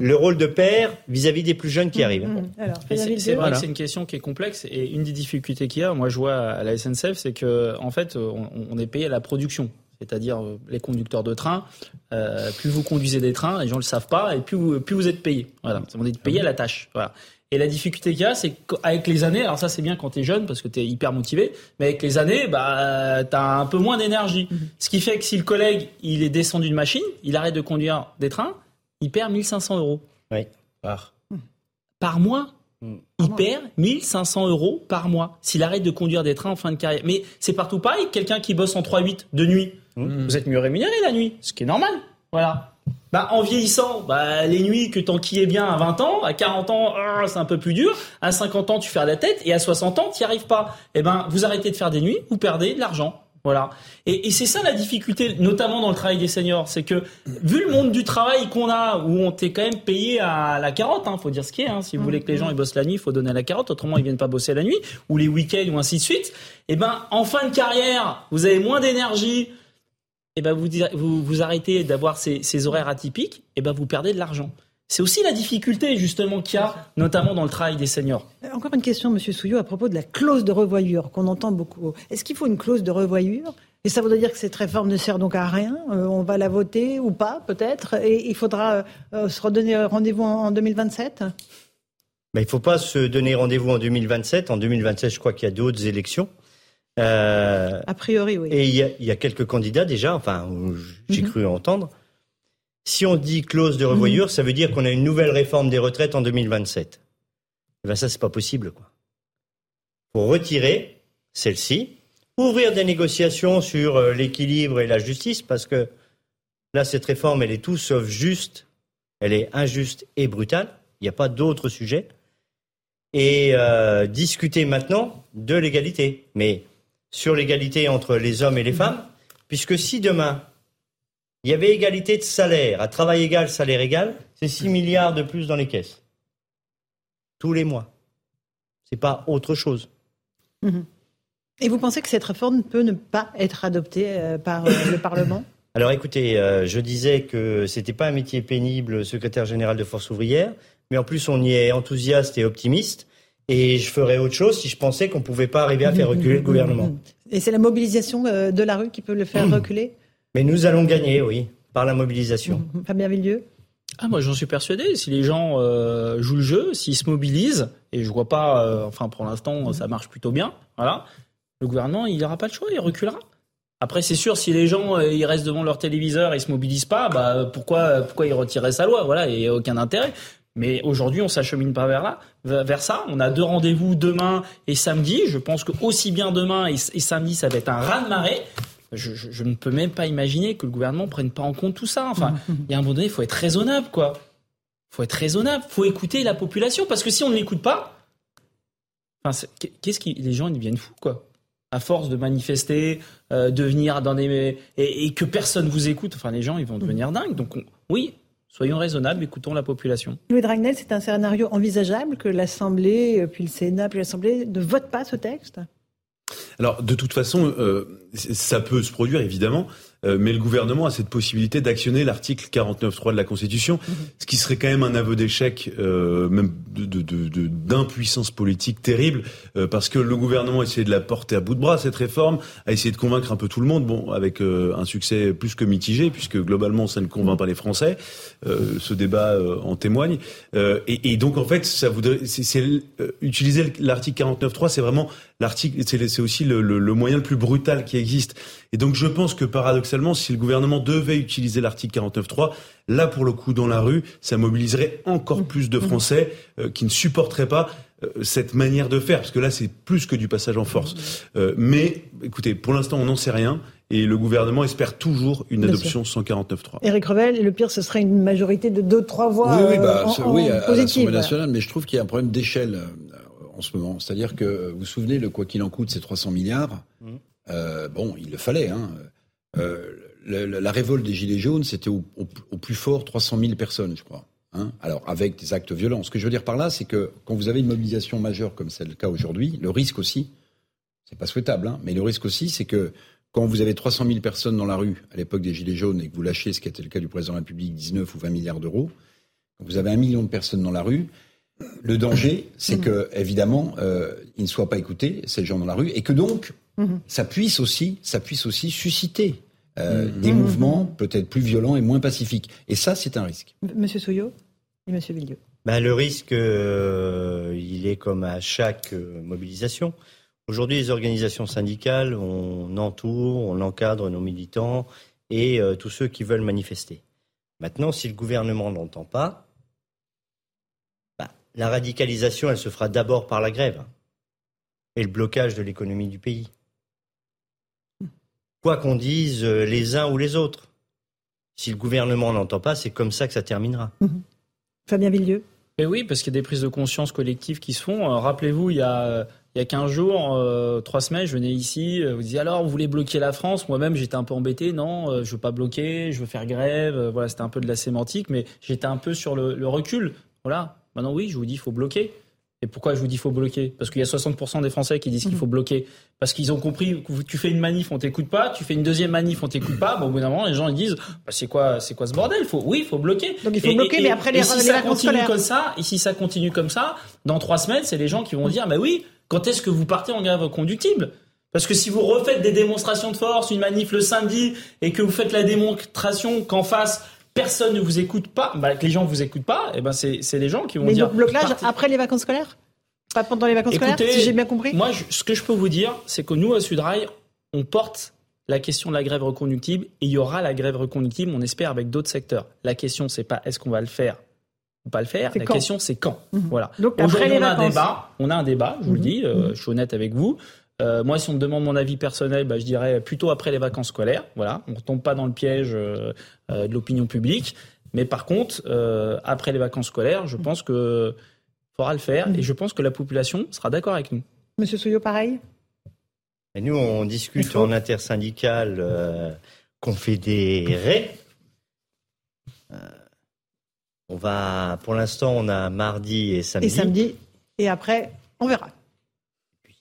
le rôle de père vis-à-vis des plus jeunes qui arrivent. Alors, Mais C'est vrai Voilà. que c'est une question qui est complexe et une des difficultés qu'il y a, moi je vois à la SNCF, c'est que en fait on, on est payé à la production. C'est-à-dire euh, les conducteurs de train, euh, plus vous conduisez des trains, les gens le savent pas, et plus vous, plus vous êtes payé. Voilà, on est payé à la tâche. Voilà. Et la difficulté qu'il y a, c'est qu'avec les années, alors ça c'est bien quand tu es jeune parce que tu es hyper motivé, mais avec les années, bah, tu as un peu moins d'énergie. Ce qui fait que si le collègue il est descendu de machine, il arrête de conduire des trains, il perd 1500 euros. Oui. Par mois Mm. il perd 1500 euros par mois s'il arrête de conduire des trains en fin de carrière. Mais c'est partout pareil. Quelqu'un qui bosse en 3-8 de nuit, vous êtes mieux rémunéré la nuit, ce qui est normal. Voilà. Bah, en vieillissant, bah, les nuits que t'enquillais bien à 20 ans, à 40 ans, ah, c'est un peu plus dur. À 50 ans, tu fais la tête, et à 60 ans, t'y arrives pas. Eh ben, vous arrêtez de faire des nuits, vous perdez de l'argent. Voilà. Et, et c'est ça la difficulté, notamment dans le travail des seniors, c'est que vu le monde du travail qu'on a, où on t'est quand même payé à la carotte, hein, faut dire ce qui est. Hein, si vous voulez que les gens ils bossent la nuit, il faut donner la carotte, autrement ils viennent pas bosser la nuit ou les week-ends ou ainsi de suite. Et ben en fin de carrière, vous avez moins d'énergie. Et ben vous vous, vous arrêtez d'avoir ces, ces horaires atypiques. Et ben vous perdez de l'argent. C'est aussi la difficulté justement qu'il y a, notamment dans le travail des seniors. Encore une question, Monsieur Souillot, à propos de la clause de revoyure qu'on entend beaucoup. Est-ce qu'il faut une clause de revoyure? Et ça voudrait dire que cette réforme ne sert donc à rien? Euh, On va la voter ou pas, peut-être? Et il faudra euh, se redonner rendez-vous en, en 2027 Ben, il ne faut pas se donner rendez-vous en 2027. En 2027, je crois qu'il y a d'autres élections. Euh, A priori, oui. Et il y, a, il y a quelques candidats déjà, enfin, j'ai Mhm. cru entendre. Si on dit clause de revoyure, ça veut dire qu'on a une nouvelle réforme des retraites en 2027. Eh ben ça, c'est pas possible, quoi. Faut retirer celle-ci, ouvrir des négociations sur euh, l'équilibre et la justice, parce que là, cette réforme, elle est tout sauf juste, elle est injuste et brutale. Il n'y a pas d'autre sujet. Et euh, discuter maintenant de l'égalité. Mais sur l'égalité entre les hommes et les femmes, puisque si demain, il y avait égalité de salaire, à travail égal, salaire égal, c'est 6 milliards de plus dans les caisses. Tous les mois. C'est pas autre chose. Mhm. Et vous pensez que cette réforme peut ne pas être adoptée euh, par euh, le Parlement Alors écoutez, euh, je disais que c'était pas un métier pénible, secrétaire général de Force ouvrière, mais en plus on y est enthousiaste et optimiste. Et je ferais autre chose si je pensais qu'on pouvait pas arriver à faire reculer le gouvernement. Et c'est la mobilisation de la rue qui peut le faire reculer Mais nous allons gagner, oui, par la mobilisation. Fabien Villieu Ah, moi, j'en suis persuadé. Si les gens euh, jouent le jeu, s'ils se mobilisent, et je vois pas, euh, enfin, pour l'instant, ça marche plutôt bien, voilà, le gouvernement, il n'aura pas le choix, il reculera. Après, c'est sûr, si les gens euh, ils restent devant leur téléviseur et ils se mobilisent pas, bah pourquoi pourquoi ils retiraient sa loi Voilà, il n'y a aucun intérêt. Mais aujourd'hui, on s'achemine pas vers là, vers ça. On a deux rendez-vous demain et samedi. Je pense que aussi bien demain et, et samedi, ça va être un raz de marée. Je, je, je, ne peux même pas imaginer que le gouvernement prenne pas en compte tout ça. Enfin, il y a un moment donné, il faut être raisonnable, quoi. Il faut être raisonnable. Il faut écouter la population parce que si on ne l'écoute pas, enfin, qu'est-ce qui les gens ils deviennent fous, quoi à force de manifester, euh, de venir dans des et, et, que personne vous écoute, enfin les gens ils vont devenir dingues. Donc on, oui, Soyons raisonnables, écoutons la population. Louis Dragnel, c'est un scénario envisageable que l'Assemblée, puis le Sénat, puis l'Assemblée ne votent pas ce texte? Alors, de toute façon, euh, ça peut se produire, évidemment. Euh, mais le gouvernement a cette possibilité d'actionner l'article 49.3 de la Constitution, mmh. ce qui serait quand même un aveu d'échec, euh, même d'impuissance de, de, de, politique terrible, euh, parce que le gouvernement a essayé de la porter à bout de bras, cette réforme, a essayé de convaincre un peu tout le monde, bon, avec euh, un succès plus que mitigé, puisque globalement ça ne convainc pas les Français, euh, ce débat en témoigne, et, et, donc en fait, ça voudrait, c'est utiliser l'article 49.3, c'est vraiment l'article, c'est aussi le, le, le moyen le plus brutal qui existe. Et donc je pense que paradoxalement, si le gouvernement devait utiliser l'article 49.3, là pour le coup dans la rue, ça mobiliserait encore plus de Français euh, qui ne supporteraient pas euh, cette manière de faire, parce que là c'est plus que du passage en force. Euh, mais écoutez, pour l'instant on n'en sait rien. Et le gouvernement espère toujours une adoption 149.3. Éric Revel, et le pire, ce serait une majorité de 2-3 voix. Oui, oui, bah, en, en oui à, à l'Assemblée nationale, mais je trouve qu'il y a un problème d'échelle en ce moment. C'est-à-dire que, vous vous souvenez, le quoi qu'il en coûte, c'est 300 milliards. Euh, bon, il le fallait. Hein. Euh, la révolte des Gilets jaunes, c'était au, plus fort 300 000 personnes, je crois. Hein Alors, avec des actes violents. Ce que je veux dire par là, c'est que quand vous avez une mobilisation majeure, comme c'est le cas aujourd'hui, le risque aussi, c'est pas souhaitable, hein, mais le risque aussi, c'est que quand vous avez 300 000 personnes dans la rue à l'époque des Gilets jaunes et que vous lâchez, ce qui était le cas du président de la République, 19 ou 20 milliards d'euros, vous avez un million de personnes dans la rue, le danger, c'est que, évidemment, euh, ils ne soient pas écoutés, ces gens dans la rue, et que donc, mmh. ça puisse aussi, ça puisse aussi susciter euh, mmh. des mmh. mouvements peut-être plus violents et moins pacifiques. Et ça, c'est un risque. Monsieur Souillot et Monsieur Villieu. Ben, le risque, euh, il est comme à chaque euh, mobilisation. Aujourd'hui, les organisations syndicales, on entoure, on encadre nos militants et euh, tous ceux qui veulent manifester. Maintenant, si le gouvernement n'entend pas, la radicalisation, elle se fera d'abord par la grève et le blocage de l'économie du pays. Quoi qu'on dise euh, les uns ou les autres, si le gouvernement n'entend pas, c'est comme ça que ça terminera. Mmh. Fabien Villieu Et oui, parce qu'il y a des prises de conscience collectives qui se font. Euh, Rappelez-vous, il y a il y a 15 jours, euh, 3 semaines, je venais ici, euh, vous disiez alors, vous voulez bloquer la France? Moi-même, j'étais un peu embêté. Non, euh, je veux pas bloquer, je veux faire grève. Euh, voilà, c'était un peu de la sémantique, mais j'étais un peu sur le, le recul. Voilà, Maintenant, oui, je vous dis, il faut bloquer. Et pourquoi je vous dis faut bloquer? Parce qu'il y a 60% des Français qui disent qu'il faut bloquer. Parce qu'ils ont compris que tu fais une manif, on t'écoute pas. Tu fais une deuxième manif, on t'écoute pas. Bon, au bout d'un moment, les gens ils disent bah, c'est quoi, c'est quoi ce bordel? Faut, Oui, il faut bloquer. Donc il faut et, bloquer, et, mais après les, et si les ça continue scolaires. comme ça, et si ça continue comme ça, dans trois semaines, c'est les gens qui vont dire mais oui, quand est-ce que vous partez en grève reconductible parce que si vous refaites des démonstrations de force, une manif le samedi, et que vous faites la démonstration qu'en face personne ne vous écoute pas, bah, que les gens ne vous écoutent pas, et ben c'est les gens qui vont Mais dire. donc blocage partez. après les vacances scolaires? Pas pendant les vacances Écoutez, scolaires, si j'ai bien compris? Moi, je, ce que je peux vous dire, c'est que nous, à Sudrail, on porte la question de la grève reconductible et il y aura la grève reconductible, on espère, avec d'autres secteurs. La question, c'est pas est-ce qu'on va le faire ou pas le faire. La quand question, c'est quand. Mmh. Voilà. Donc après les on a un vacances. débat. On a un débat, je vous Mmh. le dis, euh, je suis honnête avec vous. Euh, moi, si on me demande mon avis personnel, bah, je dirais plutôt après les vacances scolaires. Voilà, on ne tombe pas dans le piège euh, euh, de l'opinion publique. Mais par contre, euh, après les vacances scolaires, je pense que faudra le faire et je pense que la population sera d'accord avec nous. Monsieur Souillot, pareil? Et nous, on discute en intersyndical euh, confédéré. Euh, on va, pour l'instant, on a mardi et samedi. Et samedi, et après, on verra.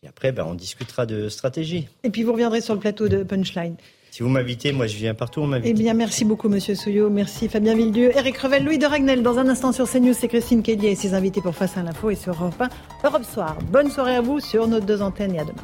Et après, ben, on discutera de stratégie. Et puis vous reviendrez sur le plateau de Punchline. Si vous m'invitez, moi je viens partout, on m'invite. Eh bien, merci beaucoup, Monsieur Souillot. Merci, Fabien Villedieu. Eric Revel, Louis de Ragnel. Dans un instant sur CNews, c'est Christine Kelly et ses invités pour Face à l'info et sur Europe 1, Europe Soir. Bonne soirée à vous sur nos deux antennes et à demain.